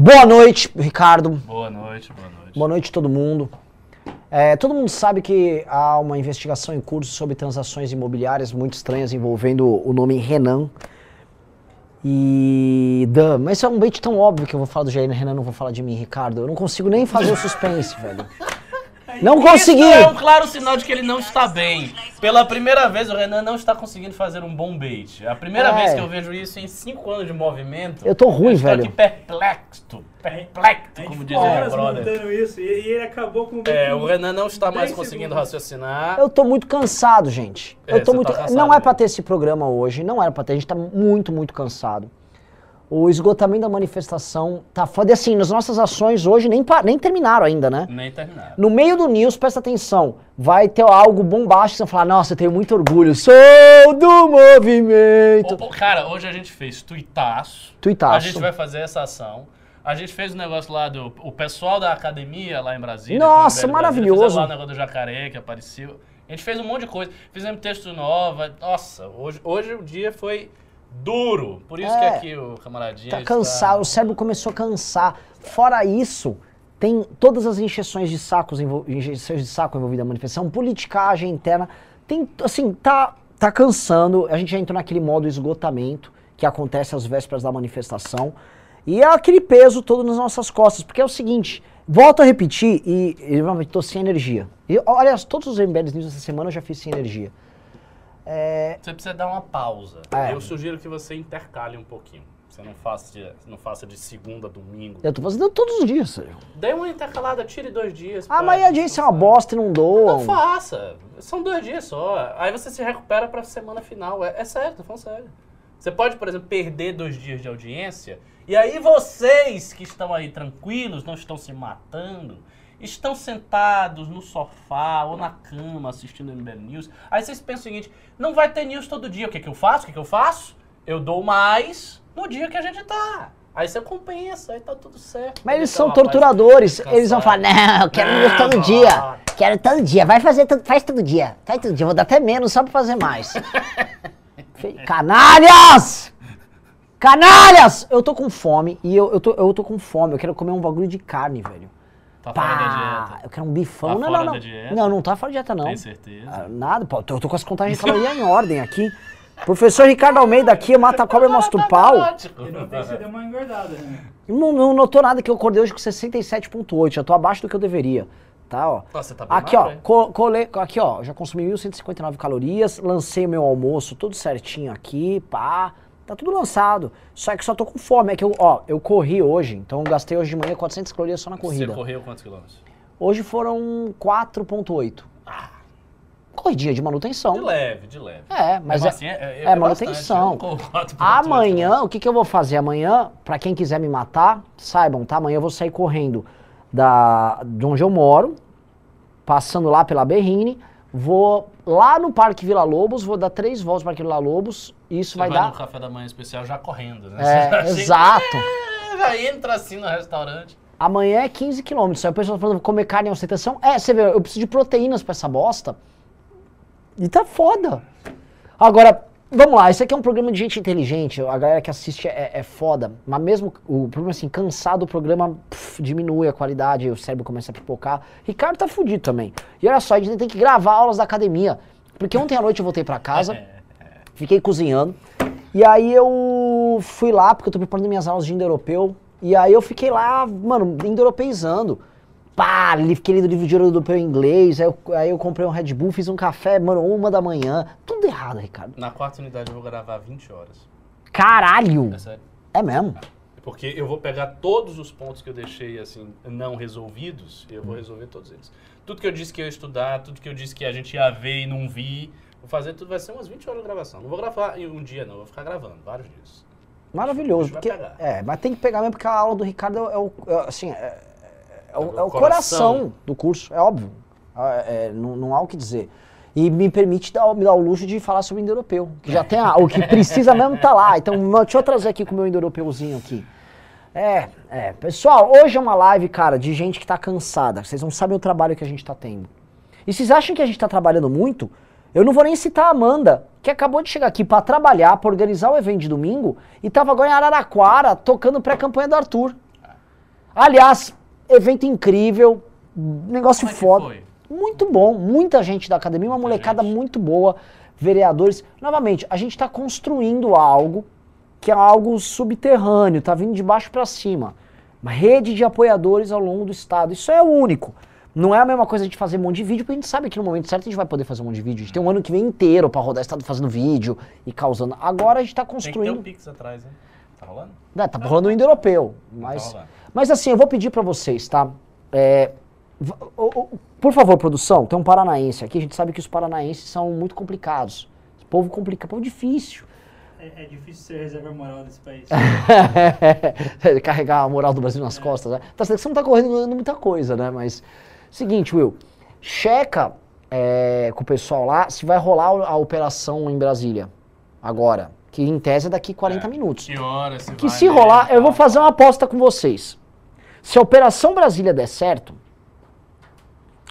Boa noite, Ricardo. Boa noite, boa noite. Boa noite, todo mundo. É, todo mundo sabe que há uma investigação em curso sobre transações imobiliárias muito estranhas envolvendo o nome Renan e Dan. Mas isso é um bait tão óbvio que eu vou falar do Jair Renan, não vou falar de mim, Ricardo. Eu não consigo nem fazer o suspense, velho. Não consegui! Isso é um claro sinal de que ele não está bem. Pela primeira vez, o Renan não está conseguindo fazer um bom bait. É a primeira É. vez que eu vejo isso em cinco anos de movimento. Eu tô ruim, estou velho. aqui perplexo. Perplexo, como diz o horas brother. isso e, ele acabou com É, o Renan não está mais 10 conseguindo segundos. raciocinar. Eu tô muito cansado, gente. É, eu tô você muito. tá cansado não é mesmo. pra ter esse programa hoje, não era pra ter. A gente tá muito, muito cansado. O esgotamento da manifestação tá foda. E assim, as nossas ações hoje nem, nem terminaram ainda, né? Nem terminaram. No meio do news, presta atenção, vai ter algo bombástico, você vai falar, nossa, eu tenho muito orgulho, sou do movimento. Ô, ô, cara, hoje a gente fez tuitaço. Tuitaço. A gente vai fazer essa ação. A gente fez o negócio lá do. O pessoal da academia lá em Brasília. Nossa, com o MBL maravilhoso. Brasília, lá o negócio do jacaré que apareceu. A gente fez um monte de coisa. Fizemos texto nova. Nossa, hoje, hoje o dia foi duro. Por isso É. que aqui o camaradinho. Tá está- cansado, o cérebro começou a cansar. Fora isso, tem todas as injeções de sacos, injeções de saco envolvidas na manifestação, politicagem interna. Tem, assim, tá, tá cansando. A gente já entrou naquele modo esgotamento que acontece às vésperas da manifestação. E é aquele peso todo nas nossas costas. Porque é o seguinte, volto a repetir e, e realmente tô sem energia. E, olha, todos os MBLs News essa semana eu já fiz sem energia. Você precisa dar uma pausa. É. Eu sugiro que você intercale um pouquinho. Você não faça de, não faça de segunda a domingo. Eu tô fazendo todos os dias, Sérgio. Dê uma intercalada, tire dois dias. Ah, mas a audiência é uma bosta e não doam. Não faça. São dois dias só. Aí você se recupera pra semana final. É, é sério, tô falando sério. Você pode, por exemplo, perder dois dias de audiência. E aí vocês que estão aí tranquilos, não estão se matando, estão sentados no sofá ou na cama assistindo MBL News. Aí vocês pensam o seguinte: não vai ter news todo dia. O que, que eu faço? O que, que eu faço? Eu dou mais no dia que a gente tá. Aí você compensa, aí tá tudo certo. Mas eles Deixa são rapaz torturadores. Eles vão falar, não, eu quero news todo dia. Quero todo dia. Vai fazer, todo- faz todo dia. Faz todo dia. Vou dar até menos só pra fazer mais. Canalhas! Canalhas! Eu tô com fome e eu, eu, tô, eu tô com fome. Eu quero comer um bagulho de carne, velho. Tá fora da Pá! dieta. Eu quero um bifão. Tá não, fora não, da não. dieta? Não, não tá fora de dieta, não. Tem certeza? Ah, Nada, pô. Eu tô com as contagens de caloria em ordem aqui. Professor Ricardo Almeida aqui, mata a cobra e mostra o pau. Eu notei que você deu uma engordada, né? Não, não notou nada que eu acordei hoje com 67.8. Já tô abaixo do que eu deveria. Tá, ó. Nossa, tá bem Aqui, ó, magro, hein? co- colei, aqui, ó, já consumi 1.159 calorias, lancei o meu almoço tudo certinho aqui, pá, tá tudo lançado. Só que só tô com fome, é que eu, ó, eu corri hoje, então eu gastei hoje de manhã 400 calorias só na corrida. Você correu quantos quilômetros? Hoje foram 4.8. Corridinha de manutenção. De leve, de leve. É, mas é, assim, é, é manutenção. bastante, corro quatro por Amanhã, o que, que eu vou fazer? Amanhã, pra quem quiser me matar, saibam, tá? Amanhã eu vou sair correndo da, de onde eu moro, passando lá pela Berrine, vou lá no Parque Vila Lobos, vou dar três voltas no Parque Vila Lobos, isso Você vai, vai, dar... no café da manhã especial já correndo, né? É, já chega- exato. É, já entra assim no restaurante. Amanhã é 15 quilômetros. Aí o pessoal tá falando, vou comer carne em ostentação. É, você vê, eu preciso de proteínas pra essa bosta. E tá foda. Agora, vamos lá, isso aqui é um programa de gente inteligente. A galera que assiste é, é foda. Mas mesmo o programa assim, cansado, o programa pff, diminui a qualidade, o cérebro começa a pipocar. Ricardo tá fudido também. E olha só, a gente tem que gravar aulas da academia. Porque ontem à noite eu voltei pra casa. Fiquei cozinhando. E aí eu fui lá, porque eu tô preparando minhas aulas de indo-europeu. E aí eu fiquei lá, mano, indo-europeizando. Pá, li- fiquei lendo livro de indo-europeu em inglês. Aí eu, aí eu comprei um Red Bull, fiz um café, mano, uma da manhã. Tudo errado, Ricardo. Na quarta unidade eu vou gravar 20 horas. Caralho! É sério. É mesmo? Porque eu vou pegar todos os pontos que eu deixei assim não resolvidos e eu vou resolver todos eles. Tudo que eu disse que eu ia estudar, tudo que eu disse que a gente ia ver e não vi, vou fazer tudo, vai ser umas 20 horas de gravação. Não vou gravar em um dia não, vou ficar gravando vários dias. Maravilhoso. Porque, é, mas tem que pegar mesmo, porque a aula do Ricardo é, o, é, assim, é, é o, É o é o coração. coração do curso, é óbvio. Ah, é, não, não há o que dizer. E me permite dar, me dar o luxo de falar sobre o indo-europeu. Que já tem a- o que precisa mesmo tá lá. Então, deixa eu trazer aqui com o meu indo-europeuzinho aqui. É, é. Pessoal, hoje é uma live, cara, de gente que tá cansada. Vocês não sabem o trabalho que a gente tá tendo. E vocês acham que a gente tá trabalhando muito? Eu não vou nem citar a Amanda, que acabou de chegar aqui pra trabalhar, pra organizar o evento de domingo, e tava agora em Araraquara, tocando pré-campanha do Arthur. Aliás, evento incrível, negócio Como é foda. Muito bom, muita gente da academia, uma molecada gente. muito boa, vereadores. Novamente, a gente está construindo algo que é algo subterrâneo, tá vindo de baixo para cima. Uma rede de apoiadores ao longo do estado. Isso é único. Não é a mesma coisa de fazer um monte de vídeo, porque a gente sabe que no momento certo a gente vai poder fazer um monte de vídeo. A gente tem um ano que vem inteiro para rodar o estado fazendo vídeo e causando. Agora a gente tá Tem que ter construindo. um Pix atrás, hein? Tá rolando? É, tá rolando o indo-europeu. Tá Mas, rolando. Mas assim, eu vou pedir pra vocês, tá? É, v- o- o- por favor, produção, tem um paranaense aqui. A gente sabe que os paranaenses são muito complicados. Povo complicado, povo difícil. É, é difícil ser reserva moral desse país. Carregar a moral do Brasil nas costas, né? Tá certo que você não tá correndo muita coisa, né? Mas, seguinte, Will, checa é, com o pessoal lá se vai rolar a operação em Brasília. Agora. Que em tese é daqui 40 É. minutos. Que hora você Que vai se rolar, eu vou tal? fazer uma aposta com vocês. Se a Operação Brasília der certo,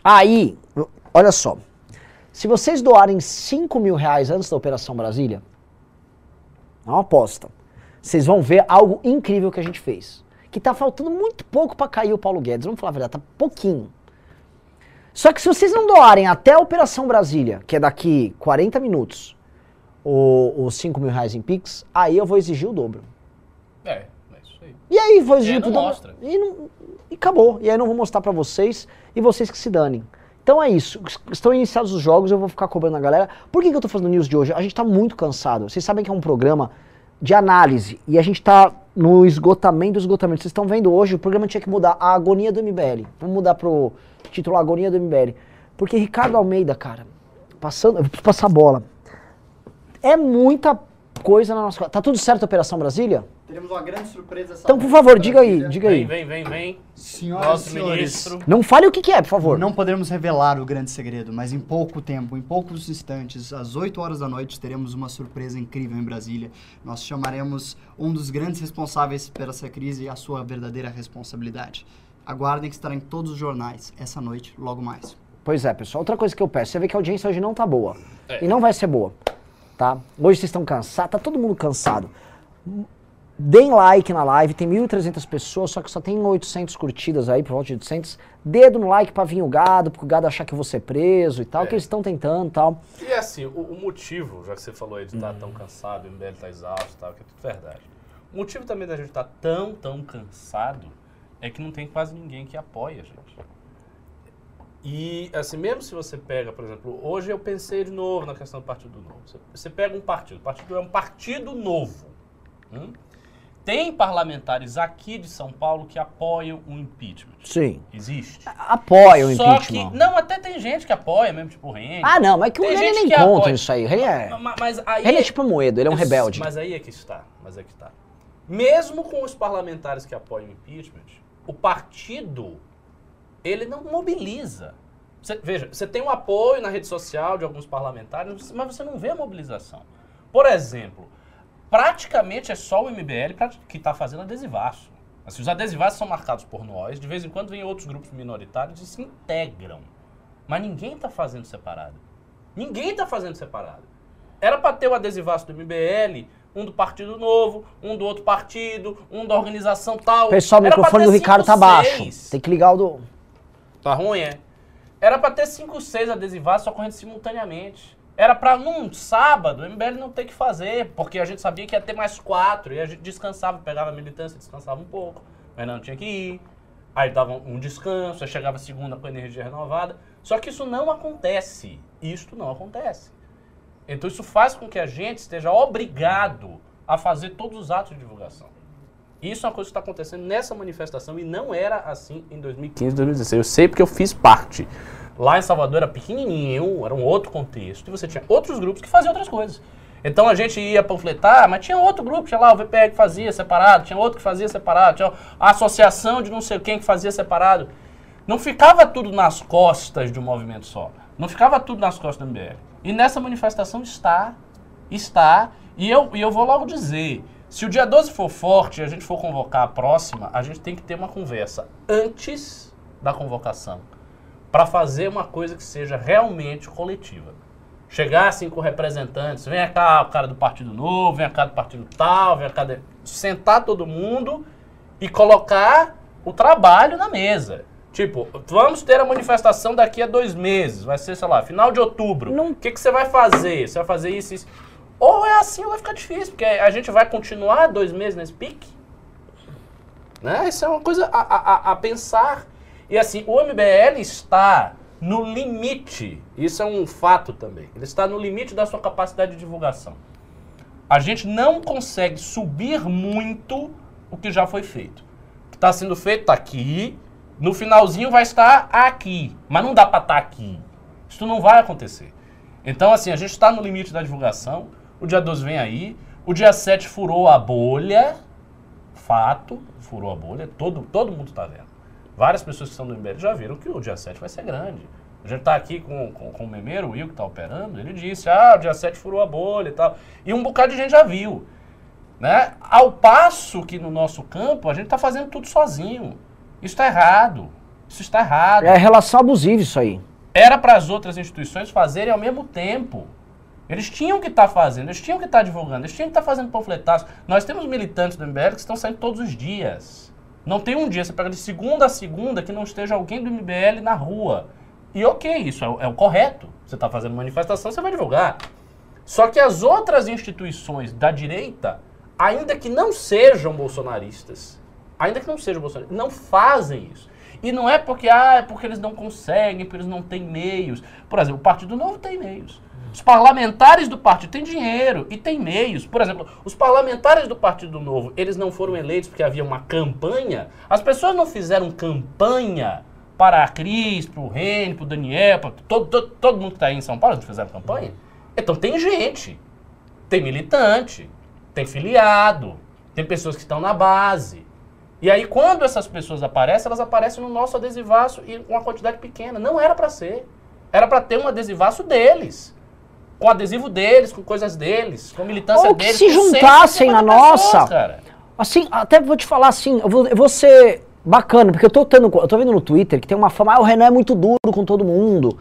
aí, olha só. Se vocês doarem 5 mil reais antes da Operação Brasília, é uma aposta. Vocês vão ver algo incrível que a gente fez. Que tá faltando muito pouco para cair o Paulo Guedes. Vamos falar a verdade, tá pouquinho. Só que se vocês não doarem até a Operação Brasília, que é daqui 40 minutos, os 5 mil reais em Pix, aí eu vou exigir o dobro. E aí vou E aí não mostra. E, não- e acabou. E aí não vou mostrar pra vocês e vocês que se danem. Então é isso. Estão iniciados os jogos, eu vou ficar cobrando a galera. Por que, que eu tô fazendo news de hoje? A gente tá muito cansado. Vocês sabem que é um programa de análise e a gente tá no esgotamento do esgotamento. Vocês estão vendo hoje, o programa tinha que mudar a agonia do MBL. Vamos mudar pro título Agonia do MBL. Porque Ricardo Almeida, cara, passando, eu preciso passar a bola. É muita coisa na nossa. Tá tudo certo a Operação Brasília? Teremos uma grande surpresa essa Então, por favor, diga aí, diga aí. Vem, vem, vem, vem. Senhoras Nosso e senhores, ministro. Não fale o que, que é, por favor. não podemos revelar o grande segredo, mas em pouco tempo, em poucos instantes, às 8 horas da noite, teremos uma surpresa incrível em Brasília. Nós chamaremos um dos grandes responsáveis por essa crise e a sua verdadeira responsabilidade. Aguardem que estará em todos os jornais essa noite, logo mais. Pois é, pessoal. Outra coisa que eu peço, você vê que a audiência hoje não tá boa. É. E não vai ser boa, tá? Hoje vocês estão cansados, tá todo mundo cansado. Deem like na live, tem 1.300 pessoas, só que só tem 800 curtidas aí, por volta de 800. Dedo no like pra vir o gado, porque o gado achar que vou ser preso e tal, É. que eles estão tentando e tal. E assim, o, o motivo, já que você falou aí de estar tão cansado, o MBL tá exausto e tal, que é tudo verdade. O motivo também da gente estar tão, tão cansado é que não tem quase ninguém que apoia a gente. E, assim, mesmo se você pega, por exemplo, hoje eu pensei de novo na questão do Partido Novo. Você, você pega um partido, o partido é um partido novo. hum? Tem parlamentares aqui de São Paulo que apoiam o impeachment. Sim. Existe. Apoia o Só impeachment. que, não, até tem gente que apoia mesmo, tipo o Rende. Ah, não, mas que o gente nem conta apoia. isso aí. O René é, Ma- ma- Mas aí René é tipo moedo, ele é um rebelde. Mas aí é que está. Mas é que está. Mesmo com os parlamentares que apoiam o impeachment, o partido ele não mobiliza. Você- veja, você tem um apoio na rede social de alguns parlamentares, mas você não vê a mobilização. Por exemplo, praticamente é só o MBL que está fazendo adesivaço. Assim, os adesivaços são marcados por nós, de vez em quando vem outros grupos minoritários e se integram. Mas ninguém está fazendo separado. Ninguém está fazendo separado. Era para ter o adesivaço do MBL, um do Partido Novo, um do outro partido, um da organização tal. Pessoal, o microfone do Ricardo tá baixo. Tem que ligar o do. Tá ruim, é? Era pra ter 5, 6 adesivados ocorrendo simultaneamente. Era pra num sábado o MBL não ter que fazer, porque a gente sabia que ia ter mais quatro, e a gente descansava, pegava a militância, descansava um pouco, mas não tinha que ir. Aí dava um descanso, aí chegava segunda com energia renovada. Só que isso não acontece. Isto não acontece. Então isso faz com que a gente esteja obrigado a fazer todos os atos de divulgação. Isso é uma coisa que está acontecendo nessa manifestação e não era assim em 2015, 2016. Eu sei porque eu fiz parte. Lá em Salvador era pequenininho, era um outro contexto, e você tinha outros grupos que faziam outras coisas. Então a gente ia panfletar, mas tinha outro grupo, tinha lá o VPR que fazia separado, tinha outro que fazia separado, tinha a associação de não sei quem que fazia separado. Não ficava tudo nas costas de um movimento só. Não ficava tudo nas costas do MBL. E nessa manifestação está, está, e eu, e eu vou logo dizer, se o dia 12 for forte e a gente for convocar a próxima, a gente tem que ter uma conversa antes da convocação para fazer uma coisa que seja realmente coletiva. Chegar assim com representantes, vem cá o cara do Partido Novo, vem cá do Partido tal, vem cá... De... Sentar todo mundo e colocar o trabalho na mesa. Tipo, vamos ter a manifestação daqui a dois meses, vai ser, sei lá, final de outubro. O que, que você vai fazer? Você vai fazer isso, isso. Ou é assim ou vai ficar difícil, porque a gente vai continuar dois meses nesse pique. Né? Isso é uma coisa a- a- a pensar. E assim, o MBL está no limite, isso é um fato também, ele está no limite da sua capacidade de divulgação. A gente não consegue subir muito o que já foi feito. O que está sendo feito está aqui, no finalzinho vai estar aqui, mas não dá para estar aqui. Isso não vai acontecer. Então, assim, a gente está no limite da divulgação. O dia 12 vem aí. O dia 7 furou a bolha. Fato, furou a bolha. Todo, todo mundo está vendo. Várias pessoas que estão no MBL já viram que o dia 7 vai ser grande. A gente está aqui com, com, com o Memeiro, o Will, que está operando. Ele disse, ah, o dia 7 furou a bolha e tal. E um bocado de gente já viu. Né? Ao passo que no nosso campo a gente está fazendo tudo sozinho. Isso está errado. Isso está errado. É relação abusiva isso aí. Era para as outras instituições fazerem ao mesmo tempo. Eles tinham que estar fazendo, eles tinham que estar divulgando, eles tinham que estar fazendo panfletaço. Nós temos militantes do MBL que estão saindo todos os dias. Não tem um dia, você pega de segunda a segunda que não esteja alguém do MBL na rua. E ok, isso é, é o correto. Você está fazendo manifestação, você vai divulgar. Só que as outras instituições da direita, ainda que não sejam bolsonaristas, ainda que não sejam bolsonaristas, não fazem isso. E não é porque, ah, é porque eles não conseguem, porque eles não têm meios. Por exemplo, o Partido Novo tem meios. Os parlamentares do partido têm dinheiro e têm meios. Por exemplo, os parlamentares do Partido Novo, eles não foram eleitos porque havia uma campanha. As pessoas não fizeram campanha para a Cris, para o Reni, para o Daniel, para todo, todo, todo mundo que está aí em São Paulo, não fizeram campanha. Então tem gente, tem militante, tem filiado, tem pessoas que estão na base. E aí, quando essas pessoas aparecem, elas aparecem no nosso adesivaço e com uma quantidade pequena. Não era para ser. Era para ter um adesivaço deles. Com adesivo deles, com coisas deles, com militância Ou que deles. se juntassem 150 na nossa. cara. Assim, até vou te falar assim, eu vou, eu vou ser bacana, porque eu tô, tendo, eu tô vendo no Twitter que tem uma fama, ah, o Renan é muito duro com todo mundo.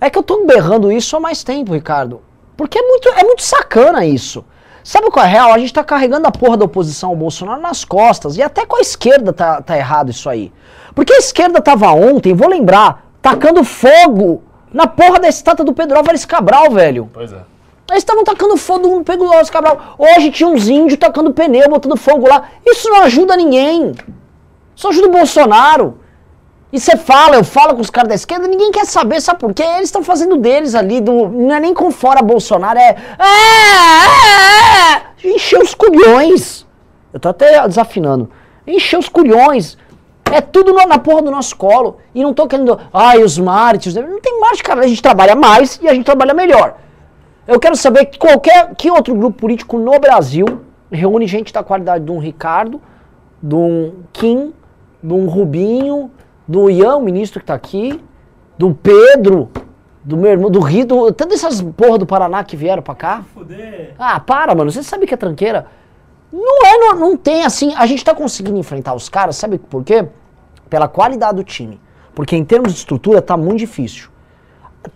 É que eu tô berrando isso há mais tempo, Ricardo. Porque é muito, é muito sacana isso. Sabe qual é a real? A gente tá carregando a porra da oposição ao Bolsonaro nas costas. E até com a esquerda tá, tá errado isso aí. Porque a esquerda tava ontem, vou lembrar, tacando fogo na porra da estátua do Pedro Álvares Cabral, velho. Pois é. Eles estavam tacando fogo no Pedro Álvares Cabral. Hoje tinha uns índios tacando pneu, botando fogo lá. Isso não ajuda ninguém. Só ajuda o Bolsonaro. E você fala, eu falo com os caras da esquerda, ninguém quer saber, sabe por quê? Eles estão fazendo deles ali, do, não é nem com fora Bolsonaro, é. é, é, é. Encher os culhões. Eu tô até desafinando. Encher os culhões. É tudo na, porra do nosso colo. E não tô querendo. Ai, os mártires. Não tem mártir, cara. A gente trabalha mais e a gente trabalha melhor. Eu quero saber que qualquer que outro grupo político no Brasil reúne gente da qualidade de um Ricardo, de um Kim, de um Rubinho, do Ian, o ministro que tá aqui, do Pedro, do meu irmão, do Rio, do, tantas essas porra do Paraná que vieram pra cá. Fuder. Ah, para, mano. Você sabe que é tranqueira? Não é, não, não tem assim. A gente tá conseguindo enfrentar os caras, sabe por quê? Pela qualidade do time. Porque em termos de estrutura tá muito difícil.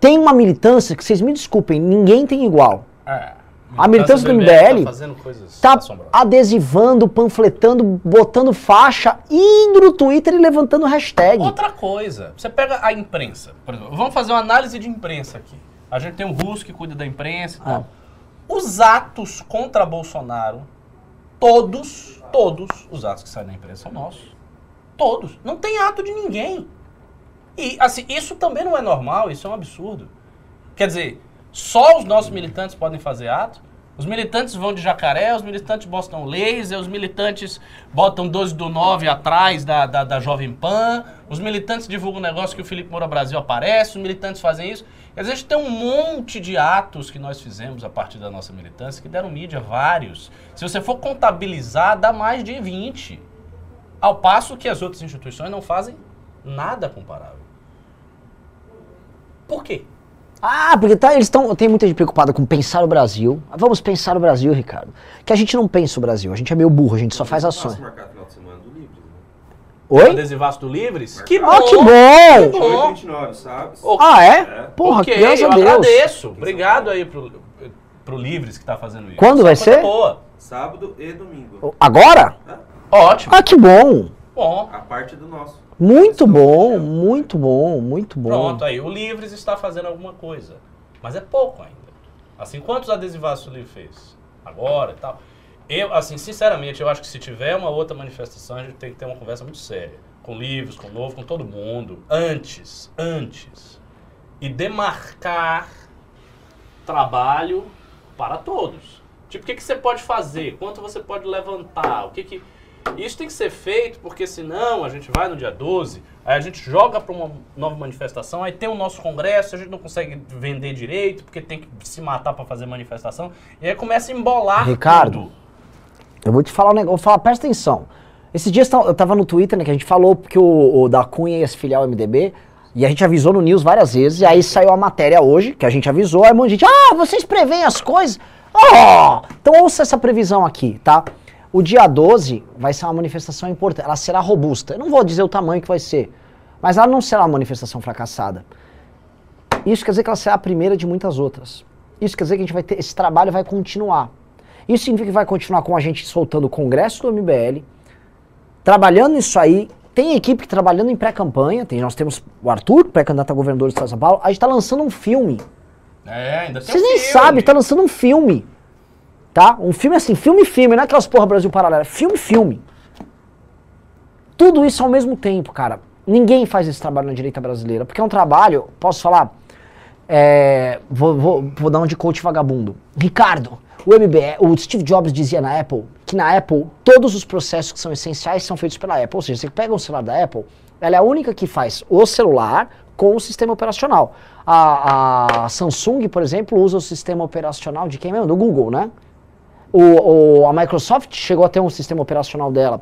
Tem uma militância que vocês me desculpem, ninguém tem igual. É. A militância do MBL Tá Tá adesivando, panfletando, botando faixa, indo no Twitter e levantando hashtag. Outra coisa, você pega a imprensa, por exemplo, vamos fazer uma análise de imprensa aqui. A gente tem um russo que cuida da imprensa e Ah. tal. Os atos contra Bolsonaro, todos, todos os atos que saem na imprensa são nossos. Todos. Não tem ato de ninguém. E, assim, isso também não é normal, isso é um absurdo. Quer dizer, só os nossos militantes podem fazer ato? Os militantes vão de jacaré, os militantes botam laser, os militantes botam 12 do 9 atrás da, da, da Jovem Pan, os militantes divulgam um negócio que o Felipe Moura Brasil aparece, os militantes fazem isso. Quer dizer, a gente tem um monte de atos que nós fizemos a partir da nossa militância, que deram mídia, vários. Se você for contabilizar, dá mais de 20. Ao passo que as outras instituições não fazem nada comparável. Por quê? Ah, porque tá, eles estão. Tem muita gente preocupada com pensar o Brasil. Vamos pensar o Brasil, Ricardo. Que a gente não pensa o Brasil, a gente é meio burro, a gente só faz ações. De semana do Livres, né? O Oi? adesivaço do Livres? Que bom! Ah, que bom! bom! 28 e 29, sabe? Ô, Ah, é? É. Porra, ok, graças eu a Deus. agradeço. Obrigado aí pro, pro Livres que tá fazendo isso. Quando vai Isso é ser? Boa. Sábado e domingo. Agora? Ótimo. Ah, que bom! Bom, A parte do nosso. Muito o bom, muito bom, muito bom. pronto, aí o Livres está fazendo alguma coisa. Mas é pouco ainda. Assim, quantos adesivaços o Livre fez? Agora e tal. Eu, assim, sinceramente, eu acho que se tiver uma outra manifestação, a gente tem que ter uma conversa muito séria. Com livros, com novo, com todo mundo. Antes, antes. E demarcar trabalho para todos. Tipo, o que, que você pode fazer? Quanto você pode levantar? O que que... Isso tem que ser feito, porque senão a gente vai no dia 12, aí a gente joga para uma nova manifestação, aí tem o nosso congresso, a gente não consegue vender direito, porque tem que se matar para fazer manifestação, e aí começa a embolar Ricardo, tudo. Eu vou te falar um negócio, falar, presta atenção. Esses dias eu tava no Twitter, né, que a gente falou que o, o da Cunha ia se filiar ao MDB, e a gente avisou no News várias vezes, e aí saiu a matéria hoje, que a gente avisou, aí um monte de gente, ah, vocês preveem as coisas? Oh! Então ouça essa previsão aqui, tá? O dia 12 vai ser uma manifestação importante, ela será robusta. Eu não vou dizer o tamanho que vai ser, mas ela não será uma manifestação fracassada. Isso quer dizer que ela será a primeira de muitas outras. Isso quer dizer que a gente vai ter, esse trabalho vai continuar. Isso significa que vai continuar com a gente soltando o congresso do MBL, trabalhando nisso aí. Tem equipe trabalhando em pré-campanha. Tem, nós temos o Arthur, pré-candidato a governador do Estado de São Paulo. A gente está lançando um filme. É, ainda tem Vocês um nem filme. sabem, está lançando um filme. Tá? Um filme assim, filme-filme, não é aquelas porra Brasil Paralelo, é filme-filme. Tudo isso ao mesmo tempo, cara. Ninguém faz esse trabalho na direita brasileira, porque é um trabalho, posso falar, é, vou, vou, vou dar um de coach vagabundo. Ricardo, o MBE, o Steve Jobs dizia na Apple que na Apple todos os processos que são essenciais são feitos pela Apple. Ou seja, você pega um celular da Apple, ela é a única que faz o celular com o sistema operacional. A, a Samsung, por exemplo, usa o sistema operacional de quem mesmo? Do Google, né? O, o- a Microsoft chegou a ter um sistema operacional dela.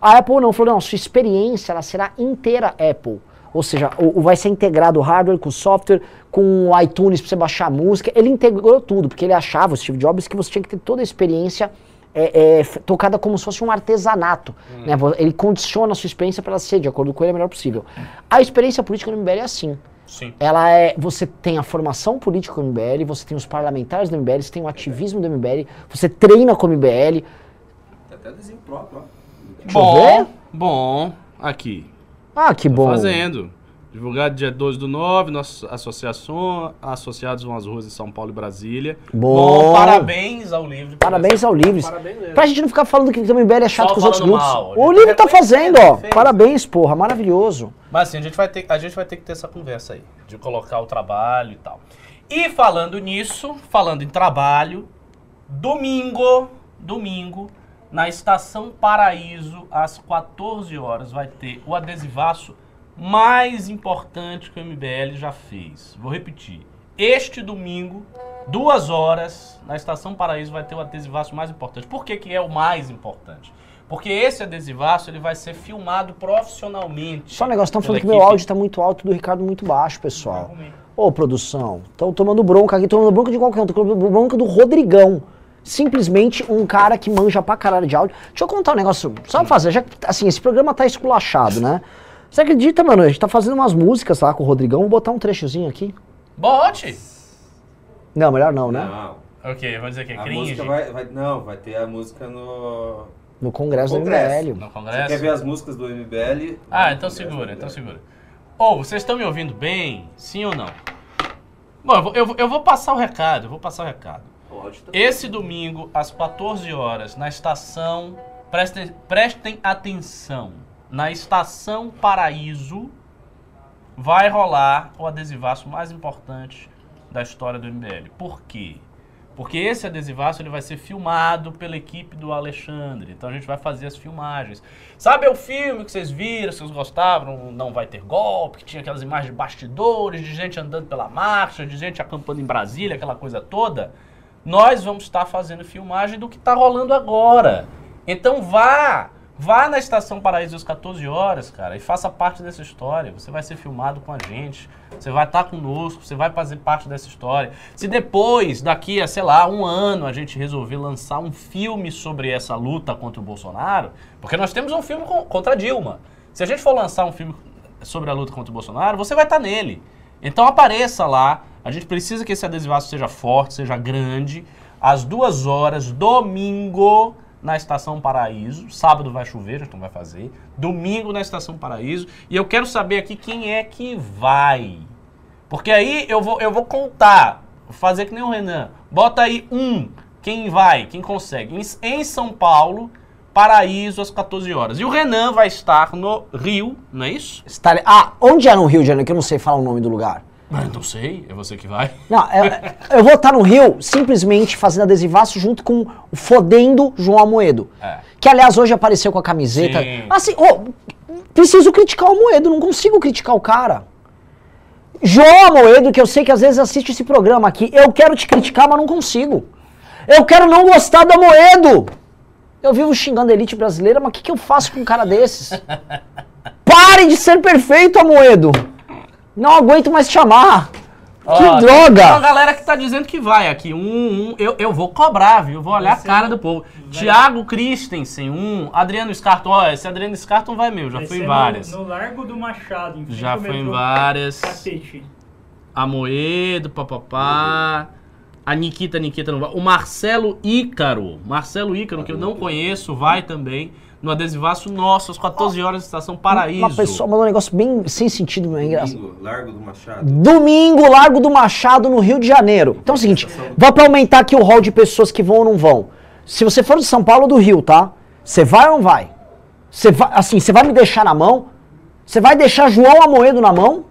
A Apple não, falou, não, sua experiência ela será inteira Apple. Ou seja, o, o- vai ser integrado o hardware com o software, com o iTunes para você baixar a música. Ele integrou tudo, porque ele achava, o Steve Jobs, que você tinha que ter toda a experiência é, é, tocada como se fosse um artesanato. né? Vo- Ele condiciona a sua experiência para ela ser, de acordo com ele, a melhor possível. A experiência política no MBL é assim Sim. ela é. Você tem a formação política do MBL, você tem os parlamentares do MBL, você tem o ativismo do MBL, você treina com o MBL. Tem até desenho próprio, ó. Deixa Bom, bom. Aqui. Ah, que Tô bom. Fazendo. Divulgado dia 12 do 9, nossa associação, associados vão às ruas de São Paulo e Brasília. Bom. parabéns ao livro. Parabéns ao Livres. Parabéns. Pra gente não ficar falando que o MBL é chato Só com os outros grupos. mal, o Livre tá fazendo, o ó. fez. Parabéns, porra. Maravilhoso. Mas assim, a gente, vai ter, a gente vai ter que ter essa conversa aí, de colocar o trabalho e tal. E falando nisso, falando em trabalho, domingo, domingo, na Estação Paraíso, às 14 horas, vai ter o adesivaço mais importante que o MBL já fez. Vou repetir. Este domingo, duas horas, na Estação Paraíso vai ter o adesivaço mais importante. Por que, que é o mais importante? Porque esse adesivaço ele vai ser filmado profissionalmente. Só um negócio, estão falando que meu áudio tá muito alto e do Ricardo muito baixo, pessoal. Ô, produção, estão tomando bronca aqui, tomando bronca de qualquer um, tomando bronca do Rodrigão. Simplesmente um cara que manja pra caralho de áudio. Deixa eu contar um negócio, só fazer, já assim, esse programa tá esculachado, né? Você acredita, mano? A gente tá fazendo umas músicas lá com o Rodrigão, vou botar um trechozinho aqui. Bote! Não, melhor não, né? Não. Ok, vou dizer que é A cringe. música vai, vai- Não, vai ter a música no. No Congresso, Congresso. do MBL. No Você congresso? quer ver as músicas do MBL? Ah, então Congresso segura, então segura. Ô, vocês estão me ouvindo bem? Sim ou não? Bom, eu vou, eu vou- eu vou passar o recado, eu vou passar o recado. Tá- Esse domingo, às 14 horas, na estação. Prestem, prestem atenção. Na estação Paraíso vai rolar o adesivaço mais importante da história do MBL. Por quê? Porque esse adesivaço ele vai ser filmado pela equipe do Alexandre. Então a gente vai fazer as filmagens. Sabe o filme que vocês viram, vocês gostavam, Não Vai Ter Golpe, que tinha aquelas imagens de bastidores, de gente andando pela marcha, de gente acampando em Brasília, aquela coisa toda? Nós vamos estar fazendo filmagem do que está rolando agora. Então vá, vá na Estação Paraíso às 14 horas, cara, e faça parte dessa história. Você vai ser filmado com a gente, você vai estar conosco, você vai fazer parte dessa história. Se depois, daqui a, sei lá, um ano, a gente resolver lançar um filme sobre essa luta contra o Bolsonaro, porque nós temos um filme contra Dilma. Se a gente for lançar um filme sobre a luta contra o Bolsonaro, você vai estar nele. Então apareça lá. A gente precisa que esse adesivaço seja forte, seja grande. Às duas horas, domingo, na Estação Paraíso. Sábado vai chover, então vai fazer. Domingo na Estação Paraíso. E eu quero saber aqui quem é que vai. Porque aí eu vou, eu vou contar. Fazer que nem o Renan. Bota aí um. Quem vai, quem consegue. Em, São Paulo, Paraíso, às 14 horas. E o Renan vai estar no Rio, não é isso? Estarei- Ah, onde é no Rio de Janeiro? Que eu não sei falar o nome do lugar. Ah, não sei, é você que vai. Não, é- eu vou estar no Rio simplesmente fazendo adesivaço junto com o fodendo João Amoedo. É. Que, aliás, hoje apareceu com a camiseta. Sim. Assim, ô, preciso criticar o Amoedo, não consigo criticar o cara. João Amoedo, que eu sei que às vezes assiste esse programa aqui, eu quero te criticar, mas não consigo. Eu quero não gostar do Amoedo. Eu vivo xingando a elite brasileira, mas o que, que eu faço com um cara desses? Pare de ser perfeito, Amoedo. Não aguento mais te amar. Que Ó, Tem uma droga! galera que tá dizendo que vai aqui. Um, um, eu, eu vou cobrar, viu? Eu vou olhar a Vai cara do povo. vai- Tiago Christensen, um. Adriano Scarton, ó, esse Adriano Scarton vai meu, já Vai fui em ser várias. No, no Largo do Machado, em frente Já foi em várias. Catete. Amoedo, papapá. A Nikita, Nikita não vai. O Marcelo Ícaro. Marcelo Ícaro, que eu não conheço, vai também. No adesivaço nosso, às 14 horas, Estação Paraíso. Uma pessoa mandou um negócio bem sem sentido, é engraçado. Domingo, Largo do Machado. Domingo, Largo do Machado, no Rio de Janeiro. Então é o seguinte, vou pra aumentar aqui o hall de pessoas que vão ou não vão. Se você for de São Paulo ou do Rio, tá? Você vai ou não vai? Você vai, assim, você vai me deixar na mão? Você vai deixar João Amoedo na mão?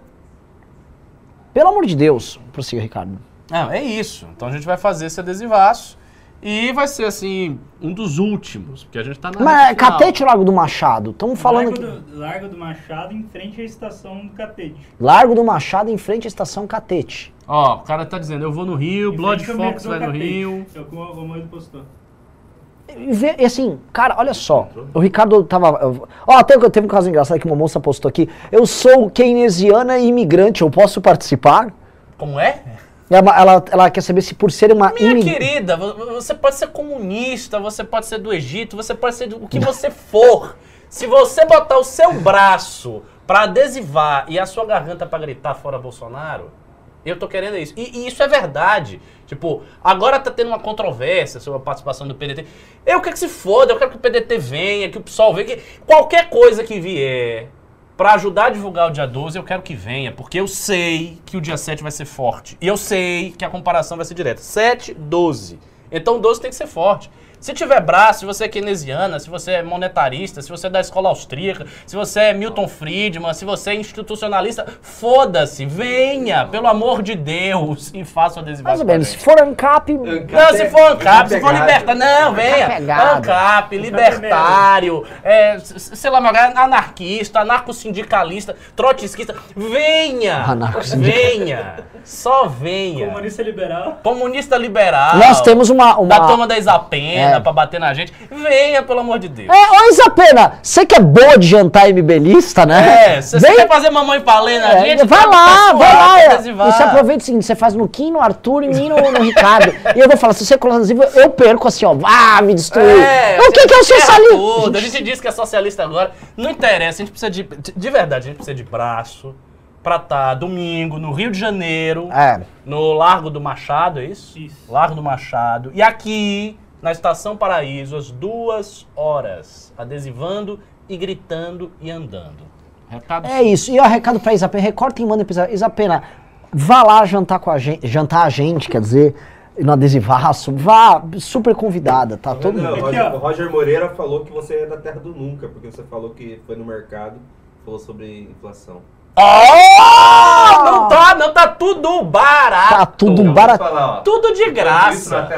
Pelo amor de Deus. Prossiga, Ricardo. Não, é isso. Então a gente vai fazer esse adesivaço. E vai ser, assim, um dos últimos. Porque a gente tá na. Mas é. Catete ou Largo do Machado? Estamos falando Largo do, Largo do Machado, em frente à estação do Catete. Largo do Machado em frente à estação Catete. Ó, o cara tá dizendo, eu vou no Rio, Em Blood Fox vai no Catete. Rio. É o que o postou. E e assim, cara, olha só. O Ricardo tava. Ó, até que teve um caso engraçado que uma moça postou aqui. Eu sou keynesiana e imigrante, eu posso participar? Como é? Ela, ela, ela quer saber se por ser uma Minha imigrante. querida, vo- você pode ser comunista, você pode ser do Egito, você pode ser do, o que você for. Se você botar o seu braço pra adesivar e a sua garganta pra gritar fora Bolsonaro, eu tô querendo isso. E, e isso é verdade. Tipo, agora tá tendo uma controvérsia sobre a participação do PDT. Eu quero que se foda, eu quero que o PDT venha, que o PSOL venha, que qualquer coisa que vier Pra ajudar a divulgar o dia 12, eu quero que venha, porque eu sei que o dia 7 vai ser forte. E eu sei que a comparação vai ser direta. 7, 12. Então 12 tem que ser forte. Se tiver braço, se você é keynesiana, se você é monetarista, se você é da escola austríaca, se você é Milton Friedman, se você é institucionalista, foda-se, venha, pelo amor de Deus, e faça o adesivo. Mais ou menos. Se for ANCAP. Não, se for ANCAP, se for libertário. Não, venha. pegado. ANCAP, libertário, é, s- s- sei lá, anarquista, anarcossindicalista, trotskista. Venha! Anarcossindicalista. Venha! Só venha. Comunista liberal. Comunista liberal. Nós temos uma. uma... Da turma da Isapena É. pra bater na gente. Venha, pelo amor de Deus. É, ô Isapena, você que é boa de jantar MBLista, né? É, você quer fazer mamãe palê na É, gente, vai lá, vai lá. é. E você aproveita o seguinte, você faz no Kim, no Arthur e mim no, no Ricardo. E eu vou falar, se você colar adesivo, eu perco assim, ó. Ah, me destruiu. o que, que é o erra socialismo? tudo. A gente diz que é socialista agora. Não interessa, a gente precisa de. De verdade, a gente precisa de braço pra estar domingo no Rio de Janeiro, É. no Largo do Machado, é isso? Isso. Largo do Machado. E aqui, na Estação Paraíso, às duas horas, adesivando e gritando e andando. Recado É isso. E ó, recado pra Isapena, recorta e manda pra Isapena. Isapena, vá lá jantar com a gente, jantar a gente, quer dizer, no adesivaço. Vá, super convidada, tá? Todo Não, mundo. o Roger, o Roger Moreira falou que você é da terra do nunca, porque você falou que foi no mercado, falou sobre inflação. Oh! Não tá, não tá tudo barato. Tá tudo barato. falar, ó, Tudo de graça.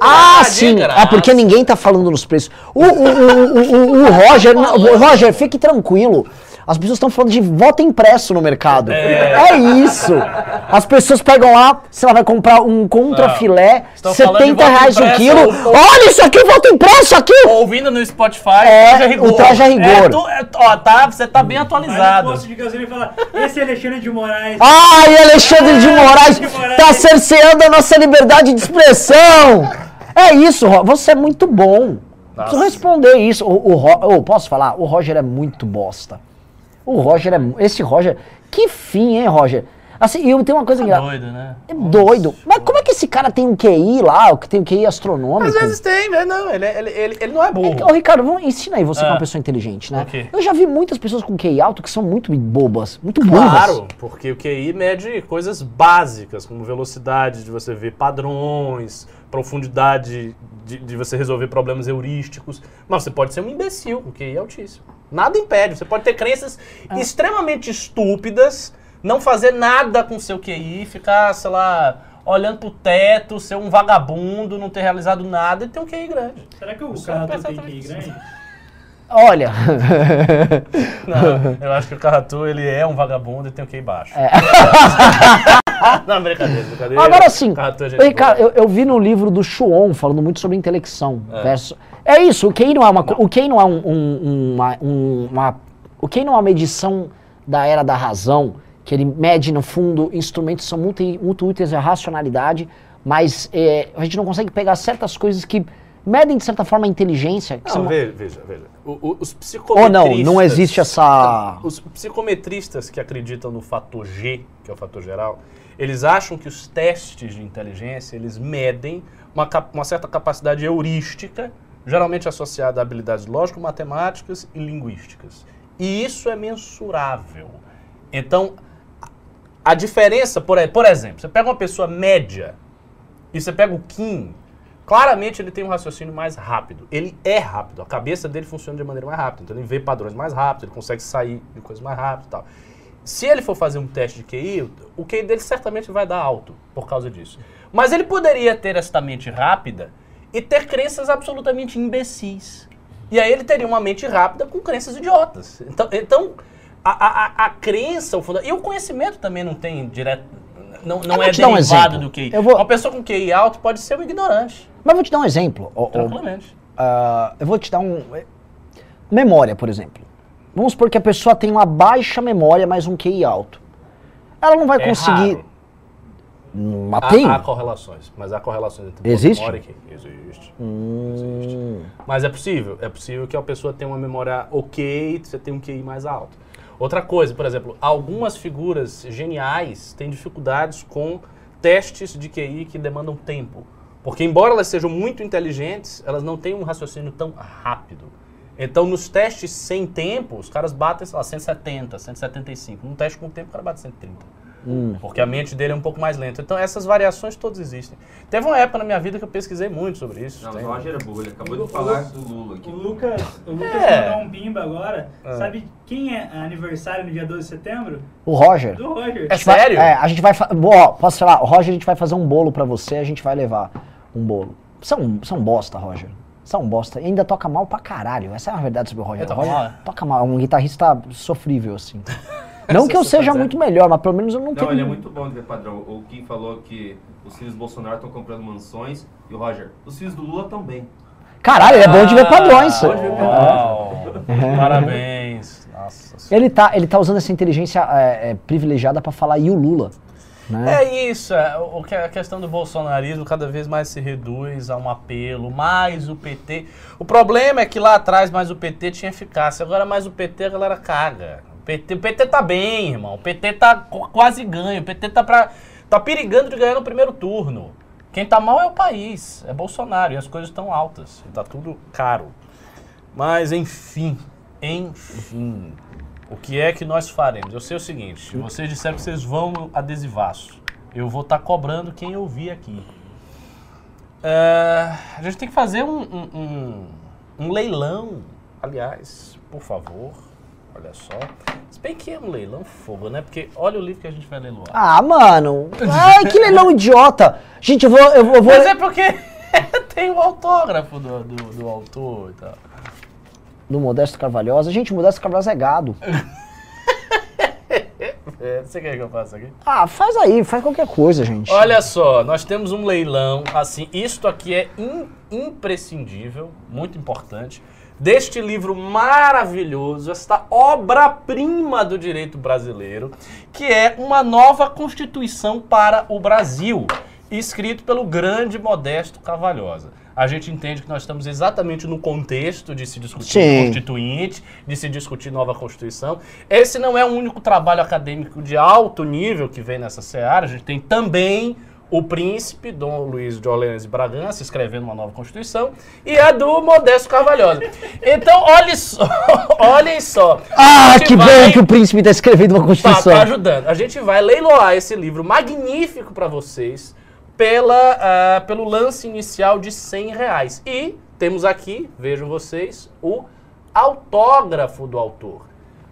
Ah, Ah, sim. É porque ninguém tá falando nos preços. O, o, o, o, o, o Roger, não, o Roger, fique tranquilo. As pessoas estão falando de voto impresso no mercado. É. isso. As pessoas pegam lá, sei lá, vai comprar um contrafilé, de 70 voto reais o impresso, quilo. o- o- Olha isso aqui, voto impresso aqui! Ouvindo no Spotify, É, o Traje a rigor. É, tu- é, ó, tá, você tá bem atualizado. posto de gasolina e fala, esse é Alexandre de Moraes. Ai, Alexandre de Ah, Moraes de Moraes. tá cerceando a nossa liberdade de expressão. É isso, você é muito bom. Preciso Nossa. responder isso. O, o ô, posso falar? O Roger é muito bosta. O Roger é. Esse Roger. Que fim, hein, Roger? Assim, e eu tenho uma coisa Tá engraçada. doido, né? É doido. Mas como é que esse cara tem um QI lá, o que tem um QI astronômico. Às vezes tem, né? Não, ele, ele, ele, ele não é burro. Ô, Ricardo, vamos, ensina aí você que é Ah. uma pessoa inteligente, né? Ok. Eu já vi muitas pessoas com QI alto que são muito bobas, muito burras. Claro, porque o QI mede coisas básicas, como velocidade de você ver padrões, profundidade de, de você resolver problemas heurísticos. Mas você pode ser um imbecil com QI altíssimo. Nada impede. Você pode ter crenças É. extremamente estúpidas, não fazer nada com seu QI, ficar, sei lá, olhando pro teto, ser um vagabundo, não ter realizado nada e ter um QI grande. Será que o é carro tem QI grande? Olha, Não, eu acho que o Carratu, ele é um vagabundo e tem um QI baixo. não, brincadeira, brincadeira. agora sim, Carratu é eu, eu vi no livro do Chuon falando muito sobre intelecção. É. versus- É isso, o QI não é uma, co- o QI não é um, um- uma, um- uma- o QI não é uma medição da era da razão, que ele mede no fundo instrumentos que são muito, muito úteis à racionalidade, mas é, a gente não consegue pegar certas coisas que medem de certa forma a inteligência. Não, são- veja, veja, veja. O- o- os Ou psicometristas... não, não existe essa. Os psicometristas que acreditam no fator G, que é o fator geral, eles acham que os testes de inteligência, eles medem uma, uma certa capacidade heurística, geralmente associada a habilidades lógico-matemáticas e linguísticas. E isso é mensurável. Então, a- diferença, por, por exemplo, você pega uma pessoa média e você pega o Kim, claramente ele tem um raciocínio mais rápido. Ele é rápido, a cabeça dele funciona de maneira mais rápida. Então ele vê padrões mais rápido, ele consegue sair de coisas mais rápido e tal. Se ele for fazer um teste de QI, o QI dele certamente vai dar alto por causa disso. Mas ele poderia ter esta mente rápida e ter crenças absolutamente imbecis. E aí ele teria uma mente rápida com crenças idiotas. Então, então a, a, a- crença, o funda... e o conhecimento também não tem direto. Não, não é um derivado exemplo. do QI. Eu vou- Uma pessoa com QI alto pode ser um ignorante, Mas vou te dar um exemplo. tranquilamente. ah, eu vou te dar um. Memória, por exemplo. Vamos supor que a pessoa tem uma baixa memória, mas um QI alto. Ela não vai É conseguir. raro. Mas Há, tem? há correlações, mas há correlações entre Existe? memória e QI. Existe. Hum, Mas é possível. É possível que a pessoa tenha uma memória ok e você tenha um QI mais alto. Outra coisa, por exemplo, algumas figuras geniais têm dificuldades com testes de QI que demandam tempo. Porque, embora elas sejam muito inteligentes, elas não têm um raciocínio tão rápido. Então, nos testes sem tempo, os caras batem, sei lá, 170, 175. Num teste com tempo, o cara bate 130. Hum. Porque a mente dele é um pouco mais lenta. Então, essas variações todas existem. Teve uma época na minha vida que eu pesquisei muito sobre isso. Não, Tem- o Roger é burro, ele acabou de falar do Lula aqui. O Lucas, o Lucas É. mandou um pimba agora. Ah. Sabe quem é aniversário no dia 12 de setembro? O Roger. Do Roger. É sério? é, a gente vai. Ó, posso falar? O Roger, a gente vai fazer um bolo pra você, a gente vai levar um bolo. É um, é um bosta, Roger. Você é um bosta. E ainda toca mal pra caralho. Essa é a verdade sobre o Roger. Toca Roger mal, é? toca mal. É um guitarrista sofrível, assim. Não que eu seja muito melhor, mas pelo menos eu não, Não, tenho. ele é muito bom de ver padrão. O Kim falou que os filhos do Bolsonaro estão comprando mansões e o Roger, os filhos do Lula também. Caralho, ele é bom de ver padrões. Ah, uau. Parabéns. Nossa senhora. Ele tá, ele tá usando essa inteligência é, é, privilegiada pra falar e o Lula. Né? É isso, é, o que a questão do bolsonarismo cada vez mais se reduz a um apelo, mais o PT. O problema é que lá atrás mais o PT tinha eficácia, agora mais o PT a galera caga. PT, o PT tá bem, irmão. O PT tá qu- quase ganho. O PT tá, pra, tá perigando de ganhar no primeiro turno. Quem tá mal é o país, é Bolsonaro, e as coisas estão altas, tá tudo caro. Mas enfim, enfim. O que é que nós faremos? Eu sei o seguinte: vocês disseram que vocês vão adesivaço. Eu vou estar cobrando quem ouvir aqui. É, a gente tem que fazer um, um- um- um leilão. Aliás, por favor, olha só. Se bem que é um leilão fogo, né? Porque olha o livro que a gente vai leiloar. Ah, mano. Ai, que leilão idiota. Gente, eu vou. Eu vou, eu vou- Mas é porque tem o autógrafo do, do, do autor e tal. Do Modesto Carvalhosa. Gente, o Modesto Carvalhosa é gado. É, você quer que eu faça aqui? Ah, faz aí, faz qualquer coisa, gente. Olha só, nós temos um leilão, assim, isto aqui é im- imprescindível, muito importante, deste livro maravilhoso, esta obra-prima do direito brasileiro, que é uma nova Constituição para o Brasil, escrito pelo grande Modesto Carvalhosa. A gente entende que nós estamos exatamente no contexto de se discutir Sim. constituinte, de se discutir nova Constituição. Esse não é o único trabalho acadêmico de alto nível que vem nessa seara. A gente tem também o príncipe Dom Luiz de Orleans e Bragança escrevendo uma nova Constituição e a do Modesto Carvalhosa. Então, olhem só, olhem só. Ah, que vai- bom que o príncipe tá escrevendo uma Tá, Constituição. tá ajudando. A gente vai leiloar esse livro magnífico para vocês pela, ah, pelo lance inicial de 100 reais. E temos aqui, vejam vocês, o autógrafo do autor.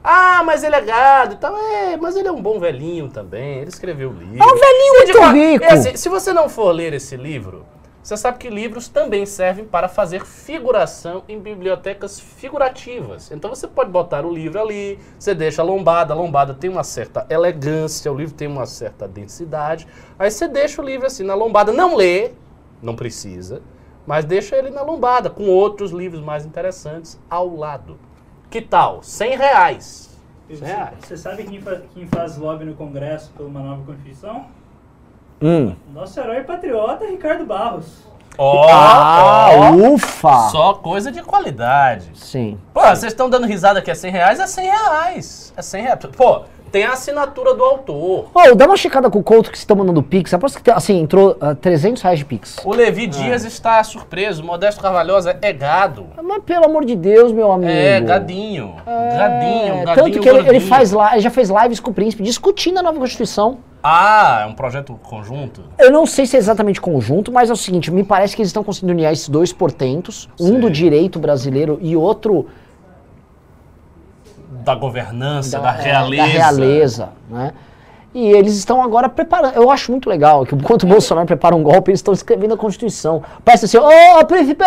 Ah, mas ele é gado e tal. É, mas ele é um bom velhinho também. Ele escreveu o livro. É um velhinho de muito fa- rico. é assim, se você não for ler esse livro, você sabe que livros também servem para fazer figuração em bibliotecas figurativas. Então você pode botar o livro ali, você deixa a lombada, a lombada tem uma certa elegância, o livro tem uma certa densidade. Aí você deixa o livro assim na lombada, não lê, não precisa, mas deixa ele na lombada, com outros livros mais interessantes ao lado. Que tal? 100 reais. E 100 Você, reais. você sabe quem, fa- quem faz lobby no Congresso por uma nova Constituição? Hum. Nosso herói patriota, Ricardo Barros. Ó, Ah, ó, ufa! só coisa de qualidade. Sim. Pô, vocês estão dando risada que é 100 reais? É 100 reais. É 100 reais. Pô, tem a assinatura do autor. Ô, dá uma checada com o Couto que vocês estão mandando Pix. Aposto que, assim, entrou ah, 300 reais de Pix. O Levi Dias está surpreso. Modesto Carvalhosa é gado. Mas pelo amor de Deus, meu amigo. É, gadinho. É, gadinho, gadinho. Tanto que ele, ele faz lá, ele já fez lives com o príncipe discutindo a nova Constituição. Ah, é um projeto conjunto? Eu não sei se é exatamente conjunto, mas é o seguinte, me parece que eles estão conseguindo unir esses dois portentos, um Sei. do direito brasileiro e outro Da governança, da, é, realeza. da realeza, né? E eles estão agora preparando. Eu acho muito legal que enquanto o Bolsonaro prepara um golpe, eles estão escrevendo a Constituição. Parece assim, ô príncipe,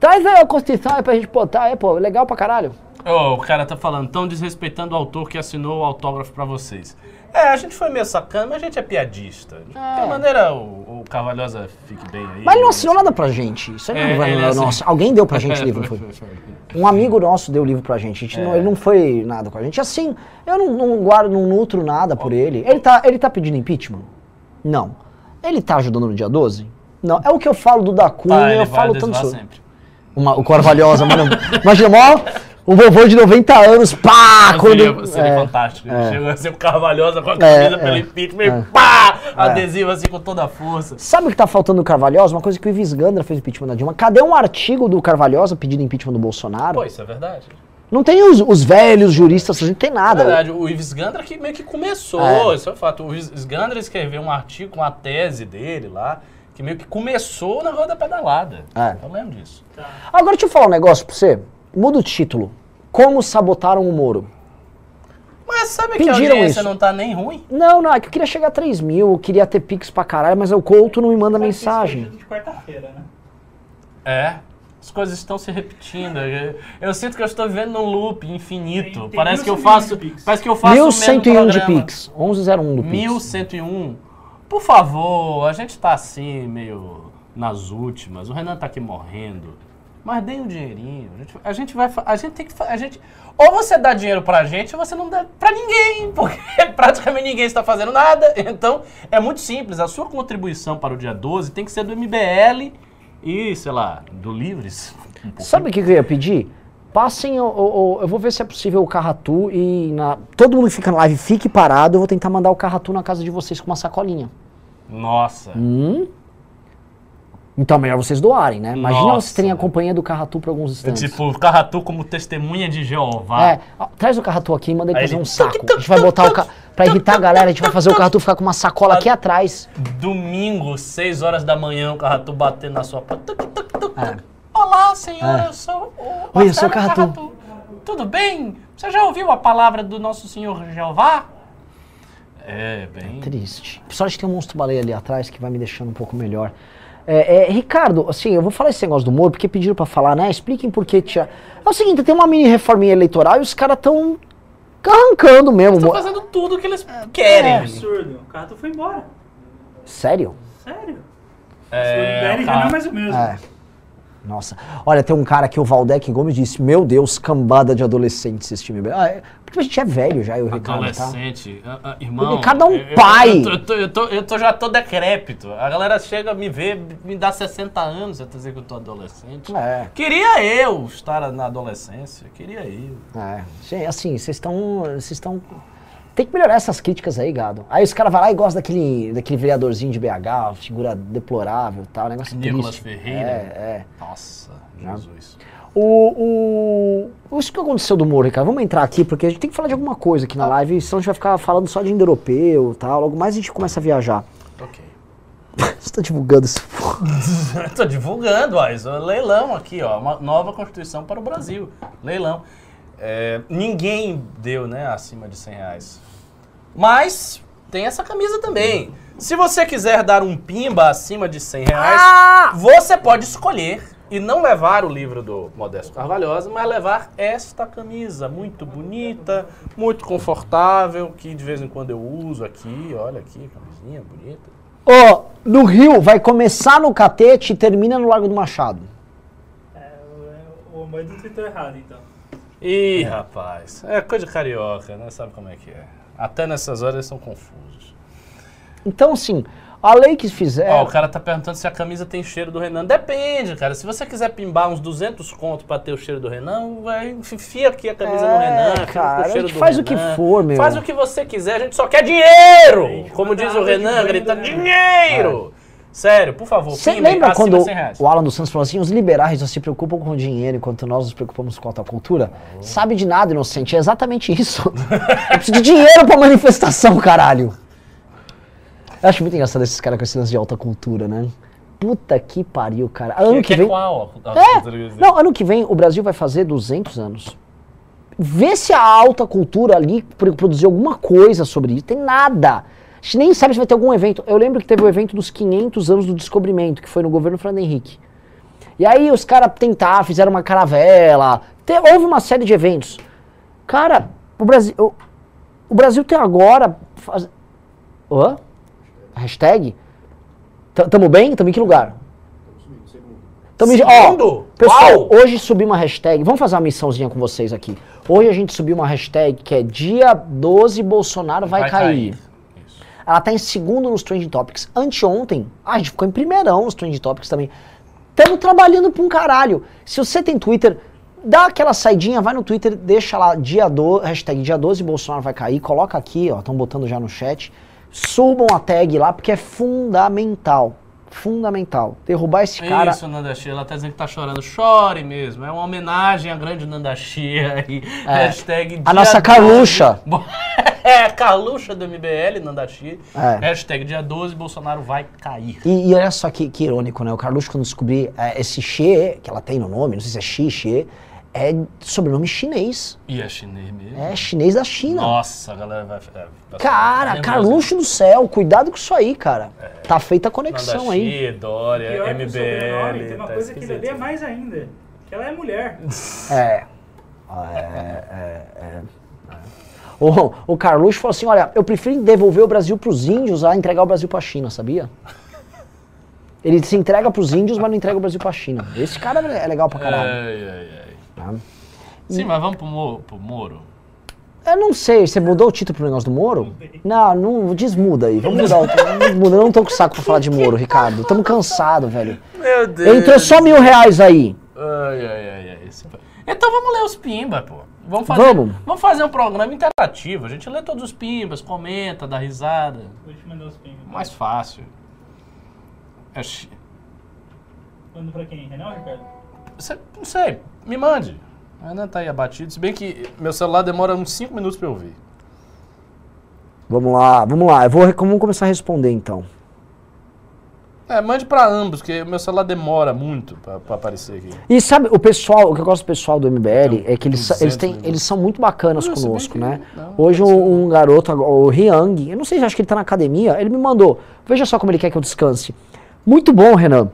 traz a Constituição aí pra gente botar aí, pô, legal pra caralho. Ô, o cara tá falando, tão desrespeitando o autor que assinou o autógrafo pra vocês. É, a gente foi meio sacana, mas a gente é piadista. De qualquer maneira, o, o Carvalhosa fique bem aí. Mas ele não assinou nada pra gente. Isso aí É, não vai. nossa, alguém deu pra gente livro, não foi? Um amigo nosso deu o livro pra gente. A gente É. não, ele não foi nada com a gente. Assim, eu não, não guardo, não nutro nada por ele. Ele tá, ele tá pedindo impeachment? Não. Ele tá ajudando no dia 12? Não. É o que eu falo do da Cunha, Tá, ele eu falo tanto sobre. sempre. Uma, o Corvalhosa, mano. Imagina, mó, um vovô de 90 anos, pá! Quando, seria seria é, fantástico. é. Chega a ser o Carvalhosa com a É, camisa é, pelo impeachment, é. pá! Adesivo assim com toda a força. Sabe o que tá faltando no Carvalhosa? Uma coisa que o Ives Gandra fez impeachment da Dilma. Cadê um artigo do Carvalhosa pedindo impeachment do Bolsonaro? Pô, isso é verdade. Não tem os, os velhos juristas, a gente tem É nada. verdade, o Ives Gandra que meio que começou, É. isso é fato. O Ives Gandra escreveu um artigo, uma tese dele lá, que meio que começou na roda pedalada. É. Eu lembro disso. Agora deixa eu falar um negócio pra você. Muda o título. Como sabotaram o Moro. Mas sabe que a Pediram audiência isso. não tá nem ruim? Não, não, é que eu queria chegar a 3 mil, eu queria ter pix pra caralho, mas o Couto não me manda Sabe que isso foi mensagem. dito de quarta-feira, né? É. As coisas estão se repetindo. Eu, eu sinto que eu estou vivendo num loop infinito. Tem- tem parece que eu 1101 faço. de Pix. Parece que eu faço o mesmo 1101 de programa. pix. 1101 do pix. 1101. Por favor, a gente tá assim, meio nas últimas. O Renan tá aqui morrendo. Mas deem um dinheirinho. A gente, a gente vai. fa- A gente tem que. fa- A gente, ou você dá dinheiro pra gente, ou você não dá pra ninguém. Porque praticamente ninguém está fazendo nada. Então, é muito simples. A sua contribuição para o dia 12 tem que ser do MBL e, sei lá, do Livres. Um. Sabe o que que eu ia pedir? Passem, o, o- o- eu vou ver se é possível o Carratu e na, todo mundo que fica na live fique parado, eu vou tentar mandar o Carratu na casa de vocês com uma sacolinha. Nossa. Hum? Então, melhor vocês doarem, né? Imagina Nossa, vocês terem a velho. companhia do Carratu por alguns É instantes. tipo, o Carratu como testemunha de Jeová. É, ó, traz o Carratu aqui e manda ele Aí fazer ele- um saco. A gente vai botar o ca... Pra irritar a galera, a gente vai fazer o Carratu ficar com uma sacola aqui atrás. Domingo, 6 horas da manhã, o Carratu batendo na sua porta. É. Olá, senhor, É. eu sou o Oi, eu sou o Carratu. Tudo bem? Você já ouviu a palavra do nosso senhor Jeová? É, bem... Triste. Sorte que tem um monstro baleia ali atrás que vai me deixando um pouco melhor. É, é, Ricardo, assim, eu vou falar esse negócio do Moro porque pediram pra falar, né? Expliquem por que tinha. É o seguinte, tem uma mini reforminha eleitoral e os caras tão arrancando mesmo. Estão fazendo tudo que eles querem. É absurdo. O Carto foi embora. Sério? Sério. É, o o já não é mais o mesmo. É. Nossa. Olha, tem um cara aqui, o Valdec Gomes, disse: Meu Deus, cambada de adolescentes esse time. Ah, é, a gente é velho já, eu e o Ricardo, tá? Adolescente, Ah, ah, irmão. Ricardo é um eu- pai. Eu, tô- eu tô- eu tô- eu tô- já tô decrépito. A galera chega a me ver, me dá 60 anos, eu tô dizendo que eu tô adolescente. É. Queria eu estar na adolescência, queria eu. É, Gente, assim, vocês estão. Vocês estão Tem que melhorar essas críticas aí, gado. Aí os caras vão lá e gostam daquele, daquele vereadorzinho de BH, figura deplorável e tal, negócio Nicolas triste. Ferreira. É, é. Nossa, Jesus. O, o, isso que aconteceu do Moro, cara, vamos entrar aqui, porque a gente tem que falar de alguma coisa aqui na live, senão a gente vai ficar falando só de indo-europeu e tal, logo mais a gente começa a viajar. Ok. Você tá divulgando isso? Tô divulgando, ó, isso é leilão aqui, ó, uma nova Constituição para o Brasil. Leilão. É, ninguém deu, né, acima de 100 reais. Mas tem essa camisa também. Se você quiser dar um pimba acima de 100 reais, Ah! você pode escolher e não levar o livro do Modesto Carvalhosa, mas levar esta camisa muito bonita, muito confortável, que de vez em quando eu uso aqui, olha aqui, camisinha bonita. Ó, no Rio vai começar no Catete e termina no Largo do Machado. É, o, o Moedo tweetou errado, então. Ih, rapaz, é coisa de carioca, né? Sabe como é que é? Até nessas horas eles são confusos. Então, assim, a lei que fizer. Ó, o cara tá perguntando se a camisa tem cheiro do Renan. Depende, cara. Se você quiser pimbar uns 200 conto pra ter o cheiro do Renan, vai, enfia aqui a camisa no É, Renan. fica com cara, o cheiro a gente do faz o que Renan. for, meu. Faz o que você quiser, a gente só quer dinheiro! Gente, Como diz o Renan, gritando, do Renan. dinheiro! Sério, por favor, Você lembra quando de 100 reais. o Alan dos Santos falou assim: os liberais só se preocupam com o dinheiro enquanto nós nos preocupamos com a tua cultura? Sabe de nada, inocente. É exatamente isso. Eu preciso de dinheiro pra manifestação, caralho. Eu acho muito engraçado esses caras com esse lance de alta cultura, né? Puta que pariu, cara. Ano que é vem. qual? a- a- É, não, ano que vem o Brasil vai fazer 200 anos. Vê se a alta cultura ali pro- produziu alguma coisa sobre isso. Tem nada. A gente nem sabe se vai ter algum evento. Eu lembro que teve o evento dos 500 anos do descobrimento, que foi no governo Fernando Henrique. E aí os caras tentaram, fizeram uma caravela. Te- houve uma série de eventos. Cara, o Brasil. O, o Brasil tem agora. Faz... Hã? Hashtag? Tamo bem? Tamo em que lugar? Tamo em- ó, Segundo? pessoal, Uau! hoje subi uma hashtag. Vamos fazer uma missãozinha com vocês aqui. Hoje a gente subiu uma hashtag que é dia 12 Bolsonaro vai, cair. Isso. Ela tá em segundo nos Trending Topics. Anteontem, a gente ficou em primeirão nos Trending Topics também. Estamos trabalhando pra um caralho. Se você tem Twitter, dá aquela saidinha, vai no Twitter, deixa lá dia do, hashtag dia 12 Bolsonaro vai cair, coloca aqui, ó, estão botando já no chat. Subam a tag lá, porque é fundamental. Fundamental. Derrubar esse cara. Isso, Nanda Chia, ela tá dizendo que tá chorando. Chore mesmo. É uma homenagem à grande Nanda Chia aí. É. Hashtag A nossa 12. Carluxa. é, a Carluxa do MBL, Nanda Chia. É. Hashtag dia 12, Bolsonaro vai cair. E, e olha só que, que irônico, né? O Carluxo, quando descobri é, esse Xie, que ela tem no nome, não sei se é Xi, Xie, é sobrenome chinês. E é chinês mesmo. É chinês da China. Nossa, a galera vai... é, vai- Cara, Carluxo do céu, cuidado com isso aí, cara. Tá feita a Nanda conexão aí. Chia, Dória, Pior que MBL. sobrenome, tem uma tá coisa que esquisito. bebê mais ainda. Que ela é mulher. É. É, é, é. O, o Carluxo falou assim: olha, eu prefiro devolver o Brasil pros índios a entregar o Brasil pra China, sabia? Ele se entrega pros índios, mas não entrega o Brasil pra China. Esse cara é legal pra caralho. Ai, ai, ai. Tá? Sim, mas vamos pro, Mo- pro Moro. Eu não sei, você mudou o título pro negócio do Moro? Não, não desmuda aí. Vamos mudar o desmuda. Eu não tô com saco pra falar de Moro, Ricardo. Tamo cansado, velho. Meu Deus. Entrou só mil reais aí. Ai, ai, ai, ai. Então vamos ler os pimbas, pô. Vamos fazer, Vamos. vamos fazer um programa interativo. A gente lê todos os pimbas, comenta, dá risada. Vou te mandar os pingos. Mais fácil. É Manda pra quem? Renan ou Ricardo? Cê- não sei, me mande. Ainda tá aí abatido. Se bem que meu celular demora uns 5 minutos pra eu ouvir. Vamos lá, vamos lá. Eu vou, vamos começar a responder então. É, mande pra ambos, porque o meu celular demora muito pra aparecer aqui. E sabe, o pessoal, o que eu gosto do pessoal do MBL é que eles, eles, 200 têm, eles são muito bacanas Não, conosco, que- né? não, Hoje um, um garoto, o Hyang, eu não sei se acho que ele tá na academia, ele me mandou. Veja só como ele quer que eu descanse. Muito bom, Renan.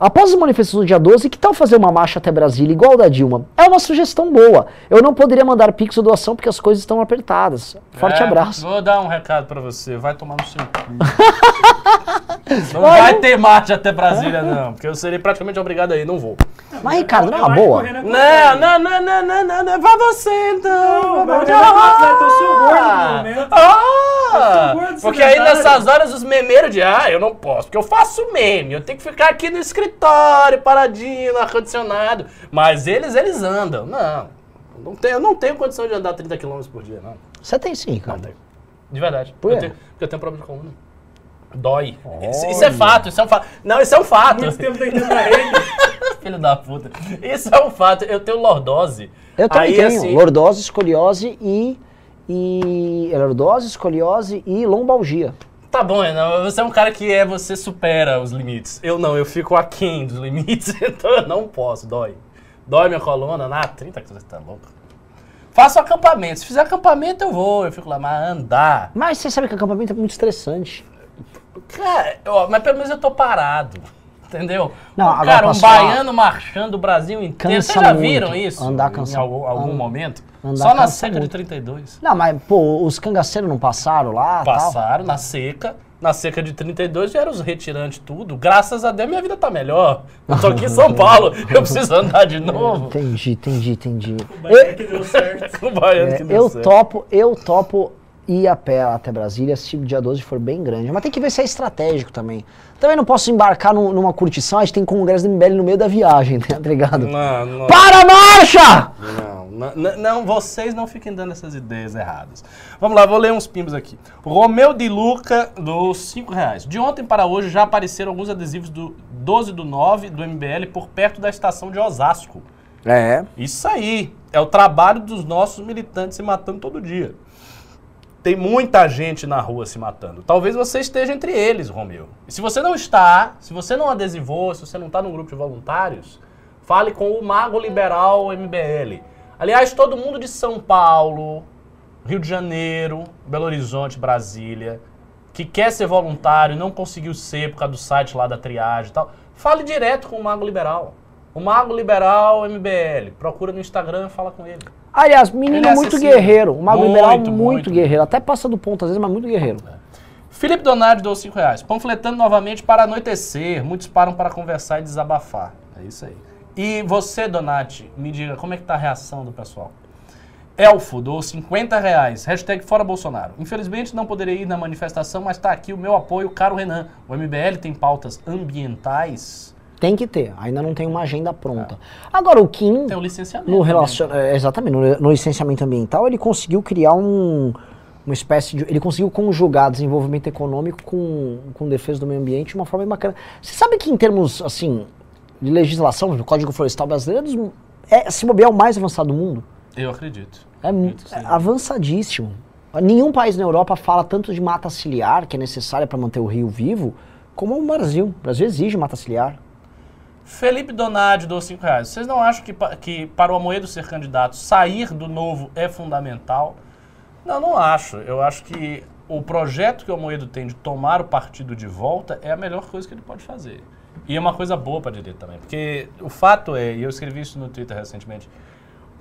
Após as manifestações do dia 12, que tal fazer uma marcha até Brasília igual da Dilma? É uma sugestão boa. Eu não poderia mandar pix ou doação porque as coisas estão apertadas. Forte É, abraço. Vou dar um recado pra você. Vai tomar no seu cu. não vai ter marcha até Brasília, não. Porque eu serei praticamente obrigado aí. Não vou. Mas, Ricardo, não é uma boa. Não, não, não, não, não, não, não. Vai você, então. Não, Vai você. eu sou gordo no momento. Ah! Porque aí nessas horas os memeiros de ah, eu não posso, porque eu faço meme, eu tenho que ficar aqui no escritório, paradinho, no ar-condicionado. Mas eles, eles andam. Não. Não tenho, eu não tenho condição de andar 30 km por dia, não. Você tem sim, Não Ricardo. tenho. De verdade. Por Eu quê? tenho, porque eu tenho problema de coluna. Dói. Isso, isso é fato, isso é um fato. Não, isso é um fato. Muito tempo rede. Filho da puta. Isso é um fato. Eu tenho lordose. Eu também Aí, tenho assim, lordose, escoliose e, e... Lordose, escoliose e lombalgia. Tá bom, Renan, você é um cara que é, você supera os limites. Eu não, eu fico aquém dos limites, então eu não posso, dói. Dói minha coluna, na 30 que você tá louco. Faço acampamento, se fizer acampamento eu vou, eu fico lá, mas andar. Mas você sabe que acampamento é muito estressante. Cara, ó, mas pelo menos eu tô parado. Entendeu? Não, agora cara, um baiano marchando o Brasil inteiro. Cansa Vocês já muito. viram isso? Andar em cansa- algum, algum and- momento? Andar Só na seca de muito. 32. Não, mas, pô, os cangaceiros não passaram lá tal? Passaram na seca. Na seca de 32 vieram os retirantes tudo. Graças a Deus minha vida tá melhor. Eu tô aqui em São Paulo, eu preciso andar de novo. Entendi, entendi, entendi. O Bahia que deu certo. O baiano É, que deu eu certo. topo, eu topo ir a pé até Brasília se o dia 12 for bem grande. Mas tem que ver se é estratégico também. Também não posso embarcar num- numa curtição, a gente tem congresso do MBL no meio da viagem, tá ligado? Não, não, Para a marcha! não, não, não, vocês não fiquem dando essas ideias erradas. Vamos lá, vou ler uns pimbos aqui. Romeu de Luca, dos 5 reais. De ontem para hoje já apareceram alguns adesivos do 12 do 9 do MBL por perto da estação de Osasco. É. Isso aí é o trabalho dos nossos militantes se matando todo dia. Tem muita gente na rua se matando. Talvez você esteja entre eles, Romeu. E se você não está, se você não adesivou, se você não está num grupo de voluntários, fale com o Mago Liberal MBL. Aliás, todo mundo de São Paulo, Rio de Janeiro, Belo Horizonte, Brasília, que quer ser voluntário e não conseguiu ser por causa do site lá da triagem e tal, fale direto com o Mago Liberal. O Mago Liberal MBL. Procura no Instagram e fala com ele. Aliás, menino é muito guerreiro. O Mago Muito, Liberal muito, muito. guerreiro. Até passa do ponto às vezes, mas muito guerreiro. Felipe Donati deu 5 reais. Panfletando novamente para anoitecer. Muitos param para conversar e desabafar. É isso aí. E você, Donati, me diga como é que tá a reação do pessoal. Elfo dou 50 reais. Hashtag fora Bolsonaro. Infelizmente não poderei ir na manifestação, mas está aqui o meu apoio, caro Renan. O MBL tem pautas ambientais. Tem que ter. Ainda não tem uma agenda pronta. Agora, o Kim, Tem o licenciamento. no também. relacion... é, exatamente, no, no licenciamento ambiental, ele conseguiu criar um, uma espécie de. Ele conseguiu conjugar desenvolvimento econômico com, com defesa do meio ambiente de uma forma bacana. Você sabe que em termos assim de legislação, o Código Florestal brasileiro é, se bobear, o mais avançado do mundo. Eu acredito. É, Acredito, é avançadíssimo. Nenhum país na Europa fala tanto de mata ciliar, que é necessária para manter o rio vivo, como o Brasil. O Brasil exige mata ciliar. Felipe Donadi dou 5 reais. Vocês não acham que, que para o Amoedo ser candidato, sair do novo é fundamental? Não, não acho. Eu acho que o projeto que o Amoedo tem de tomar o partido de volta é a melhor coisa que ele pode fazer. E é uma coisa boa para a direita também. Porque o fato é, e eu escrevi isso no Twitter recentemente,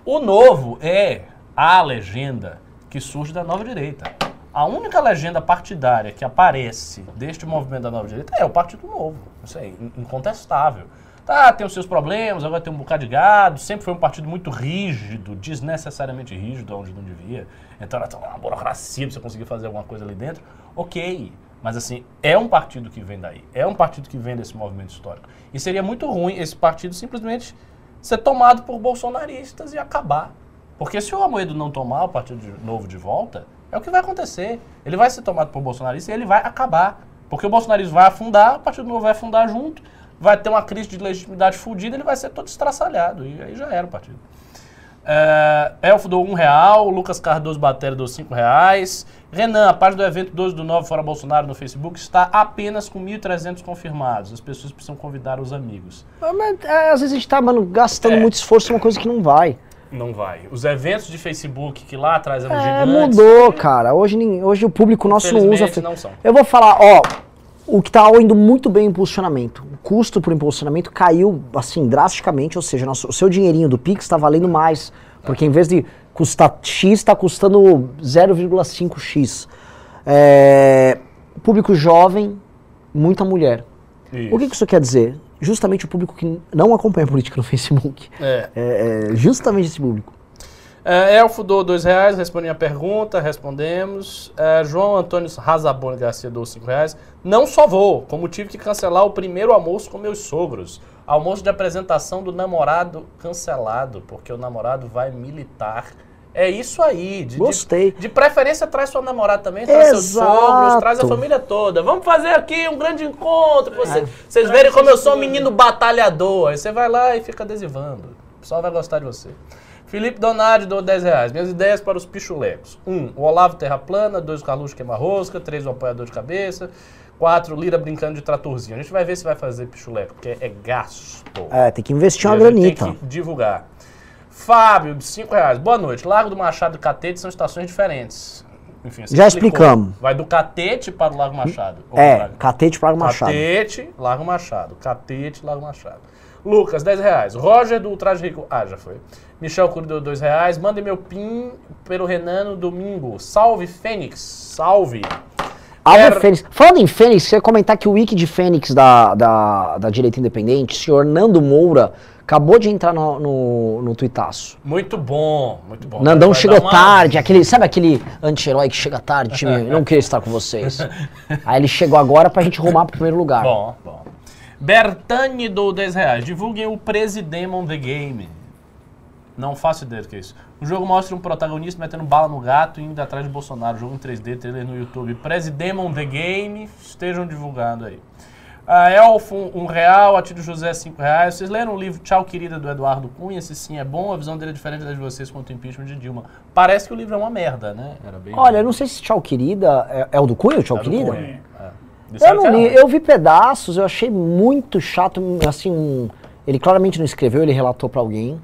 o novo é a legenda que surge da nova direita. A única legenda partidária que aparece deste movimento da nova direita é o Partido Novo. Isso in- incontestável. Tá, tem os seus problemas, agora tem um bocado de gado, sempre foi um partido muito rígido, desnecessariamente rígido, onde não devia. Então era uma burocracia pra você conseguir fazer alguma coisa ali dentro. Ok, mas assim, é um partido que vem daí, é um partido que vem desse movimento histórico. E seria muito ruim esse partido simplesmente ser tomado por bolsonaristas e acabar. Porque se o Amoedo não tomar o Partido de- Novo de volta, é o que vai acontecer. Ele vai ser tomado por bolsonaristas e ele vai acabar. Porque o bolsonarismo vai afundar, o Partido Novo vai afundar junto, vai ter uma crise de legitimidade fodida, ele vai ser todo estraçalhado. E aí já era o partido. É, Elfo deu um real, Lucas Cardoso Batera deu cinco reais. Renan, a página do evento 12 do 9 Fora Bolsonaro no Facebook está apenas com 1.300 confirmados. As pessoas precisam convidar os amigos. Mas, é, às vezes a gente tá, mano, gastando É. muito esforço em uma coisa que não vai. Não vai. Os eventos de Facebook que lá atrás eram É, gigantes. mudou, cara. Hoje, hoje o público nosso não usa. Não são. Eu vou falar, ó, o que tá indo muito bem em impulsionamento. O custo por impulsionamento caiu, assim, drasticamente, ou seja, nosso- o seu dinheirinho do Pix está valendo mais. Porque em vez de custar X, está custando 0,5X. É, público jovem, muita mulher. O que que isso quer dizer? Justamente o público que não acompanha a política no Facebook. É. É, é justamente esse público. É, Elfo dou dois reais, respondi a pergunta, respondemos. É, João Antônio Razaboni Garcia dou cinco reais. Não só vou, como tive que cancelar o primeiro almoço com meus sogros. Almoço de apresentação do namorado cancelado, porque o namorado vai militar. É isso aí. De, de- Gostei. De, preferência, traz sua namorada também, traz seus Exato. sogros, traz a família toda. Vamos fazer aqui um grande encontro. pra Você, É. Vocês verem como eu sou um menino batalhador. Aí você vai lá e fica adesivando. O pessoal vai gostar de você. Felipe Donadi dou 10 reais. Minhas ideias para os pichulecos. 1. Um, o Olavo Terra Plana. 2. O Carluxo Queima Rosca. 3. O Apoiador de Cabeça. 4. Lira brincando de tratorzinho. A gente vai ver se vai fazer pichuleco, porque é gasto. É, tem que investir uma granita. Tem que divulgar. Fábio, de 5 reais. Boa noite. Largo do Machado e Catete são estações diferentes. Enfim, Já explicou. explicamos. Vai do Catete para o Largo Machado. É, catete para Machado. Catete, Largo Machado. Catete, Largo Machado. Lucas, 10 reais. Roger do Ultraje Rico. Ah, já foi. Michel Cury deu 2 reais. Mandem meu PIN pelo Renan no domingo. Salve, Fênix. Salve. Quero- Fênix. Falando em Fênix, você ia comentar que o wiki de Fênix da, da, da direita independente, o senhor Nando Moura, acabou de entrar no, no, no tuitaço. Muito bom, muito bom. Nandão Vai chegou uma- tarde, aquele, sabe aquele anti-herói que chega tarde, time, não queria estar com vocês. Aí ele chegou agora pra gente rumar pro primeiro lugar. Bom, bom. Bertani do 10 reais. Divulguem o Presidemon The Game. Não faço ideia do que é isso. O jogo mostra um protagonista metendo bala no gato e indo atrás de Bolsonaro. Jogo em 3D, trailer no YouTube. Presidemon The Game. Estejam divulgando aí. A Elfo, um real. Atílio José, cinco reais. Vocês leram o livro Tchau, Querida, do Eduardo Cunha? Se sim é bom, a visão dele é diferente da de vocês quanto ao impeachment de Dilma. Parece que o livro é uma merda, né? Era bem... Olha, eu não sei se Tchau Querida, é, é o do Cunha, o Tchau É do Querida? Cunha, é. Eu Disseram não li, eu vi pedaços, eu achei muito chato, assim, um- ele claramente não escreveu, ele relatou pra alguém.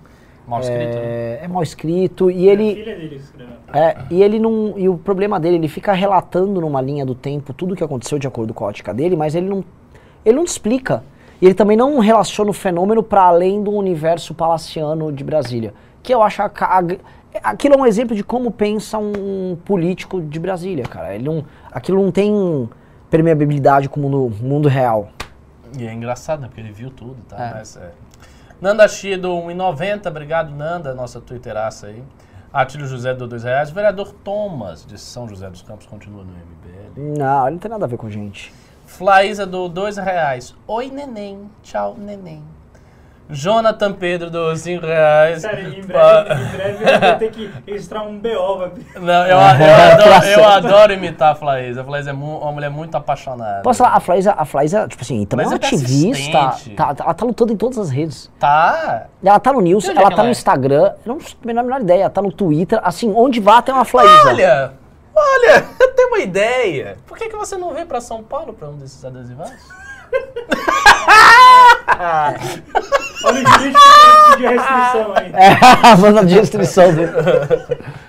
Mal escrito, né? É, é mal escrito e A ele filha dele que escreveu. é, e ele não e o problema dele, ele fica relatando numa linha do tempo tudo o que aconteceu de acordo com a ótica dele, mas ele não ele não te explica. E ele também não relaciona o fenômeno para além do universo palaciano de Brasília, que eu acho a, a- aquilo é um exemplo de como pensa um político de Brasília, cara. Ele não, aquilo não tem permeabilidade como no mundo real. E é engraçado, né? Porque ele viu tudo, tá? É. Mas, é. Nanda Chido, 1,90. Obrigado, Nanda, nossa twitteraça aí. Atílio José do 2 reais. O vereador Thomas, de São José dos Campos, continua no MBL. Não, ele não tem nada a ver com gente. Flaísa do 2 reais. Oi, neném. Tchau, neném. Jonathan Pedro do 5 reais. Sério, em breve, em breve eu vou ter que registrar um BO. Não, eu, eu, Tá adoro, eu adoro imitar a Flaísa. A Flaísa é uma mulher muito apaixonada. Posso falar, a Flaísa, a Flaísa, tipo assim, também é uma Mas é ativista, persistente. tá, ela tá lutando em todas as redes. Tá. Ela tá no News, ela tá ela no é? Instagram, eu não tenho a menor ideia, ela tá no Twitter, assim, onde vá tem uma Flaísa. Olha, olha, eu tenho uma ideia. Por que, que você não vem pra São Paulo pra um desses adesivados? Olha o que pedir restrição aí. É, manda de restrição dele.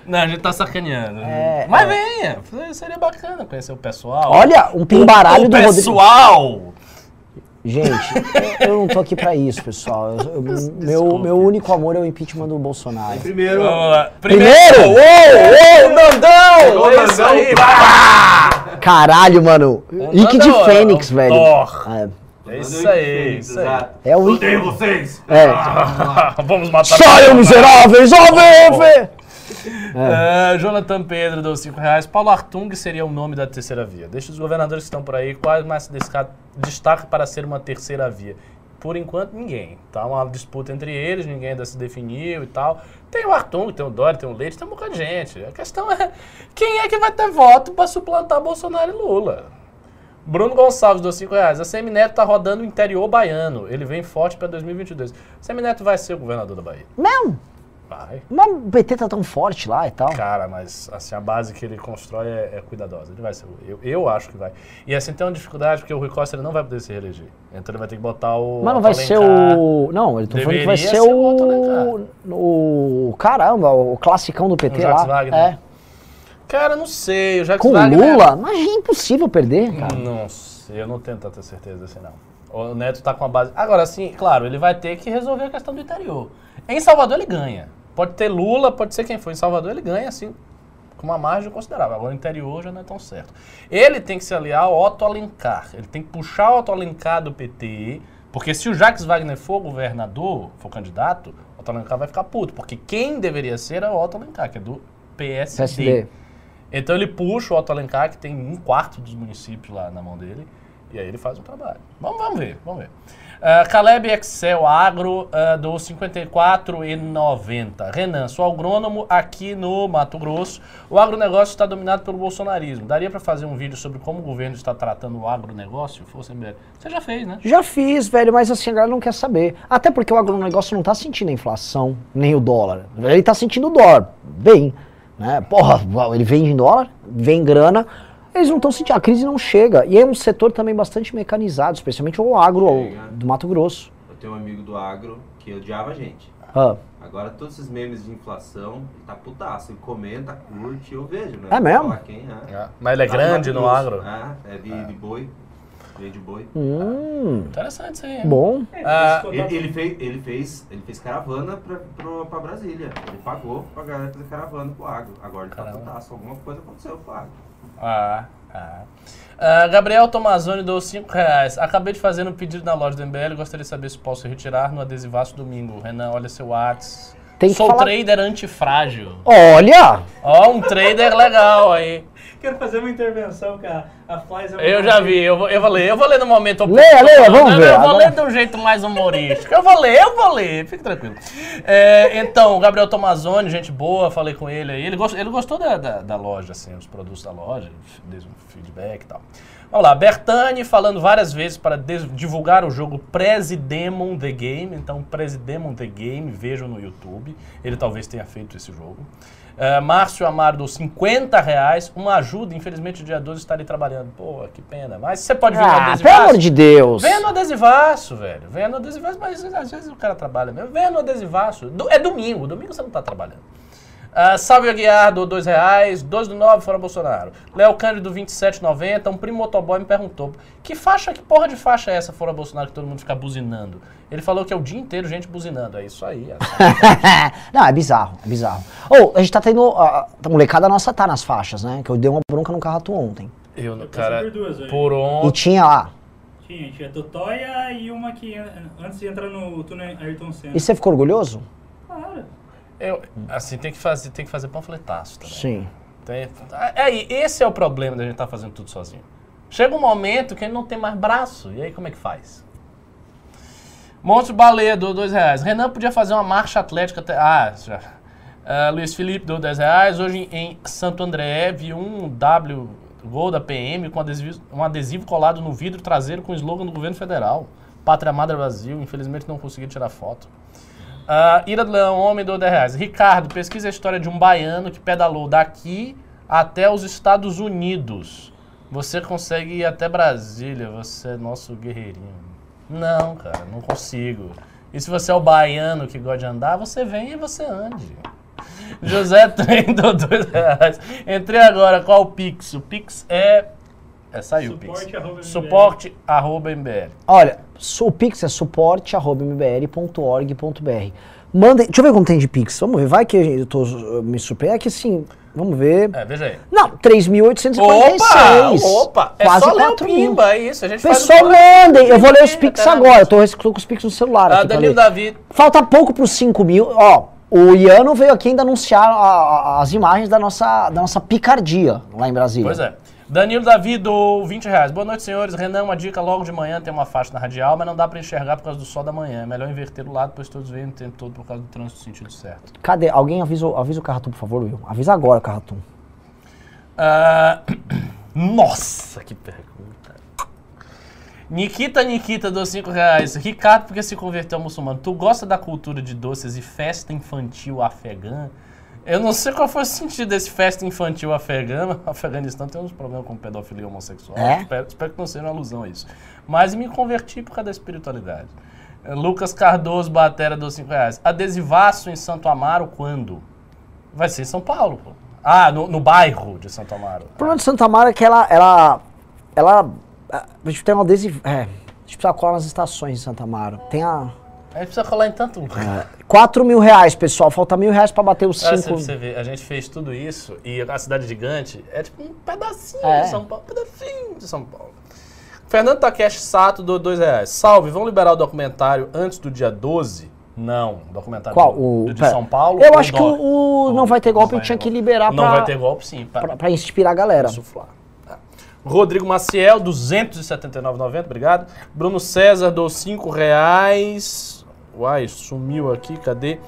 Não, a gente tá sacaneando. É, Mas venha, seria bacana conhecer o pessoal. Olha, um pimbaralho o do Rodrigo. pessoal! Gente, eu, eu não tô aqui pra isso, pessoal. Eu- eu- meu, meu único amor é o impeachment do Bolsonaro. Primeiro, Vamos lá. Primeiro! Uou, uou, Nandão! É isso aí! Caralho, mano. Ike de Fênix, é um velho. Thor. É, É isso aí, isso aí. É o. Odeio vocês! É. Vamos matar Saiam, miseráveis! Ó, vê, vê! É, Jonathan Pedro deu 5 reais. Paulo Artung seria o nome da terceira via. Deixa os governadores que estão por aí, quais mais se destaca para ser uma terceira via? Por enquanto, ninguém. Tá uma disputa entre eles, ninguém ainda se definiu e tal. Tem o Artung, tem o Dória, tem o Leite, tem um bocado de gente. A questão é quem é que vai ter voto para suplantar Bolsonaro e Lula? Bruno Gonçalves deu 5 reais. A Semineto tá rodando o interior baiano. Ele vem forte para 2022. Semineto vai ser o governador da Bahia. Não, Vai. mas o PT tá tão forte lá e tal. Cara, mas assim, a base que ele constrói é, é cuidadosa. Ele vai ser. Eu, eu acho que vai. E assim tem uma dificuldade porque o Rui Costa ele não vai poder se reeleger. Então ele vai ter que botar o. Mas não vai ser o. Não, ele tô falando que vai ser, ser o o. O. Caramba, o classicão do PT O Jacques lá. Wagner. É. Cara, não sei. O Jacques Com Wagner- Lula, mas é impossível perder, cara. Não sei, eu não tenho tanta certeza assim, não. O Neto tá com a base. Agora, assim, claro, ele vai ter que resolver a questão do interior. Em Salvador ele ganha. Pode ter Lula, pode ser quem for. Em Salvador ele ganha, assim, com uma margem considerável. Agora, o interior já não é tão certo. Ele tem que se aliar ao Otto Alencar. Ele tem que puxar o Otto Alencar do PT. Porque se o Jacques Wagner for governador, for candidato, o Otto Alencar vai ficar puto. Porque quem deveria ser é o Otto Alencar, que é do PSD. PSD. Então ele puxa o Otto Alencar, que tem um quarto dos municípios lá na mão dele, e aí ele faz o trabalho. Vamos, vamos ver, vamos ver. Ah, Caleb Excel Agro ah, do 54,90. Renan, sou agrônomo aqui no Mato Grosso. O agronegócio está dominado pelo bolsonarismo. Daria para fazer um vídeo sobre como o governo está tratando o agronegócio? MBL. Você já fez, né? Já fiz, velho, mas assim, a galera não quer saber. Até porque o agronegócio não tá sentindo a inflação, nem o dólar. Ele tá sentindo o dólar, bem. Né? Porra, ele vende em dólar, vem grana, eles não estão sentindo, a crise não chega. E é um setor também bastante mecanizado, especialmente o agro Chega. do Mato Grosso. Eu tenho um amigo do agro que odiava a gente. Ah, Agora todos esses memes de inflação, ele tá putaço. Ele comenta, curte, eu vejo, né? É mesmo? Quem é. Mas ele é grande Mato no Grosso. agro. É, é de, de boi. Veio de boi. hum, Interessante isso aí. hein? bom. Ah, Ele, ele fez, ele, fez, ele fez caravana pra, pra, pra Brasília. Ele pagou pra galera fazer caravana pro agro. Agora ele tá Caramba. putaço. Alguma coisa aconteceu com o agro. Ah, ah. Ah, Gabriel Tomazoni deu 5 reais. Acabei de fazer um pedido na loja do MBL. Gostaria de saber se posso retirar no adesivaço domingo. Renan, olha seu Whats. Sou falar- trader antifrágil. Olha! Ó, um trader legal aí. Quero fazer uma intervenção com a, a Flies. Eu já vi, eu vou, eu vou ler, eu vou ler no momento Leia, leia, vamos ver. Eu vou Agora- ler de um jeito mais humorístico. Eu vou ler, eu vou ler, fique tranquilo. É, então, o Gabriel Tomazoni, gente boa, falei com ele aí. Ele gostou, ele gostou da, da, da loja, assim, os produtos da loja, deu um feedback e tal. Vamos lá, Bertani falando várias vezes para divulgar o jogo Presidemon The Game. Então, Presidemon The Game, vejam no YouTube. Ele talvez tenha feito esse jogo. É, Márcio Amaro deu 50 reais. Uma ajuda, infelizmente o dia 12 estarei trabalhando. Pô, que pena. Mas você pode vir no Ah, pelo adesivaço. amor de Deus. Venha no adesivaço, velho. Venha no adesivaço, mas às vezes o cara trabalha mesmo. Venha no adesivaço. É domingo. Domingo você não tá trabalhando. Ah, Salve Aguiar, do 2 reais. 2 do 9, fora Bolsonaro. Léo Cândido, 27,90. Um primo motoboy me perguntou, que faixa, que porra de faixa é essa fora Bolsonaro que todo mundo fica buzinando? Ele falou que é o dia inteiro gente buzinando. É isso aí. é não, é bizarro, é bizarro. Ou, a gente tá tendo. A, a molecada nossa tá nas faixas, né? Que eu dei uma bronca no carrato ontem. Eu, Eu cara, por duas por E ontem. tinha lá. Tinha, tinha Totóia e uma que an- antes de entrar no túnel Ayrton Senna. E você ficou orgulhoso? Claro. Eu, assim, tem que fazer, tem que fazer panfletaço também. Sim. Tem- Aí, esse é o problema da gente estar fazendo tudo sozinho. Chega um momento que a gente não tem mais braço. E aí, como é que faz? Monstro Baleia, do dois reais. Renan podia fazer uma marcha atlética até. Ah, já. Ah, Luiz Felipe, do 10 reais. Hoje em Santo André, vi um W gol da PM com adesivo, um adesivo colado no vidro traseiro com o slogan do governo federal. Pátria Amada Brasil. Infelizmente não consegui tirar foto. Ah, Ira do Leão, homem do 10 reais. Ricardo, pesquisa a história de um baiano que pedalou daqui até os Estados Unidos. Você consegue ir até Brasília, você é nosso guerreirinho. Não, cara, não consigo. E se você é o baiano que gosta de andar, você vem e você ande. José Trem do 2 reais. Entrei agora, qual o Pix? O Pix é. É, saiu o Pix. Suporte arroba MBL. Suporte arroba. Olha, o Pix é suporte.mbl.org.br. Mandem. Deixa eu ver como tem de Pix. Vamos ver. Vai que eu tô me surpreendendo. É que assim, vamos ver. É, veja aí. Não, 3.846. Opa! Opa! É Quase só ler o 4 mil. Pimba, é isso. A gente faz Pessoal, um- mandem. Eu vou ler os Pix na agora. Eu lista. tô, com os Pix no celular. Ah, aqui Danilo ler. Davi. Falta pouco para os 5 mil. Ó, o Iano veio aqui ainda anunciar a- a- as imagens da nossa, da nossa picardia lá em Brasília. Pois é. Danilo Davi do 20 reais. Boa noite, senhores. Renan, uma dica logo de manhã tem uma faixa na radial, mas não dá pra enxergar por causa do sol da manhã. É melhor inverter o lado, pois todos veem o tempo todo por causa do trânsito no sentido certo. Cadê? Alguém avisa, o- avisa o Carratum, por favor, Will. Avisa agora, Carratum. Ah, nossa, que pergunta. Nikita Nikita dos 5 reais. Ricardo, porque se converteu ao muçulmano. Tu gosta da cultura de doces e festa infantil afegã? Eu não sei qual foi o sentido desse festa infantil afegã. O Afeganistão tem uns problemas com pedofilia homossexual. É? Espero, espero que não seja uma alusão a isso. Mas me converti por causa da espiritualidade. Eh, Lucas Cardoso, Batera dos 5 reais. Adesivaço em Santo Amaro quando? Vai ser em São Paulo, pô. Ah, no, no bairro de Santo Amaro. O problema de Santa Mara é que ela. ela, ela a gente tem um adesivo. É, a gente precisa colar nas estações de Santa Mara. Tem a. A gente precisa colar em tanto lugar. 4 mil reais, pessoal. Falta mil reais pra bater os Olha, 5. você, você vê, a gente fez tudo isso e a cidade gigante é tipo um pedacinho É. de São Paulo. pedacinho de São Paulo. Fernando Takeshi Sato do 2 reais. Salve, vão liberar o documentário antes do dia 12? Não, documentário Qual? do, O, do de. São Paulo. Eu acho que o, o Não Vai Ter Golpe tinha que liberar Não pra, vai ter golpe, sim. Pra inspirar a galera. Insuflar. Tá. Rodrigo Maciel, 279,90, obrigado. Bruno César, dou 5 reais. Uai, sumiu aqui, cadê?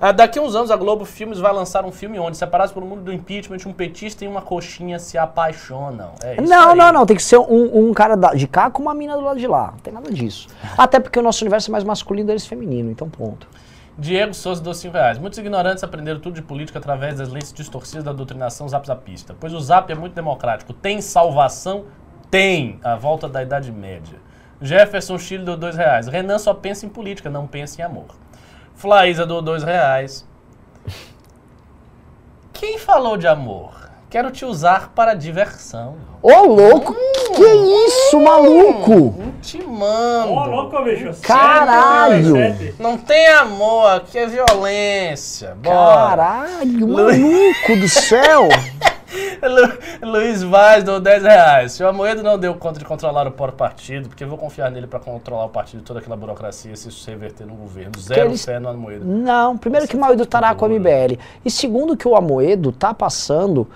Ah, daqui a uns anos a Globo Filmes vai lançar um filme onde, separados pelo mundo do impeachment, um petista e uma coxinha se apaixonam. É isso Não, aí. não, não. Tem que ser um, um cara de cá com uma mina do lado de lá. Não tem nada disso. Até porque o nosso universo é mais masculino, eles feminino. Então, ponto. Diego Souza deu 5 reais. Muitos ignorantes aprenderam tudo de política através das lentes distorcidas da doutrinação zap-zapista. Pois o zap é muito democrático. Tem salvação? Tem. A volta da Idade Média. Jefferson Chile deu 2 reais. Renan só pensa em política, não pensa em amor. Flaísa deu 2 reais. Quem falou de amor? Quero te usar para diversão. Ô, louco! Que isso, maluco? Te mando. Ô, louco, bicho. Caralho! Não tem amor, aqui é violência. Bora. Caralho, maluco do céu! Lu- Luiz Vaz deu 10 reais. Se o Amoedo não deu conta de controlar o próprio partido, porque eu vou confiar nele para controlar o partido toda aquela burocracia se isso se reverter no governo. Zero eles- fé no Amoedo. Não, primeiro que o Mauído estará com a MBL. E segundo que o Amoedo tá passando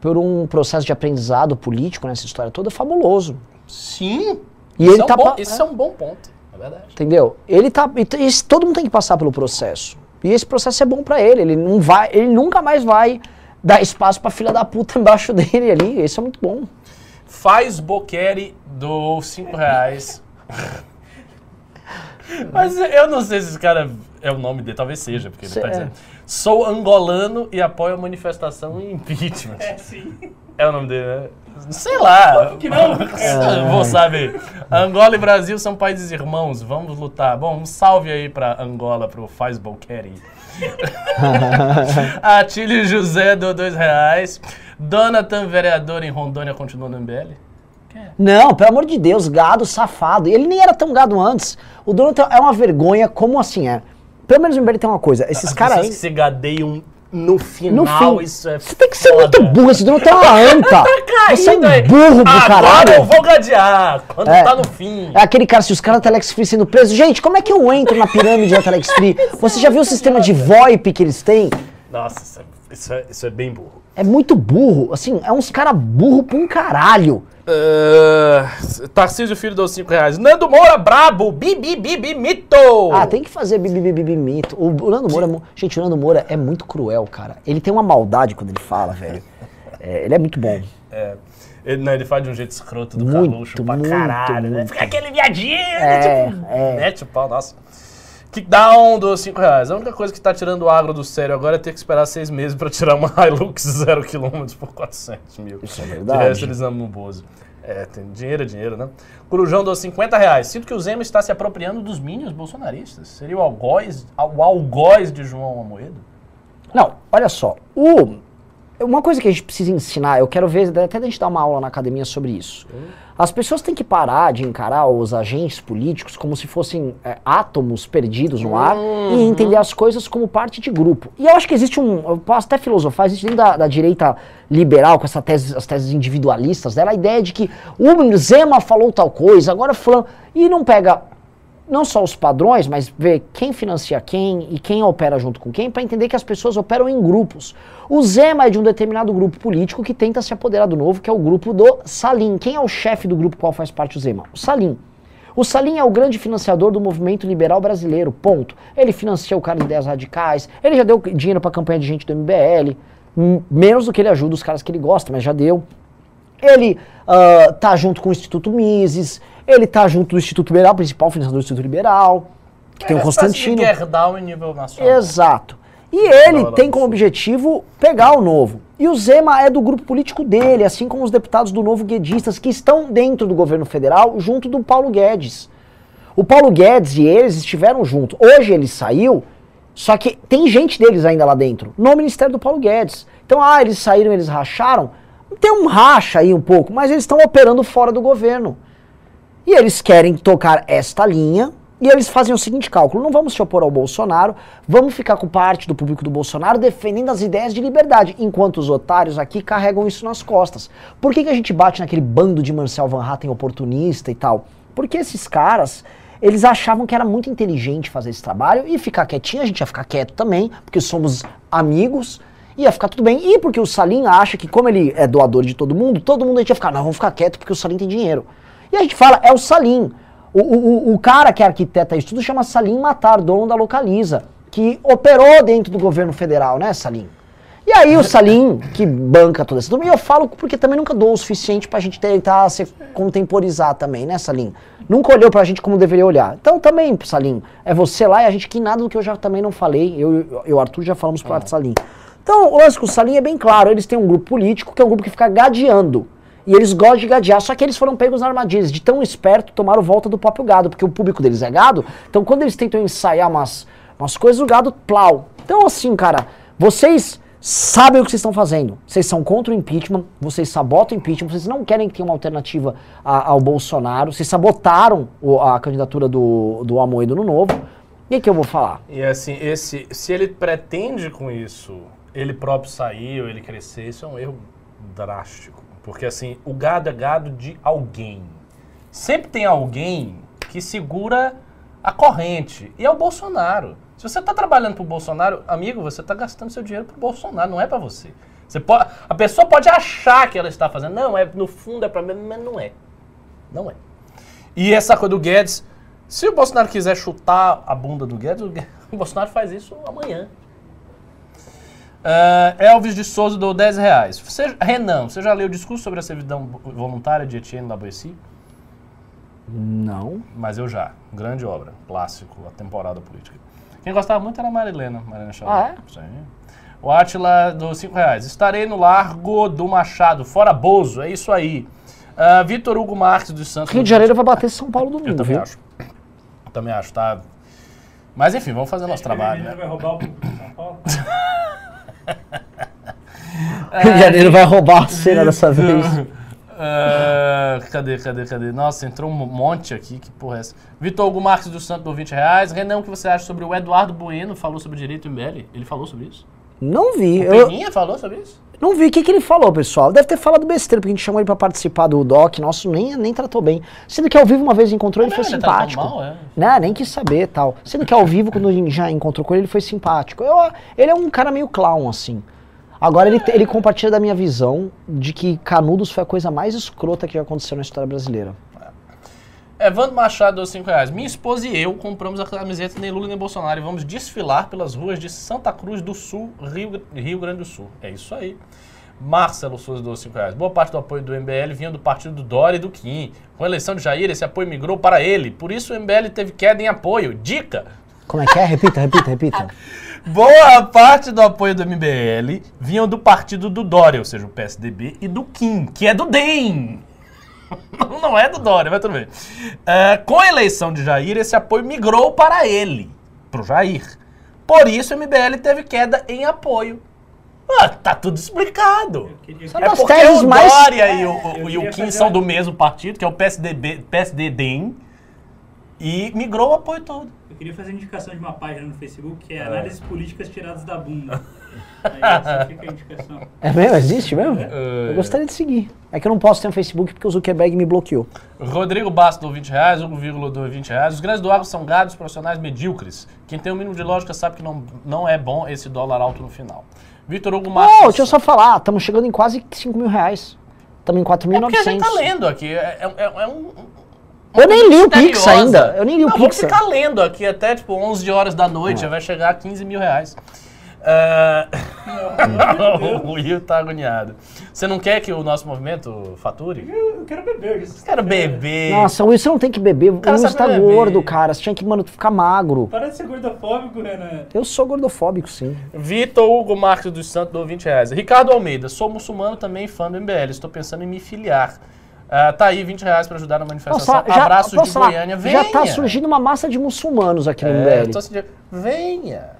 por um processo de aprendizado político nessa história toda fabuloso. Sim. E isso ele é um tá bom, Isso é um bom ponto, é verdade. Entendeu? Ele tá. esse- todo mundo tem que passar pelo processo. E esse processo é bom pra ele. Ele não vai. Ele nunca mais vai dar espaço pra filha da puta embaixo dele ali. Isso é muito bom. Faz Boqueri do 5 reais. Mas eu não sei se esse cara é o nome dele, talvez seja, porque ele Cê- tá é. dizendo. Sou angolano e apoio a manifestação e impeachment. É, sim. É o nome dele, né? Sei lá. que não? Eu Vou saber. Angola e Brasil são países irmãos. Vamos lutar. Bom, um salve aí pra Angola, pro Faz Boqueri. Atílio José deu dois reais. Donatan, vereador em Rondônia, continua no MBL? Não, pelo amor de Deus, gado safado. Ele nem era tão gado antes. O Donald é uma vergonha, como assim é? Pelo menos no MBL tem uma coisa. Esses As caras aí. que se gadeiam no final, No fim, isso é você tem que ser foda. muito burro, esse Donald é uma anta. Você é um burro do Agora caralho. eu vou gadear, quando É. tá no fim. É aquele cara, se os caras da Telex Free sendo presos. Gente, como é que eu entro na pirâmide da Telex Free? Você já viu o sistema de VoIP que eles têm? Nossa, isso é, isso é- isso é bem burro. É muito burro. Assim, é uns caras burro pra um caralho. Uh, Tarcísio Filho deu 5 reais. Nando Moura, brabo! Bibi, bibi, mito! Ah, tem que fazer bibi, bibi, bibi, mito. O, o Nando Moura, é gente, o Nando Moura é muito cruel, cara. Ele tem uma maldade quando ele fala, velho. É, ele é muito bom. É, ele, não, ele faz de um jeito escroto do Muito, Carluxo pra muito, caralho, né? muito. Fica aquele viadinho, É, tipo, é. mete o pau, nossa. Kickdown dos 5 reais. A única coisa que tá tirando o agro do sério agora é ter que esperar 6 meses pra tirar uma Hilux 0km por 400 mil. Isso é De verdade. resto, eles amam o Bozo. É, tem dinheiro é dinheiro, né? Corujão deu 50 reais. Sinto que o Zema está se apropriando dos minions bolsonaristas. Seria o algoz, o algoz de João Amoedo? Não, olha só. O, uma coisa que a gente precisa ensinar, eu quero ver, até a gente dar uma aula na academia sobre isso. As pessoas têm que parar de encarar os agentes políticos como se fossem é, átomos perdidos no ar e entender as coisas como parte de grupo. E eu acho que existe um. Eu posso até filosofar, existe dentro da, da direita liberal, com essa tese, as teses individualistas dela, a ideia de que o Zema falou tal coisa, agora fulano. E não pega não só os padrões, mas ver quem financia quem e quem opera junto com quem, para entender que as pessoas operam em grupos. O Zema é de um determinado grupo político que tenta se apoderar do novo, que é o grupo do Salim. Quem é o chefe do grupo qual faz parte o Zema? O Salim. O Salim é o grande financiador do movimento liberal brasileiro, ponto. Ele financia o cara de ideias radicais, ele já deu dinheiro para campanha de gente do MBL, menos do que ele ajuda os caras que ele gosta, mas já deu. Ele ah, tá junto com o Instituto Mises, ele tá junto do Instituto Liberal, principal financiador do Instituto Liberal, que tem o Constantino. Gerdau em nível nacional. Exato. E ele tem como objetivo pegar o Novo. E o Zema é do grupo político dele, assim como os deputados do Novo Guedistas, que estão dentro do governo federal, junto do Paulo Guedes. O Paulo Guedes e eles estiveram juntos. Hoje ele saiu, só que tem gente deles ainda lá dentro, no ministério do Paulo Guedes. Então, ah, eles saíram, eles racharam. Tem um racha aí um pouco, mas eles estão operando fora do governo. E eles querem tocar esta linha e eles fazem o seguinte cálculo: não vamos se opor ao Bolsonaro, vamos ficar com parte do público do Bolsonaro defendendo as ideias de liberdade, enquanto os otários aqui carregam isso nas costas. Por que, que a gente bate naquele bando de Marcel Van Hatten oportunista e tal? Porque esses caras. Eles achavam que era muito inteligente fazer esse trabalho e ficar quietinho, a gente ia ficar quieto também, porque somos amigos. Ia ficar tudo bem. E porque o Salim acha que, como ele é doador de todo mundo, todo mundo ia ficar, não, vamos ficar quieto porque o Salim tem dinheiro. E a gente fala, é o Salim. O, o, o- cara que arquiteta isso tudo chama Salim Matar, dono da Localiza, que operou dentro do governo federal, né, Salim? E aí o Salim, que banca toda essa turma, e eu falo porque também nunca dou o suficiente pra gente tentar se contemporizar também, né, Salim? Nunca olhou pra gente como deveria olhar. Então também, Salim, é você lá e a gente que nada do que eu já também não falei, eu e o Arthur já falamos pro Salim. Então o lance com o Salim é bem claro, eles têm um grupo político que é um grupo que fica gadeando. E eles gostam de gadear, só que eles foram pegos na armadilhas, de tão esperto tomaram volta do próprio gado, porque o público deles é gado, então quando eles tentam ensaiar umas, umas coisas, o gado plau. Então assim, cara, vocês sabem o que vocês estão fazendo. Vocês são contra o impeachment, vocês sabotam o impeachment, vocês não querem que tenha uma alternativa a- ao Bolsonaro, vocês sabotaram o- a candidatura do, do Amoedo no Novo. E que eu vou falar? E assim, esse, se ele pretende com isso, ele próprio sair ou ele crescer, isso é um erro drástico. Porque assim, o gado é gado de alguém. Sempre tem alguém que segura a corrente. E é o Bolsonaro. Se você está trabalhando para o Bolsonaro, amigo, você está gastando seu dinheiro para o Bolsonaro, não é para você. você pode, a pessoa pode achar que ela está fazendo. Não, é, no fundo é para mim, mas não é. Não é. E essa coisa do Guedes, se o Bolsonaro quiser chutar a bunda do Guedes, o Guedes- o Bolsonaro faz isso amanhã. Ah, Elvis de Souza dou 10 reais. Você, Renan, você já leu o discurso sobre a servidão voluntária de Etienne Laboissy? Não. Mas eu já. Grande obra. Clássico, a temporada política. Quem gostava muito era a Marilena. Marilena Xavier. Ah, é? Sim. O Atila dos 5 reais. Estarei no Largo do Machado, fora Bozo. É isso aí. Ah, Vitor Hugo Marques dos Santos. Rio de Janeiro vai bater São Paulo Eu domingo, também viu? acho. Eu também acho, tá? Mas enfim, vamos fazer nosso trabalho, né? vai roubar o São Paulo? Rio de Janeiro vai roubar a cena dessa vez. Ah, cadê, cadê, cadê? Nossa, entrou um monte aqui, que porra é essa? Vitor Hugo Marques do Santos do 20 reais. Renan, o que você acha sobre o Eduardo Bueno? Falou sobre direito MBL? Ele falou sobre isso? Não vi. O Eu Peninha falou sobre isso? Não vi o que, que ele falou, pessoal. Deve ter falado besteira, porque a gente chamou ele pra participar do doc. Nosso nem, nem tratou bem. Sendo que ao vivo uma vez encontrou, ele foi Ele simpático. mal, é. Né, nem quis saber tal. Sendo que ao vivo, quando a gente já encontrou com ele, ele foi simpático. Eu, ele é um cara meio clown, assim. Agora ele, ele compartilha da minha visão de que Canudos foi a coisa mais escrota que já aconteceu na história brasileira. Evandro Machado deu 5 reais. Minha esposa e eu compramos a camiseta nem Lula nem Bolsonaro e vamos desfilar pelas ruas de Santa Cruz do Sul, Rio, Rio Grande do Sul. É isso aí. Marcelo Souza deu 5 reais. Boa parte do apoio do MBL vinha do partido do Dória e do Kim. Com a eleição de Jair, esse apoio migrou para ele. Por isso o MBL teve queda em apoio. Dica! Como é que é? Repita, repita, repita. Boa parte do apoio do MBL vinham do partido do Dória, ou seja, o PSDB, e do Kim, que é do DEM. Não é do Dória, mas tudo bem. É, com a eleição de Jair, esse apoio migrou para ele, para o Jair. Por isso o MBL teve queda em apoio. Ah, tá tudo explicado. queria- É porque o mais- Dória e o, o- eu e o Kim fazer são do mesmo partido, que é o PSDB, PSD DEM, e migrou o apoio todo. Eu queria fazer indicação de uma página no Facebook que é É. Análises Políticas Tiradas da Bunda. Aí essa fica a indicação. É mesmo? Existe mesmo? É. Eu gostaria de seguir. É que eu não posso ter um Facebook porque o Zuckerberg me bloqueou. Rodrigo Basto do 20 reais, Hugo Vírgula do 20 reais. Os grandes do agro são gados profissionais medíocres. Quem tem o mínimo de lógica sabe que não, não é bom esse dólar alto no final. Vitor Hugo Marques. Oh, deixa eu só falar. Estamos chegando em quase 5 mil reais. Estamos em É porque a gente 4.900. tá lendo aqui. É, é- é- é um. Eu nem li o Pix ainda. Eu nem li o Pix. Vou ficar lendo aqui até tipo 11 horas da noite. Já vai chegar a 15 mil reais. Ah, o Will tá agoniado. Você não quer que o nosso movimento fature? Eu, eu quero beber. Quero beber. Nossa, Will, você não tem que beber. O cara Will está beber. gordo, cara. Você tinha que, mano, ficar magro. Para de ser gordofóbico, Renan. Eu sou gordofóbico, sim. Vitor Hugo Marques dos Santos dou 20 reais. Ricardo Almeida, sou muçulmano também fã do MBL. Estou pensando em me filiar. Ah, tá aí 20 reais para ajudar na manifestação. falar? Já, Abraços de falar? Goiânia. Venha. Já tá surgindo uma massa de muçulmanos aqui no É, MBL. sentindo. Venha.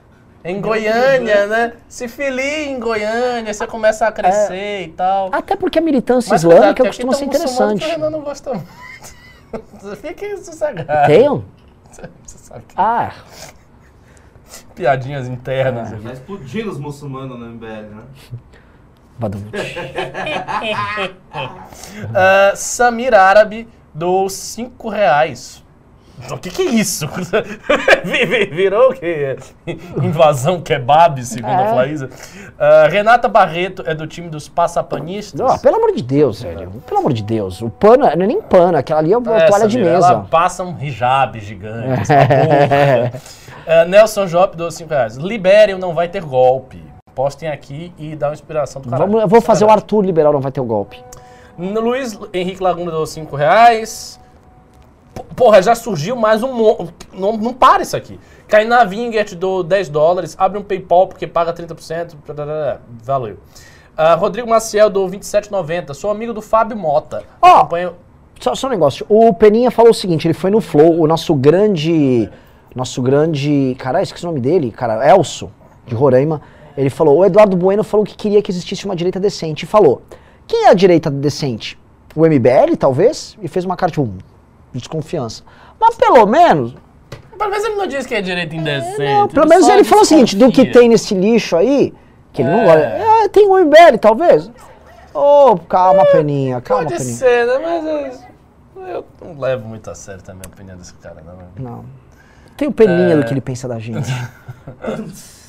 Em Goiânia, né? Se filie em Goiânia, você começa a crescer e tal. Até porque a militância Mas islâmica costuma ser interessante. Que o Renan não gosta muito. Fique sossegado. Tenham? Você sabe que Ah, piadinhas internas. Tá aqui. explodindo os muçulmanos no MBL, né? Badum. Ah, Samir Árabe dou 5 reais. O que, que é isso? Vi- vi- Virou o quê? Invasão kebab, segundo É. a Flaísa. Ah, Renata Barreto é do time dos passapanistas. Não, pelo amor de Deus, velho. Pelo amor de Deus. O pano, não é nem pano, aquela ali é uma É, toalha de mesa. Ela passa um hijab gigante, porra. Ah, Nelson Job, doou 5 reais. Liberem, não vai ter golpe. Postem aqui e dá uma inspiração do caralho. Vamos, eu vou fazer o verdade. Arthur liberal, não vai ter o golpe. No Luiz Henrique Laguna doou 5 reais. Porra, já surgiu mais um. Não, não para isso aqui. Kainá Vinget do 10 dólares. Abre um PayPal porque paga 30%. tarará. Valeu. Ah, Rodrigo Maciel do 27,90. Sou amigo do Fábio Mota. Ó. Acompanho. Só, só um negócio. O Peninha falou o seguinte, ele foi no Flow, o nosso grande... Nosso grande... Caralho, esqueci o nome dele, cara. Elso, de Roraima. Ele falou, o Eduardo Bueno falou que queria que existisse uma direita decente. E falou, quem é a direita decente? O MBL, talvez? E fez uma cara, tipo, de desconfiança. Mas pelo menos... Pelo menos ele não diz que é direito indecente. Não, pelo menos ele falou o seguinte, do que tem nesse lixo aí, que ele não É. gosta. É, tem o MBL, talvez. Ô, calma, Peninha, calma, Pode Peninha. ser, né? Mas eu, eu não levo muito a sério também a opinião desse cara, não. Não. Tem o Peninha É. do que ele pensa da gente.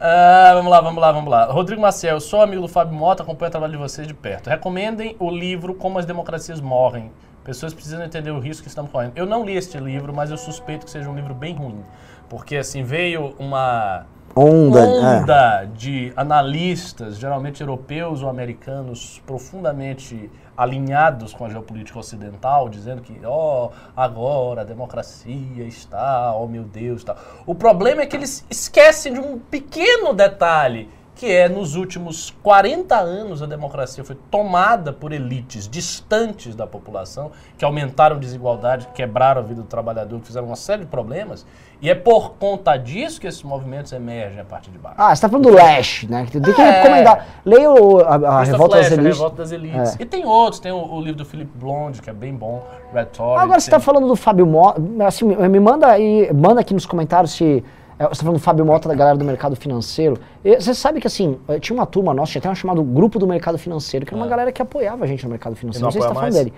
Ah, vamos lá, vamos lá, vamos lá. Rodrigo Maciel, sou amigo do Fábio Mota, acompanho o trabalho de vocês de perto. Recomendem o livro Como as Democracias Morrem. Pessoas precisam entender o risco que estamos correndo. Eu não li este livro, mas eu suspeito que seja um livro bem ruim. Porque, assim, veio uma Onda, é. onda de analistas, geralmente europeus ou americanos, profundamente alinhados com a geopolítica ocidental, dizendo que, ó, agora a democracia está, ó meu Deus, tá. O problema é que eles esquecem de um pequeno detalhe, que é nos últimos 40 anos a democracia foi tomada por elites distantes da população, que aumentaram desigualdade, quebraram a vida do trabalhador, fizeram uma série de problemas, e é por conta disso que esses movimentos emergem a partir de baixo. Ah, você tá falando do Lash, né? Tem que É. recomendar. Leia o- a, a Revolta das Flesch, a Elites. Revolta das Elites. É. E tem outros, tem o, o livro do Philip Blonde, que é bem bom, Rhetoric. Agora você tem- tá falando do Fábio Mota. Assim, me manda aí, manda aqui nos comentários se. É, Você tá falando do Fábio Mota, da galera do mercado financeiro. E Você sabe que assim, eh, tinha uma turma nossa, tinha até um chamado Grupo do Mercado Financeiro, que era uma Ah. galera que apoiava a gente no mercado financeiro. não Não sei se você tá apoia falando dele.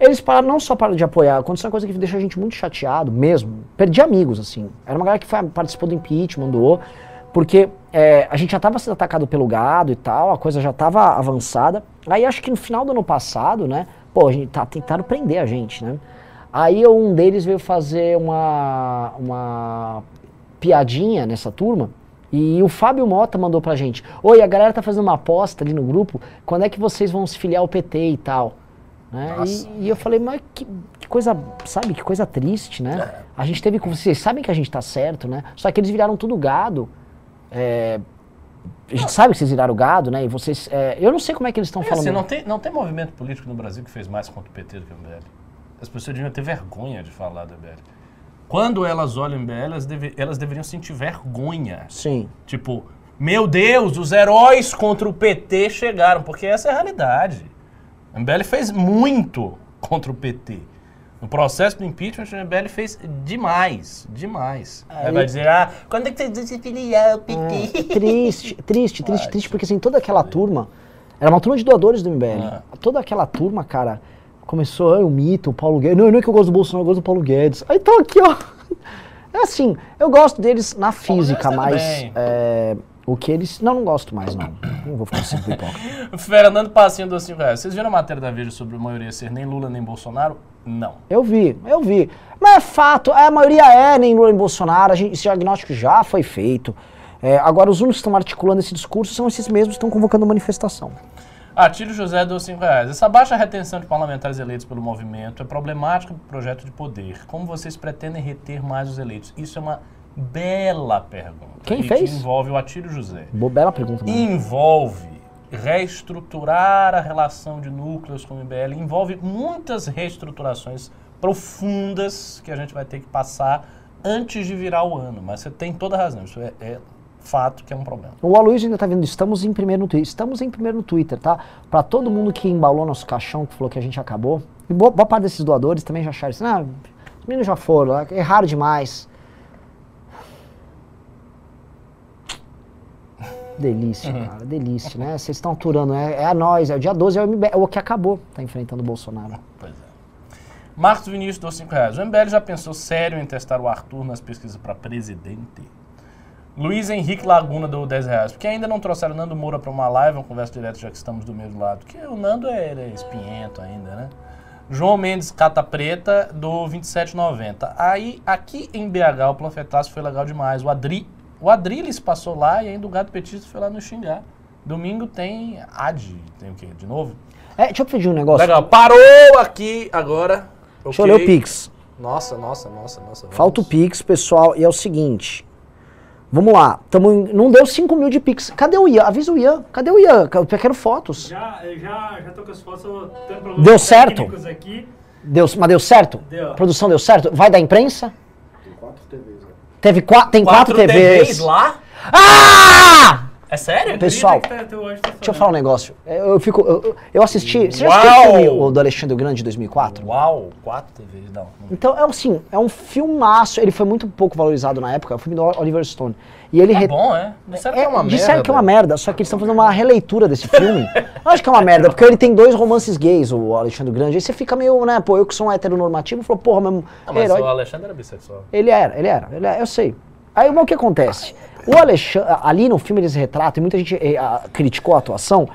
Eles pararam, não só pararam de apoiar, aconteceu uma coisa que deixou a gente muito chateado mesmo. Perdi amigos, assim. Era uma galera que foi- participou do impeachment, doou, porque eh, a gente já estava sendo atacado pelo gado e tal, a coisa já estava avançada. Aí acho que no final do ano passado, né? Pô, a gente tá tentando prender a gente, né? Aí um deles veio fazer uma, uma piadinha nessa turma. E o Fábio Mota mandou pra gente: Oi, a galera tá fazendo uma aposta ali no grupo, quando é que vocês vão se filiar ao PT e tal? Né? E, e eu falei, mas que, que coisa, sabe, que coisa triste, né? A gente teve com vocês, sabem que a gente tá certo, né? Só que eles viraram tudo gado. É, a gente sabe que vocês viraram gado, né? E vocês. é, eu não sei como é que eles estão É, falando. assim, não, tem, não tem movimento político no Brasil que fez mais contra o PT do que o MBL. As pessoas deviam ter vergonha de falar do MBL. Quando elas olham o MBL, elas, deve- elas deveriam sentir vergonha. Sim. Tipo, meu Deus, os heróis contra o PT chegaram, porque essa é a realidade. O MBL fez muito contra o PT. No processo do impeachment, o MBL fez demais, demais. Aí vai dizer, ah, quando é que vocês vão se filiar ao PT? É, triste, triste, triste, triste, porque assim, toda aquela turma, era uma turma de doadores do MBL. Ah. Toda aquela turma, cara, começou, ah, o mito, o Paulo Guedes. Não, não é que eu gosto do Bolsonaro, eu gosto do Paulo Guedes. Aí tá aqui, ó. É assim, eu gosto deles na física, Guedes mas é, o que eles. Não, não gosto mais, não. Não vou ficar sempre hipócrita. Fernando Passinho dos 5 reais. Vocês viram a matéria da Veja sobre a maioria ser nem Lula nem Bolsonaro? Não. Eu vi, eu vi. Mas é fato, a maioria é nem Lula nem Bolsonaro, a gente, esse diagnóstico já foi feito. É, agora, os únicos que estão articulando esse discurso são esses mesmos que estão convocando manifestação. Atílio José dos 5 reais. Essa baixa retenção de parlamentares eleitos pelo movimento é problemática para o projeto de poder. Como vocês pretendem reter mais os eleitos? Isso é uma bela pergunta. Quem e fez? Que envolve o Atílio José. Boa, bela pergunta. mesmo. Envolve reestruturar a relação de núcleos com o MBL, envolve muitas reestruturações profundas que a gente vai ter que passar antes de virar o ano. Mas você tem toda a razão, isso é, é fato que é um problema. O Aloysio ainda tá vendo, estamos em primeiro no Twitter. Estamos em primeiro no Twitter, tá? Pra todo mundo que embalou nosso caixão, que falou que a gente acabou. E boa, boa parte desses doadores também já acharam isso. Ah, os meninos já foram, ah, erraram demais. Delícia, cara, delícia, né? Vocês estão aturando, é, é a nós, é o dia 12, é o, MBL, é o que acabou, tá enfrentando o Bolsonaro. Pois é. Marcos Vinícius deu 5 reais. O MBL já pensou sério em testar o Arthur nas pesquisas para presidente? Luiz Henrique Laguna deu 10 reais. Porque ainda não trouxeram o Nando Moura para uma live, uma conversa direta, já que estamos do mesmo lado. Porque o Nando é, ele é espinhento ainda, né? João Mendes Cata Preta do 27,90. Aí, aqui em BH, o Planfetaço foi legal demais. O Adri, o Adriles passou lá e ainda o Gato Petista foi lá no xingar. Domingo tem AD, tem o quê? De novo? É, deixa eu pedir um negócio. Legal, parou aqui agora. Deixa eu ler o Pix. Nossa, nossa, nossa, nossa. vamos. Falta o Pix, pessoal, e é o seguinte. Vamos lá, tamo em- não deu 5 mil de Pix. Cadê o Ian? Avisa o Ian. Cadê o Ian? Eu quero fotos. Já, já, já tô com as fotos, Deu certo? aqui. Deu, mas deu certo? Deu. A produção deu certo? Vai da imprensa? Tem quatro TVs lá. Teve qua- tem quatro, TVs. lá? Ah! É sério? Pessoal, tá- tá Deixa eu falar um negócio. Eu, eu fico. Eu, eu- assisti. Você já Uau! assistiu o filme o do Alexandre Grande de 2004? Uau, quatro TVs, não. não. Então, é assim, é um filmaço. Ele foi muito pouco valorizado na época. É o filme do Oliver Stone. E ele É re- bom, é? Disseram que é uma merda. disseram que é uma merda, só que eles estão fazendo uma releitura desse filme. Eu acho que é uma merda, porque ele tem dois romances gays, o Alexandre Grande. Aí você fica meio, né, pô, eu que sou um heteronormativo, falou, porra, mesmo. Ah, mas herói. o Alexandre era bissexual. Ele era, ele era, ele era, eu sei. Aí o que acontece? O Alexandre, ali no filme eles retratam, e muita gente eh, criticou a atuação,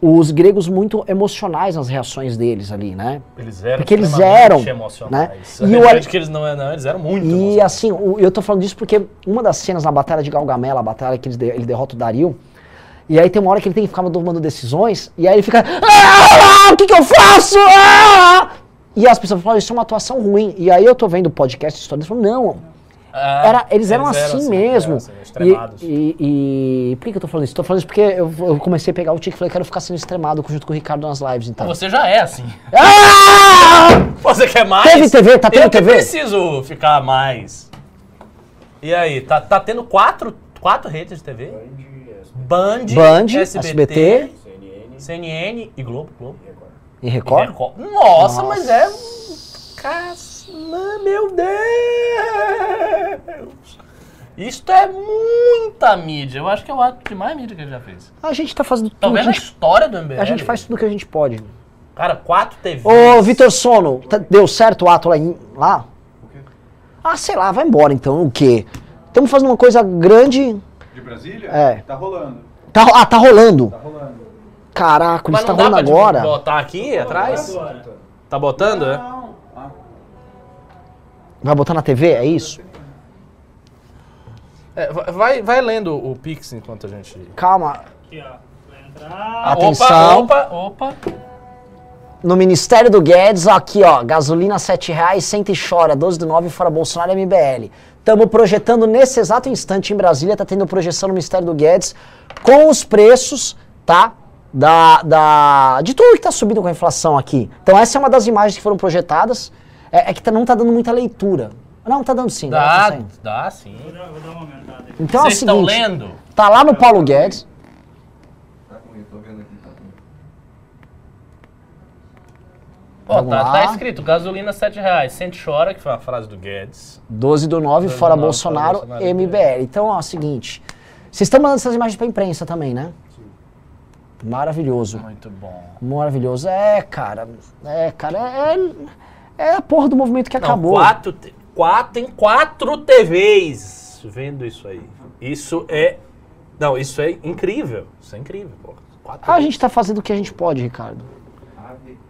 os gregos muito emocionais nas reações deles ali, né? Eles eram Porque eles eram, né? emocionais. E E o Ale- que eles não, não, eles eram muito E emocionais. assim, o- eu tô falando disso porque uma das cenas na Batalha de Galgamela, a batalha que eles de- ele derrota o Dario, e aí tem uma hora que ele tem que ficar tomando decisões, e aí ele fica. "Ah, o que, que eu faço? Ah!" E as pessoas falam, isso é uma atuação ruim. E aí eu tô vendo o podcast história, eles falam, não, Ah, era, eles eram assim, mesmo. eram assim, extremados. e, e, e- por que, eu tô falando isso? Tô falando isso porque eu, eu comecei a pegar o tique e falei, quero ficar sendo extremado junto com o Ricardo nas lives, então. Você já é assim. Ah! Você quer mais? Teve TV? Tá tendo eu TV? preciso ficar mais. E aí, tá, tá tendo quatro, quatro redes de TV? Band, Band, SBT, SBT, CNN CNN e Globo. Globo. e Record. E E Record? Record. Nossa, Nossa. mas é... Caça, meu Deus! Isto é muita mídia. Eu acho que é o ato de mais mídia que ele já fez. A gente tá fazendo tudo. Talvez a na gente, história do MBL. a gente faz tudo que a gente pode. Cara, quatro TVs. Ô, Vitor Sono, tá- deu certo o ato lá? em- lá? Ah, sei lá, vai embora então. O quê? Estamos fazendo uma coisa grande. De Brasília? É. Tá rolando. Tá, ah, tá rolando. Tá rolando. Caraca, Mas isso tá rolando pra agora. botar aqui atrás? Agora. Tá botando, é? Não. Ah, Vai botar na TV? É isso? É, va- vai, vai lendo o Pix enquanto a gente. Calma. Aqui, ó. Vai entrar. Atenção. Opa, opa, opa. No Ministério do Guedes, aqui ó, gasolina 7 reais, senta e chora, 12 do 9, fora Bolsonaro e MBL. Estamos projetando nesse exato instante em Brasília, tá tendo projeção no Ministério do Guedes com os preços, tá? Da, da, de tudo que tá subindo com a inflação aqui. Então essa é uma das imagens que foram projetadas. É, é que tá- não tá dando muita leitura. Não, tá dando sim. tá Dá, saindo. dá sim. Vou dar, vou dar uma aumentada aqui. Então é o Vocês estão seguinte, lendo? tá lá no Paulo Guedes. Tá comigo, tô vendo aqui. Tá comigo. Ó, tá, tá escrito gasolina 7 reais. Sente chora, que foi uma frase do Guedes. 12 do 9, 12 do fora 9, Bolsonaro, Bolsonaro, MBL. Então, ó, é o seguinte. Vocês estão mandando essas imagens pra imprensa também, né? Maravilhoso. Muito bom. Maravilhoso. É, cara. É, cara. É, é a porra do movimento que Não, acabou. quatro, quatro, tem quatro TVs vendo isso aí. Isso é. Não, isso é incrível. Isso é incrível, pô. Quatro A gente tá fazendo o que a gente pode, Ricardo.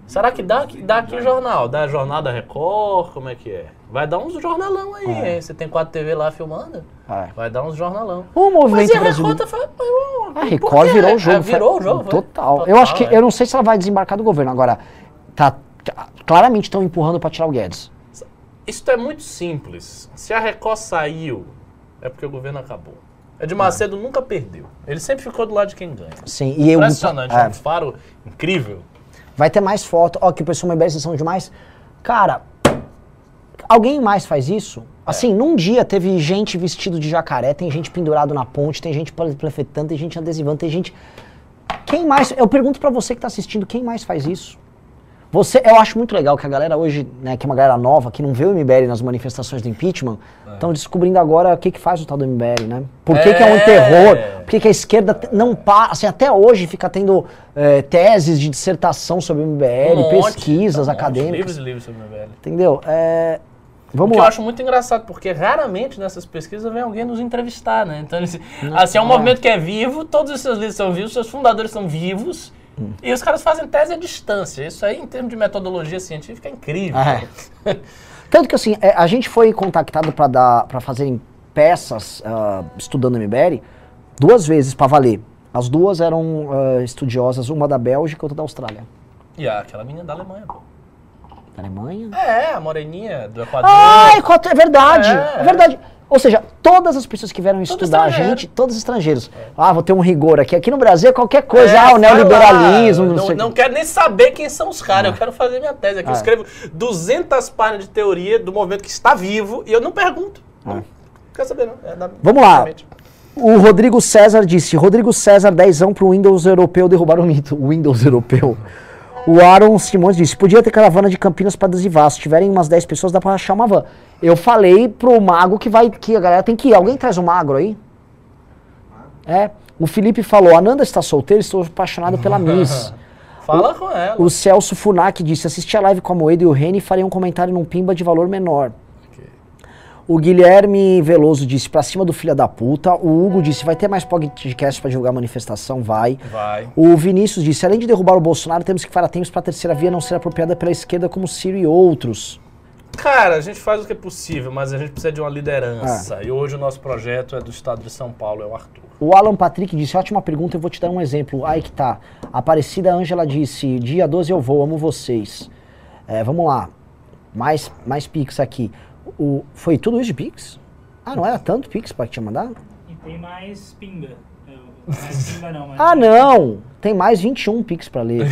Será que dá, dá aqui jornal? Dá jornal da Record? Como é que é? Vai dar uns jornalão aí, É. hein? Você tem quatro TV lá filmando? É. Vai dar uns jornalão. O Mas movimento e a brasileiro. Record tá falando... A Record virou o jogo. É, virou o jogo, foi? Total. Eu acho que. é. Eu não sei se ela vai desembarcar do governo. Agora, tá. Claramente estão empurrando pra tirar o Guedes. Isso é muito simples. Se a Record saiu, é porque o governo acabou. Ed Macedo nunca perdeu. Ele sempre ficou do lado de quem ganha. Sim. E eu. Impressionante, é. é um faro incrível. Vai ter mais foto. Ó, que o pessoal MBL vocês são demais. Cara, alguém mais faz isso? Assim, num dia teve gente vestido de jacaré, tem gente pendurado na ponte, tem gente panfletando, tem gente adesivando, tem gente. Quem mais? Eu pergunto pra você que tá assistindo, quem mais faz isso? Você, eu acho muito legal que a galera hoje, né, que é uma galera nova, que não vê o MBL nas manifestações do impeachment, estão descobrindo agora o que, que faz o tal do MBL, né? Por que, que é um É. terror? Por que, que a esquerda não para, assim, até hoje fica tendo eh, teses de dissertação sobre o MBL, Um pesquisas um monte, acadêmicas, Livros e livros sobre o MBL. entendeu? É, O vamos que eu lá. acho muito engraçado, porque raramente nessas pesquisas vem alguém nos entrevistar, né? Então, assim, assim, é um movimento que é vivo, todos os seus líderes são vivos, seus fundadores são vivos, Hum. e os caras fazem tese à distância. Isso aí, em termos de metodologia científica, é incrível. É. Tanto que assim, é, a gente foi contactado para fazerem peças ah, estudando MBL duas vezes para valer. As duas eram ah, estudiosas, uma da Bélgica e outra da Austrália. E aquela menina da Alemanha, pô. Da Alemanha? É, a moreninha do Equador. Ah, é, é verdade, É, é, verdade. Ou seja, todas as pessoas que vieram Todos estudar a gente, todos estrangeiros. Ah, vou ter um rigor aqui. Aqui no Brasil é qualquer coisa. É, ah, o neoliberalismo, lá. não, não, não quero nem saber quem são os caras, eu quero fazer minha tese aqui. Eu Ah. escrevo 200 páginas de teoria do movimento que está vivo e eu não pergunto. Não quero saber, não. É da- Vamos lá. realmente. O Rodrigo César disse: Rodrigo César, dezão pro Windows europeu derrubar o mito. O Windows europeu. O Aaron Simões disse: podia ter caravana de Campinas para adesivar. Se tiverem umas 10 pessoas, dá pra achar uma van. Eu falei pro mago que vai que a galera tem que ir. Alguém traz o magro aí? É. O Felipe falou: Ananda está solteiro, estou apaixonado pela Miss. Fala com ela. O Celso Funak disse: assisti a live com a Moeda e o Reni e farei um comentário num pimba de valor menor. O Guilherme Veloso disse: pra cima do filho da puta. O Hugo disse: vai ter mais podcast pra divulgar a manifestação? Vai. Vai. O Vinícius disse: além de derrubar o Bolsonaro, temos que ficar atentos pra terceira via não ser apropriada pela esquerda como Ciro e outros. Cara, a gente faz o que é possível, mas a gente precisa de uma Ah. liderança. E hoje o nosso projeto é do estado de São Paulo, é o Arthur. O Alan Patrick disse: ótima pergunta, eu vou te dar um exemplo. Aí que tá. Aparecida Ângela disse: dia 12 eu vou, amo vocês. É, vamos lá. Mais, mais Pix aqui. O, foi tudo isso de Pix? Ah, não era tanto Pix pra te mandar? E tem mais pinga. Eu- Mais pinga não, mas. Ah, não! Tem mais 21 Pix pra ler.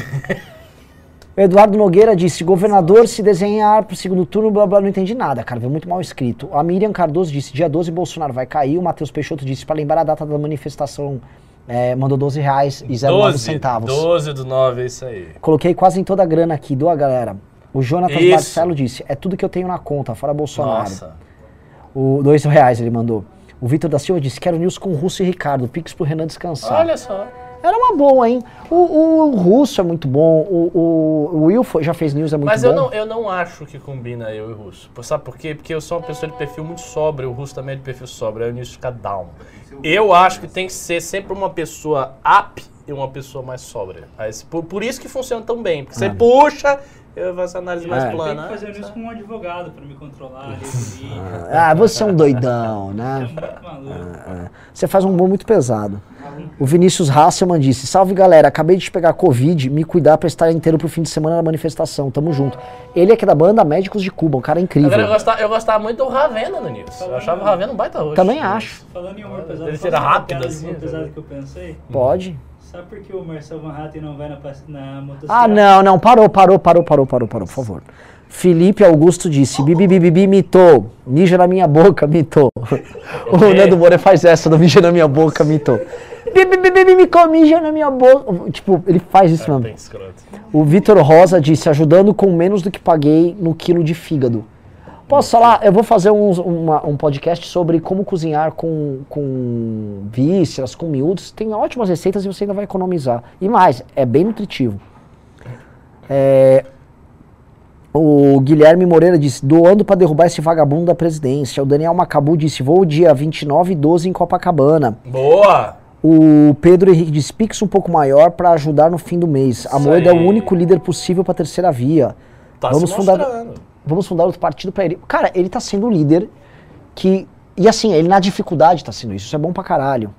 O Eduardo Nogueira disse: governador se desenhar pro segundo turno, blá blá, não entendi nada, cara, veio muito mal escrito. A Miriam Cardoso disse: dia 12 Bolsonaro vai cair. O Matheus Peixoto disse: pra lembrar a data da manifestação, é, mandou 12 reais e 09 12, centavos. 12 do 9, é isso aí. Coloquei quase em toda a grana aqui, doa galera. O Isso. Marcelo disse: é tudo que eu tenho na conta, fora Bolsonaro. Nossa. O dois reais ele mandou. O Vitor da Silva disse: quero news com o Russo e Ricardo, Pix pro Renan descansar. Olha só. Era uma boa, hein? O, o, o Russo é muito bom, o, o, o Will foi- já fez news, é muito Mas bom. eu não, eu não acho que combina eu e o Russo. Sabe por quê? Porque eu sou uma pessoa de perfil muito sóbrio, o Russo também é de perfil sóbrio, aí o Nilson fica down. Eu acho que tem que ser sempre uma pessoa up e uma pessoa mais sóbria. Por, por isso que funciona tão bem, porque você puxa, eu faço análise mais É. Eu tenho plana. que fazer isso com um advogado pra me controlar, reunir. Ah, você é um doidão, É né? muito maluco. Você faz um humor muito pesado. O Vinícius Hasselman disse: Salve galera, acabei de pegar Covid, me cuidar pra estar inteiro pro fim de semana na manifestação, tamo junto. Ele é que é da banda Médicos de Cuba, um cara incrível. Agora, eu, gostava, eu gostava muito do Ravena no Nilson. Eu achava o Ravena um baita roxo. Também acho. Falando em humor pesado, Ele uma rápido assim, humor pesado né? que eu pensei? Pode. Sabe por que o Marcel Van Hatten não vai na, na motocicleta? Ah, não, não, parou, parou, parou, parou, parou, parou, por favor. Felipe Augusto disse: Bibi, bibi, bibi, mitou. Mija na minha boca, mitou. O Nando Moura faz essa do mija na minha boca, mitou. Bibi, bibi, bibi, mija na minha boca. Tipo, ele faz isso mesmo. escroto. O Vitor Rosa disse: ajudando com menos do que paguei no quilo de fígado. Posso falar? Eu vou fazer uns- uma- um podcast sobre como cozinhar com, com vísceras, com miúdos. Tem ótimas receitas e você ainda vai economizar. E mais, é bem nutritivo. É, o Guilherme Moreira disse: doando para derrubar esse vagabundo da presidência. O Daniel Macabu disse: vou dia 29 e 12 em Copacabana. Boa! O Pedro Henrique disse: Pix um pouco maior para ajudar no fim do mês. A Isso Moeda é o aí. único líder possível para terceira via. Tá Vamos fundar- mostrando. Vamos fundar outro partido para ele. Cara, ele tá sendo o líder que. E assim, ele na dificuldade tá sendo isso. Isso é bom pra caralho.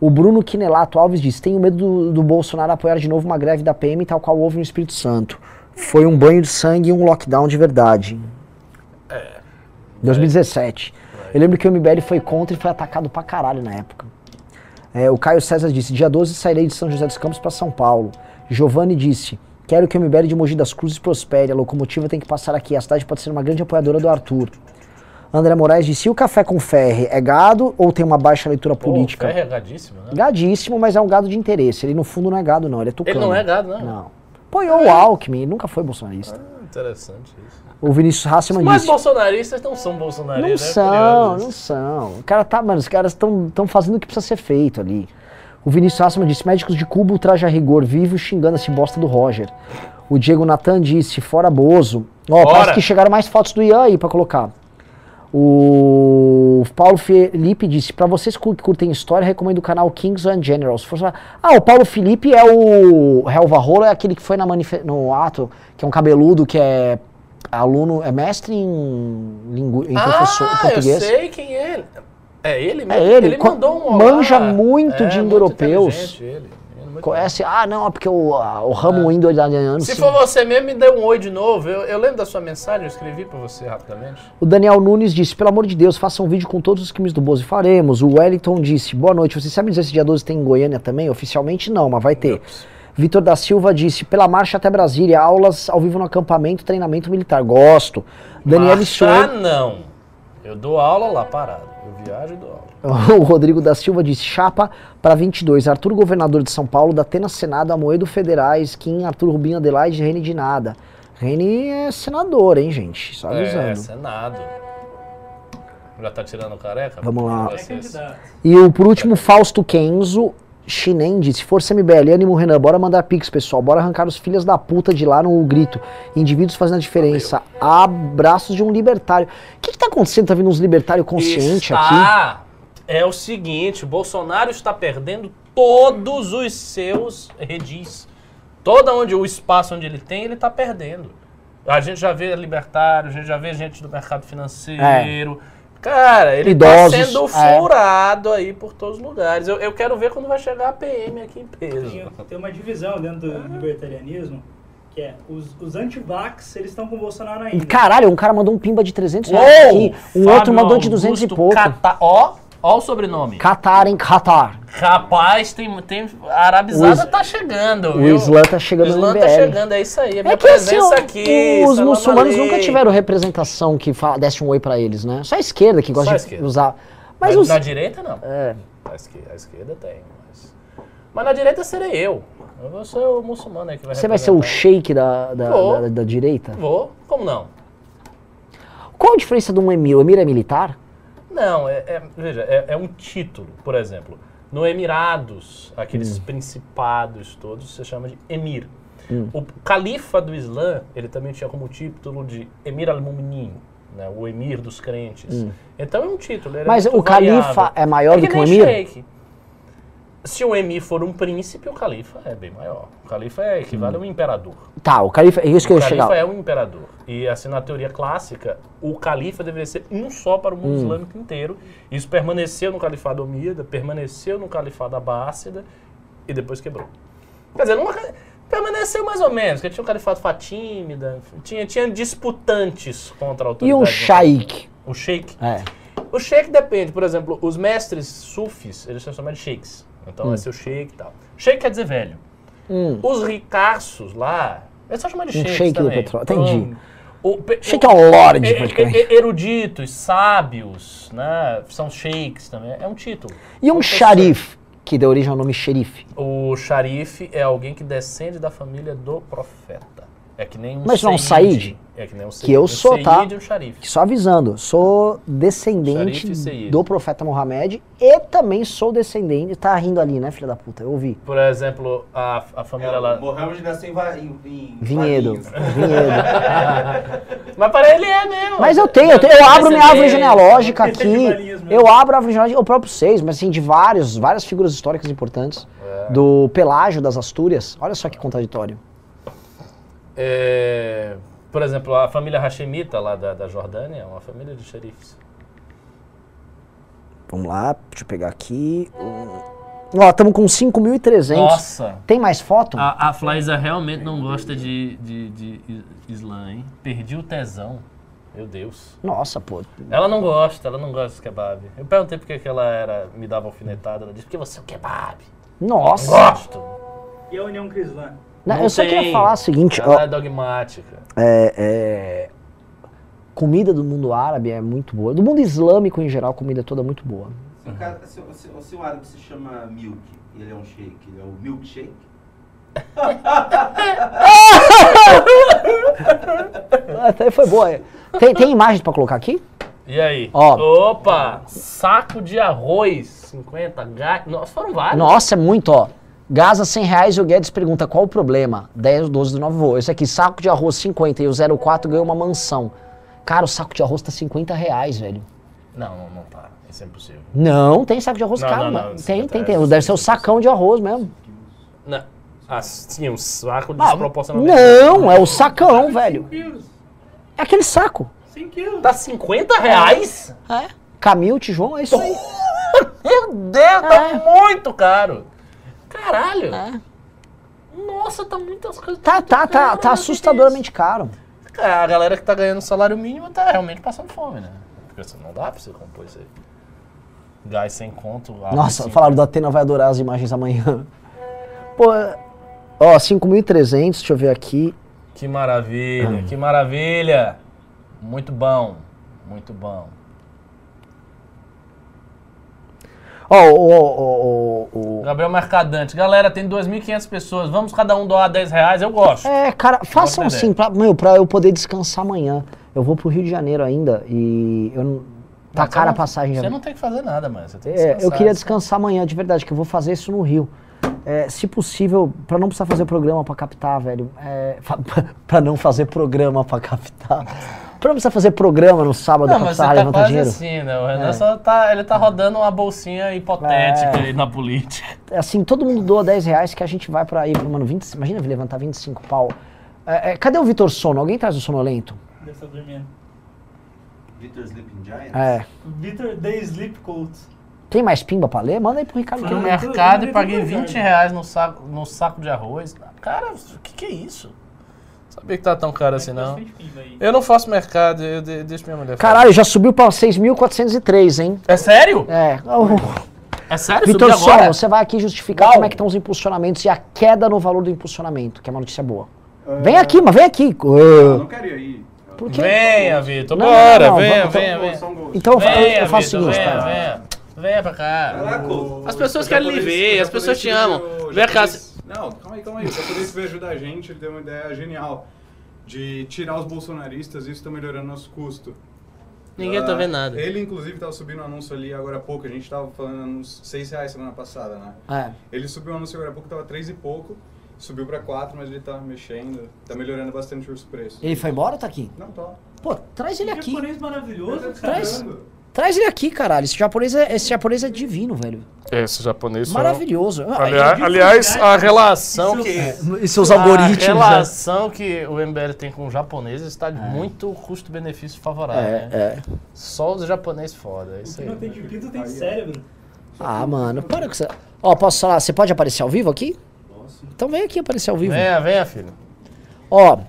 O Bruno Quinelato Alves disse: Tenho medo do, do Bolsonaro apoiar de novo uma greve da PM, tal qual houve no Espírito Santo. Foi um banho de sangue e um lockdown de verdade. É. 2017. Eu lembro que o MBL foi contra e foi atacado pra caralho na época. É, o Caio César disse: Dia 12 sairei de São José dos Campos para São Paulo. Giovanni disse: Quero que o MBL de Mogi das Cruzes prospere. A locomotiva tem que passar aqui. A cidade pode ser uma grande apoiadora do Arthur. André Moraes disse: E o café com ferre é gado ou tem uma baixa leitura Pô, política? o ferro é gadíssimo, né? Gadíssimo, mas é um gado de interesse. Ele no fundo não é gado, não. Ele é tucano. Ele não é gado, não. Não. Apoiou o Alckmin, ele nunca foi bolsonarista. Ah, interessante isso. O Vinícius Hasselman Mas disse... bolsonaristas não são Não bolsonaristas. é são, curioso não são. O cara tá, mano, os caras estão fazendo o que precisa ser feito ali. O Vinícius Hasselman disse: médicos de Cuba ultraja rigor, vivo xingando esse bosta do Roger. O Diego Natan disse: fora Bozo. Ó, parece que chegaram mais fotos do Ian aí pra colocar. O Paulo Felipe disse: pra vocês que curtem história, recomendo o canal Kings and Generals. Se for só- Ah, o Paulo Felipe é o Helva Rolo, é aquele que foi na manife- no ato, que é um cabeludo que é aluno, é mestre em, lingu... em Ah, português. eu sei quem é. É ele mesmo? É ele, Ele mandou um manja olá. muito É, de indo-europeus. é Conhece? Ah, não, é porque o, a- o ramo indo-italiano. Se sim. for você mesmo, me dê um oi de novo. Eu, eu lembro da sua mensagem, eu escrevi pra você rapidamente. O Daniel Nunes disse: pelo amor de Deus, faça um vídeo com todos os crimes do Bozo e faremos. O Wellington disse: boa noite, você sabe dizer se dia 12 tem em Goiânia também? Oficialmente não, mas vai ter. Vitor da Silva disse: pela marcha até Brasília, aulas ao vivo no acampamento, treinamento militar. Gosto. Daniel Marchar, Soares. não. Eu dou aula lá parado. Eu viajo e dou aula. O Rodrigo da Silva disse: chapa para 22. Arthur, governador de São Paulo, Datena Senado, Amoedo Federais, Kim, Arthur Rubinho, Adelaide, Rene de nada. Rene é senador, hein, gente? Só avisando. É, Senado. Já tá tirando o careca? Vamos lá. É. E o, por último, Fausto Kenzo, Shinen disse, Força MBL, ânimo Renan, bora mandar pix, pessoal, bora arrancar os filhos da puta de lá no grito. Indivíduos fazendo a diferença. Abraços de um libertário. O que que tá acontecendo? Tá vindo uns libertários conscientes aqui? É o seguinte, Bolsonaro está perdendo todos os seus redis. Todo onde o espaço onde ele tem, ele está perdendo. A gente já vê libertário, a gente já vê gente do mercado financeiro. Cara, ele está Idosos, sendo é. furado aí por todos os lugares. Eu, eu quero ver quando vai chegar a PM aqui em peso. Tem, tem uma divisão dentro do libertarianismo, que é os, os anti-vax, eles estão com o Bolsonaro ainda. Caralho, um cara mandou um pimba de 300 reais aqui, um Fábio outro mandou de 200 e pouco. Cata- Ó, ó o sobrenome. Qatar, hein? Qatar. Rapaz, tem, tem a arabizada tá chegando. O? Islã tá chegando O Islã tá chegando, é isso aí. Minha É que assim, aqui. os muçulmanos nunca aleikum. tiveram representação que fa- desse um oi pra eles, né? Só a esquerda que gosta de usar. Mas Mas os... na direita, não. É. A esquerda, a esquerda tem. Mas... mas na direita serei eu. Eu vou ser o muçulmano aí que vai Você vai ser o sheik da, da, da- da direita? Vou. Como não? Qual a diferença de um emir? O emir é militar? Não, é, é- veja, é, é um título, por exemplo. No Emirados, Hum. aqueles principados todos, se chama de emir. Hum. O califa do Islã, ele também tinha como título de Emir al-Mu'minin, né, o emir dos crentes. Então é um título. Hum. Mas o califa variável. é maior É do que um nem emir? sheik. Se o emir for um príncipe, o califa é bem maior. O califa é, equivale a um imperador. Tá, o califa, é isso que eu O ia califa chegar. é um imperador. E assim, na teoria clássica, o califa deveria ser um só para o Hum. mundo islâmico inteiro. Isso permaneceu no califado Omíada, permaneceu no califado Abássida e depois quebrou. Quer dizer, numa, permaneceu mais ou menos, porque tinha o califado Fatímida, tinha, tinha disputantes contra a E autoridade. um do shaik? O sheik. É. O sheik depende, por exemplo, os mestres sufis, eles são chamados de sheiks. Então vai ser o sheik e tal. Sheik quer dizer velho. Hum. Os ricaços lá, eles são chamados de Um sheiks sheik do petróleo, entendi. O, Sheik é um lorde, praticamente. eruditos, sábios, né? São sheiks também. É um título. E um fosse- sharif, que deu origem ao nome xerife. O xarife é alguém que descende da família do profeta. É que nem um Mas não é um Said. É que nem um Said. Que eu um sou, tá? Said um. Só avisando, sou descendente do profeta Mohammed e também sou descendente. Tá rindo ali, né, filha da puta? Eu ouvi. Por exemplo, a, a família lá. É, Mohamed nasceu em, Va- em, em Vinhedo. Vinhedo. Mas para ele é mesmo. Mas eu tenho, eu, tenho- eu abro minha árvore genealógica aqui. Eu abro a árvore genealógica, o próprio seis, mas assim, de vários, várias figuras históricas importantes. Do Pelágio das Astúrias. Olha só que contraditório. É, por exemplo, a família Hashemita lá da, da Jordânia é uma família de xerifes. Vamos lá, deixa eu pegar aqui. Ó, estamos com 5.300. Nossa! Tem mais foto? A, a Flaisa realmente não gosta de, de, de Islã, hein? Perdi o tesão. Meu Deus. Nossa, pô. Ela não gosta, ela não gosta de kebab. Eu perguntei por que ela era, me dava alfinetada. Ela disse, porque você é o kebab. Nossa. Gosto. E a União Cristã? Não, Não eu só tem. queria falar o seguinte, Ela ó, é dogmática. é, é, comida do mundo árabe é muito boa. Do mundo islâmico em geral, a comida é toda muito boa. Se, o cara, se, se, se um árabe se chama Milk e ele é um shake, ele é o milkshake? Até foi boa. Tem, tem imagens pra colocar aqui? E aí? Ó. Opa! Saco de arroz, 50 ga... Nossa, foram vários. Nossa, é muito, ó. Gaza 100 reais e o Guedes pergunta qual o problema? 10, 12 do novo voo. Esse aqui, saco de arroz 50 e o 04 ganhou uma mansão. Cara, o saco de arroz tá 50 reais, velho. Não, não, não tá. Isso é impossível. Não, tem saco de arroz Não, caro, não, Tem, é tem, tem. Deve ser o sacão de arroz mesmo. Não. Ah, sim, um saco Ah, desproporcionalmente. Não, é o sacão, velho. 5 quilos. É aquele saco. 5 quilos. Tá 50 reais? É. Camil, Tijon, é isso aí. Meu Deus, tá É. muito caro. Caralho. É. Nossa, tá muitas coisas. Tá, tá, tá, tá assustadoramente caro. Cara, a galera que tá ganhando salário mínimo tá realmente passando fome, né? Porque assim, não dá pra você compor isso aí. Gás sem conto. Nossa, sem- falaram do Atena vai adorar as imagens amanhã. Pô, é- ó, 5.300, deixa eu ver aqui. Que maravilha, que maravilha. Muito bom, muito bom. Ó, o, Gabriel Mercadante. Galera, tem 2.500 pessoas. Vamos cada um doar 10 reais? Eu gosto. É, cara, façam assim, pra, meu, pra eu poder descansar amanhã. Eu vou pro Rio de Janeiro ainda e eu não. Tá Mas você cara a não- passagem já. Você não tem que fazer nada, mano. Você tem que É, eu queria descansar amanhã, de verdade, que eu vou fazer isso no Rio. É, se possível, pra não precisar fazer programa pra captar, velho. É, pra não fazer programa pra captar. Pra não precisar fazer programa no sábado Não, pra precisar tá levantar quase dinheiro. assim, né? O Renan É. só tá, ele tá rodando uma bolsinha hipotética É. aí na política. É Assim, todo mundo doa 10 reais que a gente vai pra ir pro, mano, 20, imagina levantar 25 pau. É, é, cadê o Vitor Sono? Alguém traz o sonolento? Deve estar dormindo. Victor Sleeping Giants? É. Vitor The Sleep Coat. Tem mais pimba pra ler? Manda aí pro Ricardo. Fui no Queiro. eu tô- mercado e paguei ligado. 20 reais no saco, no saco de arroz. Cara, o que, que é isso? Sabia que tá tão caro assim, não. Eu não faço mercado, eu de, deixo minha mulher fazer. Caralho, já subiu pra 6.403, hein? É sério? É. É sério? Vitor? Sono, você vai aqui justificar Uau. como é que estão os impulsionamentos e a queda no valor do impulsionamento, que é uma notícia boa. Vem aqui, mas vem aqui. Eu não queria ir. Por quê? Venha, Vitor, Não, bora, não, não, venha, vamos- venha, venha. Então Venha, eu faço o seguinte, venha, venha. Venha pra cá. Caraca, As pessoas querem lhe ver, as pessoas te amam. Vem cá. Não, calma aí, calma aí. O japonês veio ajudar a gente, ele deu uma ideia genial. De tirar os bolsonaristas, isso tá melhorando nosso custo. Ninguém tá Ah, vendo nada. Ele, inclusive, tava subindo um anúncio ali agora há pouco. A gente tava falando uns 6 reais semana passada, né? É. Ele subiu um anúncio agora há pouco, tava 3 e pouco. Subiu pra 4, mas ele tá mexendo. Tá melhorando bastante os preços. Ele foi embora ou tá aqui? Não, tá. Pô, traz ele Que aqui. japonês maravilhoso, cara. Traz. Traz ele aqui, caralho. Esse japonês é, esse japonês é divino, velho. Esse japonês Maravilhoso. Ah, Aliás, aliás, a relação E que. seus- E seus A algoritmos. né? relação que o MBL tem com os japoneses está de muito custo-benefício favorável. né? É, é. Só os japoneses foda, é isso Que aí. não tem de pinto tem cérebro. Ah, mano, para com você. Ó, posso falar? Você pode aparecer ao vivo aqui? Então vem aqui aparecer ao vivo. Venha, venha, filho. Ó,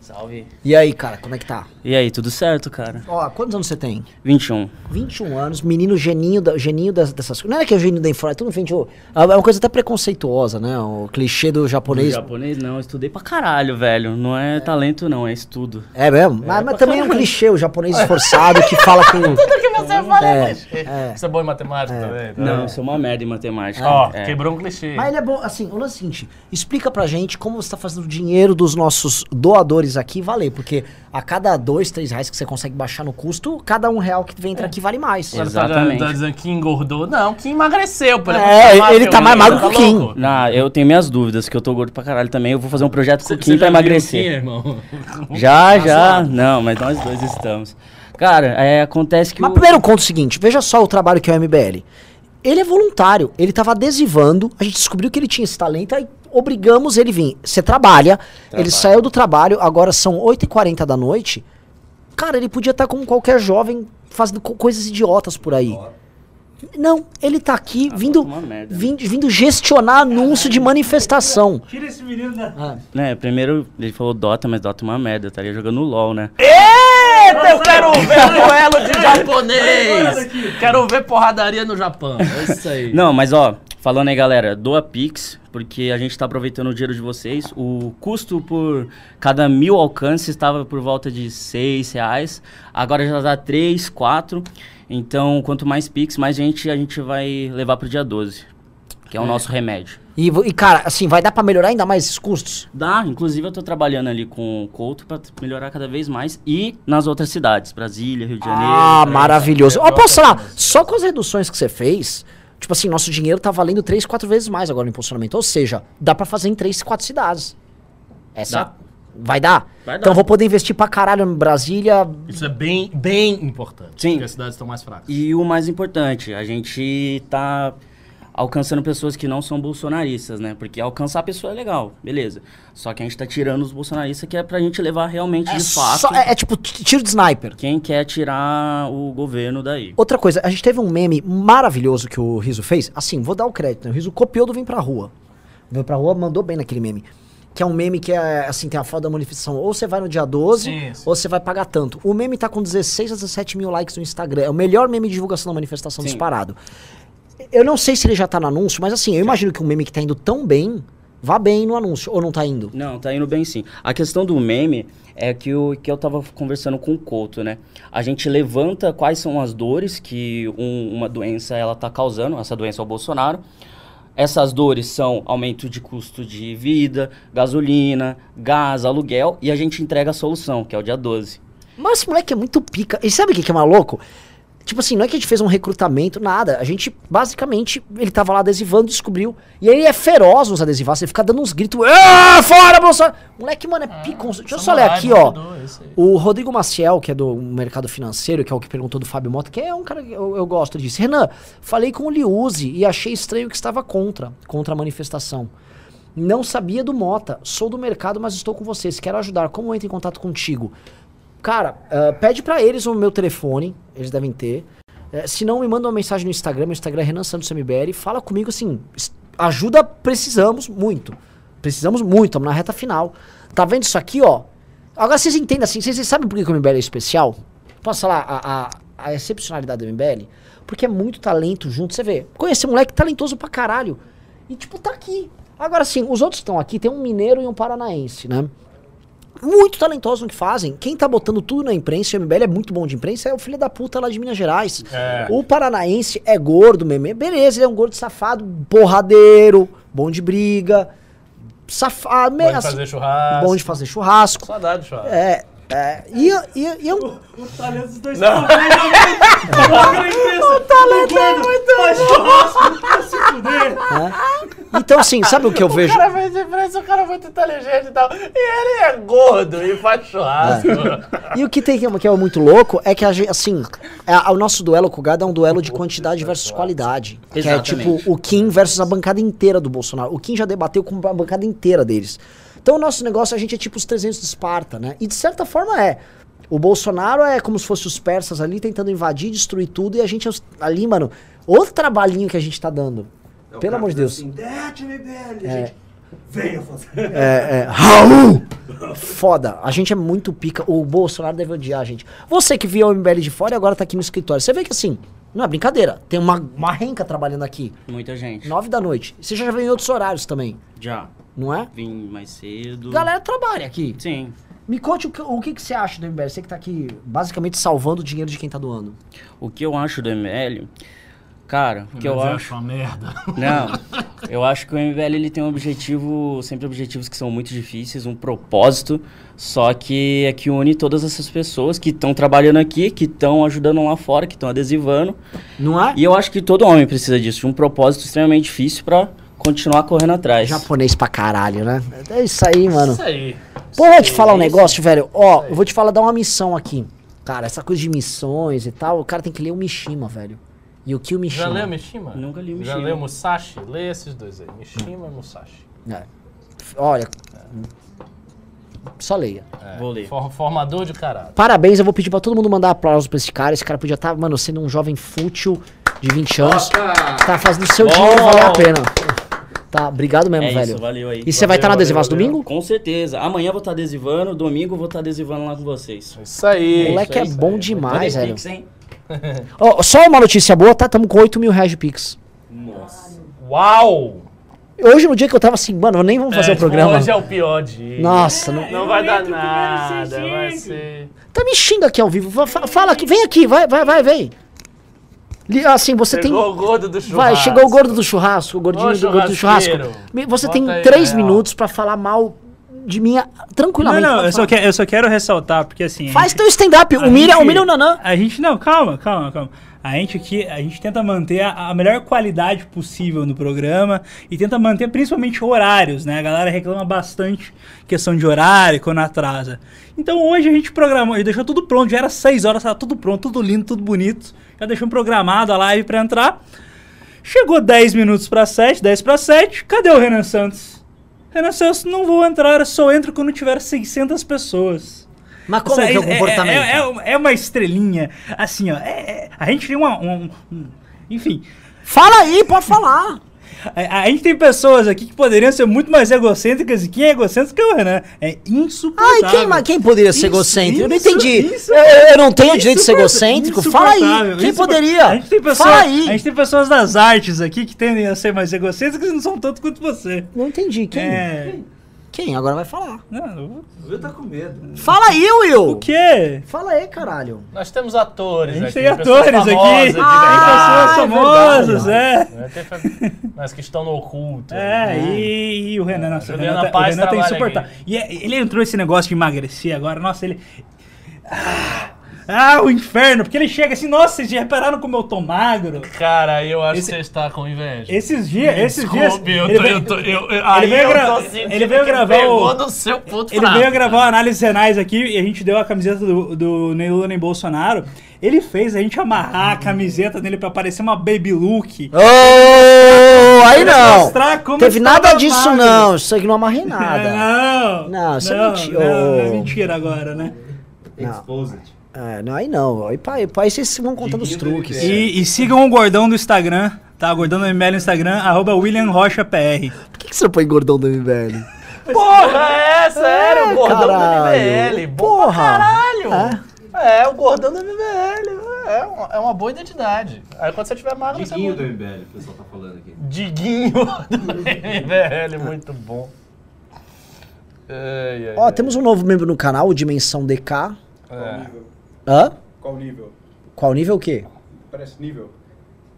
Salve. e aí, cara, como é que tá? E aí, tudo certo, cara? Ó, quantos anos você tem? 21. 21 anos, menino geninho, da, geninho das- dessas coisas. Não é que é o geninho da informática, tudo frente. ô, É uma coisa até preconceituosa, né? O clichê do japonês. japonês não, eu estudei pra caralho, velho. Não é talento, não, é estudo. É mesmo? mas mas também é um clichê, o japonês esforçado que fala com. Tudo que você fala É, é, clichê. é. Você é bom em matemática também? tá? Não, eu sou uma merda em matemática. Ó, É. quebrou um clichê. Mas ele é bom, assim, o lance é o seguinte, explica pra gente como você tá fazendo o dinheiro dos nossos doadores aqui valer, porque a cada dois, três reais que você consegue baixar no custo, cada um real que entra aqui vale mais. Você tá Exatamente. tá dizendo que engordou? Não, que emagreceu. pô, É, muito ele tá mais magro que o Kim. Não, eu tenho minhas dúvidas, que eu tô gordo pra caralho também. Eu vou fazer um projeto com o Kim pra emagrecer. Kim, irmão? Já, já. Não, mas nós dois estamos. Cara, é, acontece que Mas o... primeiro conta o seguinte, veja só o trabalho que é o MBL. Ele é voluntário, ele tava adesivando, a gente descobriu que ele tinha esse talento, aí obrigamos ele a vir. Você trabalha, ele saiu do trabalho, agora são 8h40 da noite. Cara, ele podia estar com qualquer jovem fazendo co- coisas idiotas por aí. Não, ele tá aqui vindo, uma merda, né? vindo, vindo gestionar anúncio de manifestação. Tira esse menino da. Né, primeiro ele falou Dota, mas Dota é uma merda, eu estaria jogando LOL, né? Eita, eu quero ver o duelo de japonês! Quero ver porradaria no Japão. É isso aí. Não, mas ó, falando aí, galera, doa Pix, porque a gente tá aproveitando o dinheiro de vocês. O custo por cada mil alcances estava por volta de 6 reais. Agora já dá 3, 4. Então, quanto mais Pix, mais gente a gente vai levar pro dia 12. que é o nosso remédio. E, e, cara, assim, vai dar pra melhorar ainda mais esses custos? Dá, inclusive eu tô trabalhando ali com o Couto pra melhorar cada vez mais e nas outras cidades, Brasília, Rio de Janeiro. Ah, maravilhoso. Ó, é posso falar, só com as reduções que você fez, tipo assim, nosso dinheiro tá valendo 3, 4 vezes mais agora no impulsionamento. Ou seja, dá pra fazer em 3, 4 cidades. Essa Dá. vai dar? Vai dar. Então eu vou poder investir pra caralho em Brasília. Isso é bem, bem importante. Sim. Porque as cidades estão mais fracas. E o mais importante, a gente tá alcançando pessoas que não são bolsonaristas, né? Porque alcançar a pessoa é legal, beleza. Só que a gente tá tirando os bolsonaristas que é pra gente levar realmente É, de fato só- é- é tipo tiro de sniper. quem quer tirar o governo daí. Outra coisa, a gente teve um meme maravilhoso que o Riso fez. Assim, vou dar o crédito. né? O Riso copiou do Vem Pra Rua. Vem Pra Rua mandou bem naquele meme. Que é um meme que é, assim, tem a foto da manifestação. Ou você vai no dia 12, Sim, sim. ou você vai pagar tanto. O meme tá com 16 a 17 mil likes no Instagram. É o melhor meme de divulgação da manifestação Sim. disparado. Eu não sei se ele já tá no anúncio, mas assim, eu imagino que um meme que tá indo tão bem, vá bem no anúncio. Ou não tá indo? Não, tá indo bem sim. A questão do meme é que, o, que eu tava conversando com o Couto, né? A gente levanta quais são as dores que um- uma doença ela tá causando, essa doença é o Bolsonaro. Essas dores são aumento de custo de vida, gasolina, gás, aluguel, e a gente entrega a solução, que é o dia 12. Mas esse moleque é muito pica. E sabe o que, que é maluco? Tipo assim, não é que a gente fez um recrutamento, nada. A gente, basicamente, ele tava lá adesivando, descobriu. E ele é feroz nos adesivar. Você fica dando uns gritos. Ah, fora, Bolsonaro! Moleque, mano, é pica. Deixa eu só ler aqui, ó. batedor, esse aí. O Rodrigo Maciel, que é do mercado financeiro, que é o que perguntou do Fábio Mota, que é um cara que eu, eu gosto disso. Renan, falei com o Liuzzi e achei estranho que estava contra, contra a manifestação. Não sabia do Mota. Sou do mercado, mas estou com vocês. Quero ajudar. Como eu entro em contato contigo? Cara, ah, pede pra eles o meu telefone, eles devem ter. Eh, se não, me manda uma mensagem no Instagram, meu Instagram é Renan Santos MBL, fala comigo assim, ajuda precisamos muito. Precisamos muito, estamos na reta final. Tá vendo isso aqui, ó? Agora vocês entendem assim, vocês, sabem por que o MBL é especial? Posso falar a, a, a excepcionalidade do MBL? Porque é muito talento junto, você vê. Conheci um moleque talentoso pra caralho. E tipo, tá aqui. Agora sim, os outros estão aqui, tem um mineiro e um paranaense, né? Muito talentosos no que fazem. Quem tá botando tudo na imprensa, o MBL é muito bom de imprensa, é o filho da puta lá de Minas Gerais. É. O paranaense é gordo, meme. Beleza, ele é um gordo safado, porradeiro, bom de briga, safado, Bom meio de fazer churrasco. bom de fazer churrasco. Saudade de churrasco. É, é, e, e, e é um, O talento dos dois Não. O talento é muito faz churrasco pra se fuder. né? Então, assim, sabe o que eu vejo? O cara faz diferença, o cara é muito inteligente e tal. E ele é gordo e faz churrasco. E o que tem que, que é muito louco é que, a gente, assim, é, o nosso duelo com o Gado é um duelo de quantidade versus qualidade. Que é Exatamente. tipo o Kim versus a bancada inteira do Bolsonaro. O Kim já debateu com a bancada inteira deles. Então o nosso negócio, a gente é tipo os 300 de Esparta, né? E de certa forma é. O Bolsonaro é como se fosse os persas ali tentando invadir, destruir tudo, e a gente é ali, mano, outro trabalhinho que a gente tá dando. É o Pelo amor de que Deus. Assim, MBL, É. gente. Venha fazer. É, é, Raul! Foda, a gente é muito pica. O Bolsonaro deve odiar a gente. Você que via o MBL de fora e agora tá aqui no escritório, você vê que assim, não é brincadeira. Tem uma, uma renca trabalhando aqui, Muita gente. nove da noite. Você já veio em outros horários também, Já. não é? Vim mais cedo. Galera trabalha aqui. Sim. Me conte o que, o que, que você acha do MBL. Você que tá aqui basicamente salvando o dinheiro de quem tá doando. O que eu acho do ML, cara, o que eu é acho. uma merda. Não, eu acho que o MBL ele tem um objetivo, sempre objetivos que são muito difíceis, um propósito, só que é que une todas essas pessoas que estão trabalhando aqui, que estão ajudando lá fora, que estão adesivando. Não é? E eu acho que todo homem precisa disso, de um propósito extremamente difícil pra continuar correndo atrás. Japonês pra caralho, né? É isso aí, mano. Isso aí. Pô, vou te falar um negócio, velho. Ó, eu vou te falar, dar uma missão aqui. Cara, essa coisa de missões e tal, o cara tem que ler o Mishima, velho. E o que o Mishima... Já leu Mishima? Nunca li o Já Mishima. leu Musashi? Lê esses dois aí. Mishima e Musashi. É. Olha. Só leia. É. Vou ler. For- formador de caráter. Parabéns, eu vou pedir pra todo mundo mandar aplausos pra esse cara. Esse cara podia estar, mano, sendo um jovem fútil de 20 anos. Tá fazendo o seu Bom. dinheiro valer a pena. Tá, obrigado mesmo, É velho. isso, valeu aí. E você vai estar na Valeu, Adesivaço domingo? Com certeza. Amanhã eu vou estar adesivando, domingo eu vou estar adesivando lá com vocês. Isso aí. Moleque é isso aí, bom isso aí. demais, velho. Pix, hein? Ó, só uma notícia boa, tá? Tamo com 8 mil reais de Pix. Nossa. Uau! Hoje, no dia que eu tava assim, mano, nem vamos fazer É, o programa. Hoje é o pior dia. Nossa, não... Não vai dar nada, vai ser... Tá me xinga aqui ao vivo. Fa- fa- Fala aqui, vem aqui, vai, vai, vai, vem. Assim, você Chegou tem. o gordo do churrasco. Vai, chegou o gordo do churrasco, o gordinho Ô, do gordo do churrasco. Você bota tem aí, três real. minutos pra falar mal de mim Não, tranquilamente. não, pode eu só, quero, eu só quero ressaltar, porque assim. Faz gente- teu stand-up, a humilha, o Nanã. A gente, não, calma, calma, calma. A gente aqui, a gente tenta manter a, a melhor qualidade possível no programa e tenta manter principalmente horários, né? A galera reclama bastante questão de horário quando atrasa. Então hoje a gente programou, a gente deixou tudo pronto, já era 6 horas, tava tudo pronto, tudo lindo, tudo bonito. Já deixamos programado a live pra entrar. Chegou 10 minutos pra 7, 10 pra 7, cadê o Renan Santos? Renan Santos, não vou entrar, eu só entro quando tiver 600 pessoas. Mas como Essa- que é o comportamento? É, é- é uma estrelinha, assim, ó. é- é- a gente tem uma. um- um- enfim. Fala aí, pode falar. A, a gente tem pessoas aqui que poderiam ser muito mais egocêntricas e quem é egocêntrico é o Renan. É Ai, insuportável. quem, ma- quem poderia ser egocêntrico? eu não entendi. isso. eu, eu não tenho direito de ser egocêntrico? Fala aí. Quem poderia? A gente, tem pessoas, Fala aí. a gente tem pessoas das artes aqui que tendem a ser mais egocêntricas e não são tanto quanto você. Não entendi. Quem? É. Quem? Agora vai falar. Não, O Will tá com medo. Fala aí, Will. o quê? Fala aí, caralho. Nós temos atores A gente aqui, tem atores aqui. famosas Tem Ah, pessoas é famosas, verdade. é. Né, tem fa- Mas que estão no oculto. É, né? e, e o Renan, nossa, o Juliana Renan, tá, o Paz Renan tá trabalha insuportável. aqui. E é- ele entrou esse negócio de emagrecer agora, nossa, ele. Ah, ah, o inferno, porque ele chega assim, nossa, vocês já repararam como eu tô magro? Cara, eu acho Esse- que você está com inveja. Esses dias, esses dias. Desculpe, eu tô, veio- eu tô, eu, eu, aí veio eu gra- tô sentindo ele veio que gravar pegou o- no seu ponto Ele fraco. veio gravar uma análise renais aqui e a gente deu a camiseta do, do nem Lula nem Bolsonaro. Ele fez a gente amarrar a camiseta dele pra parecer uma baby look. Ô, aí Pra não. mostrar como Teve nada disso, magro. não. Isso aqui não amarrei nada. Não, Não, isso é mentira. Não, é mentira agora, né? Não. Exposed. É, não, aí não. Aí, pai, pai, vocês vão contando os Diguinho truques. E, e sigam o Gordão do Instagram, tá? Gordão do MBL no Instagram, arroba William Rocha PR. Por que, que você não põe gordão do MBL? Porra, é sério, É, o gordão caralho. do MBL. Porra. caralho. É. o gordão do MBL. É uma, é uma boa identidade. Aí quando você tiver magro, você Diguinho do MBL, o pessoal tá falando aqui. Diguinho do MBL, muito bom. Ai, ai, Ó, ai. temos um novo membro no canal, o Dimensão DK. É. Hã? Qual nível? Qual nível o quê? Parece nível.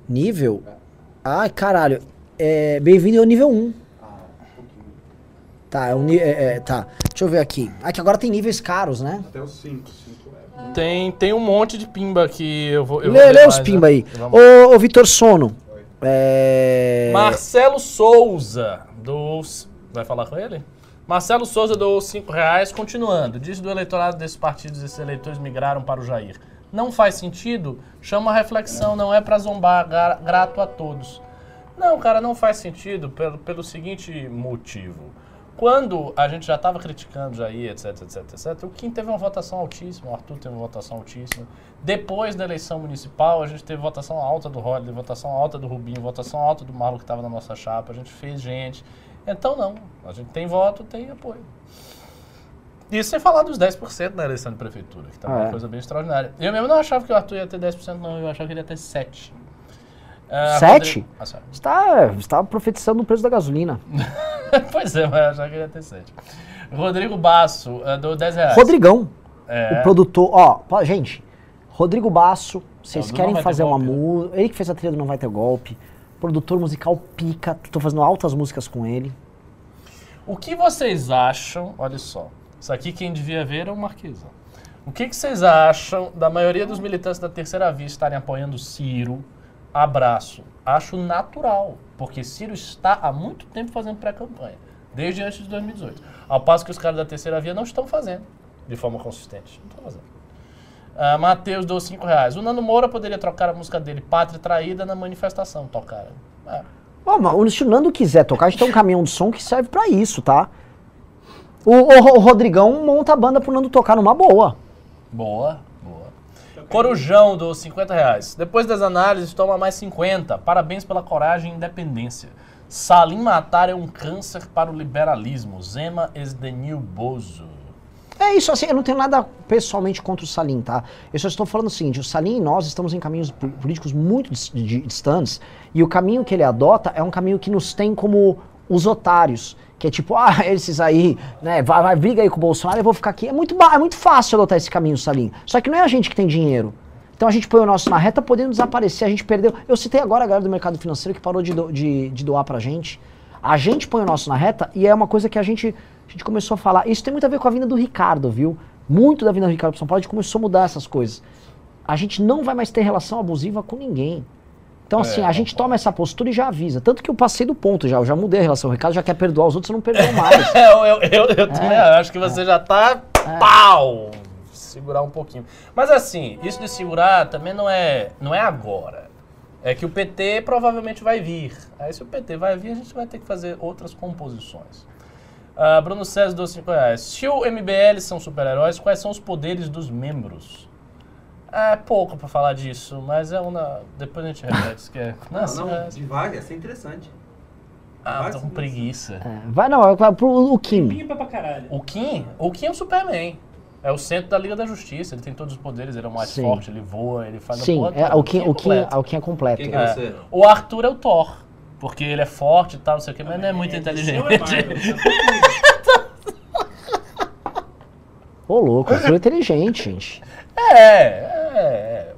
Nível? Ai, caralho. É, Bem-vindo ao nível 1. Tá, é um é, é, tá. Deixa eu ver aqui. Ah, que agora tem níveis caros, né? Até os 5. 5 é. Tem, tem um monte de pimba que eu vou. Eu Lê, vou lê os pimba né? aí. Ô, ô Vitor Sono. É... Marcelo Souza, dos. Vai falar com ele? Marcelo Souza doou 5 reais, continuando. Diz do eleitorado desses partidos, esses eleitores migraram para o Jair. Não faz sentido? Chama a reflexão, não é para zombar, gra- grato a todos. Não, cara, não faz sentido pelo, pelo seguinte motivo. Quando a gente já estava criticando Jair, etc, etc, etc, o Kim teve uma votação altíssima, o Arthur teve uma votação altíssima. Depois da eleição municipal, a gente teve votação alta do Rodley, votação alta do Rubinho, votação alta do Marlon que estava na nossa chapa, a gente fez gente. Então não, a gente tem voto, tem apoio. Isso sem falar dos 10% na eleição de prefeitura, que tá Ah, uma é. coisa bem extraordinária. Eu mesmo não achava que o Arthur ia ter 10%, não, eu achava que ele ia ter 7%. Ah, Sete? Ah, sério. Você tá, você tá profetizando o preço da gasolina. pois é, mas eu achava que ele ia ter 7. Rodrigo Basso, uh, dou 10 reais. Rodrigão, É. o produtor. Ó, gente, Rodrigo Basso, vocês Não, do querem Não fazer uma né? música. Ele que fez a trilha do Não Vai Ter Golpe. Produtor musical pica. Tô fazendo altas músicas com ele. O que vocês acham? Olha só. Isso aqui quem devia ver é o Marquesão. O que, que vocês acham da maioria dos militantes da terceira via estarem apoiando Ciro? Abraço. Acho natural, porque Ciro está há muito tempo fazendo pré-campanha, desde antes de 2018. Ao passo que os caras da terceira via não estão fazendo de forma consistente. Não estão fazendo. Ah, Matheus deu 5 reais. O Nando Moura poderia trocar a música dele, Pátria Traída, na manifestação. Tocaram. É. Ó, mas se o Nando quiser tocar, a gente tem um caminhão de som que serve pra isso, tá? O, o- o Rodrigão monta a banda pro Nando tocar numa boa. Boa, boa. Corujão dos 50 reais. Depois das análises, toma mais 50. Parabéns pela coragem e independência. Salim Matar é um câncer para o liberalismo. Zema is the new Bozo. É isso, assim, eu não tenho nada pessoalmente contra o Salim, tá? Eu só estou falando o seguinte, o Salim e nós estamos em caminhos po- políticos muito dis- di- distantes, e o caminho que ele adota é um caminho que nos tem como os otários, que é tipo, ah, esses aí, né, vai, vai briga aí com o Bolsonaro, eu vou ficar aqui. É muito, é muito fácil adotar esse caminho, Salim. Só que não é a gente que tem dinheiro. Então a gente põe o nosso na reta, podendo desaparecer. A gente perdeu. Eu citei agora a galera do mercado financeiro que parou de, do- de, de doar pra gente. A gente põe o nosso na reta e é uma coisa que a gente, a gente começou a falar. Isso tem muito a ver com a vinda do Ricardo, viu? Muito da vinda do Ricardo para São Paulo, a gente começou a mudar essas coisas. A gente não vai mais ter relação abusiva com ninguém. Então, assim, a gente toma essa postura e já avisa. Tanto que eu passei do ponto já, eu já mudei a relação. O Ricardo já quer perdoar os outros, eu não perdoo mais. É, eu, eu, eu, eu também acho que você já tá. Pau! Segurar um pouquinho. Mas assim, isso de segurar também não é, não é agora. É que o PT provavelmente vai vir. Aí se o PT vai vir, a gente vai ter que fazer outras composições. Ah, Bruno César dos 5 reais. Se o MBL são super-heróis, quais são os poderes dos membros? É pouco pra falar disso, mas é uma. Depois a gente repete se quer. Não, Nossa, não, é- devagar, isso é interessante. Ah, tô com preguiça. É, vai não, vai pro o Kim. Caralho. O Kim, o Kim é o Superman. É o centro da Liga da Justiça, ele tem todos os poderes, ele é o mais Sim. forte, ele voa, ele faz a Sim, porra é, toda. o, Kim, o, Kim, o Kim é completo. Quem que É. é você? O Arthur é o Thor, porque ele é forte e tal, não sei o que, mas não é muito inteligente. É Marvel. Ô, louco, eu sou inteligente, gente. É, é, é.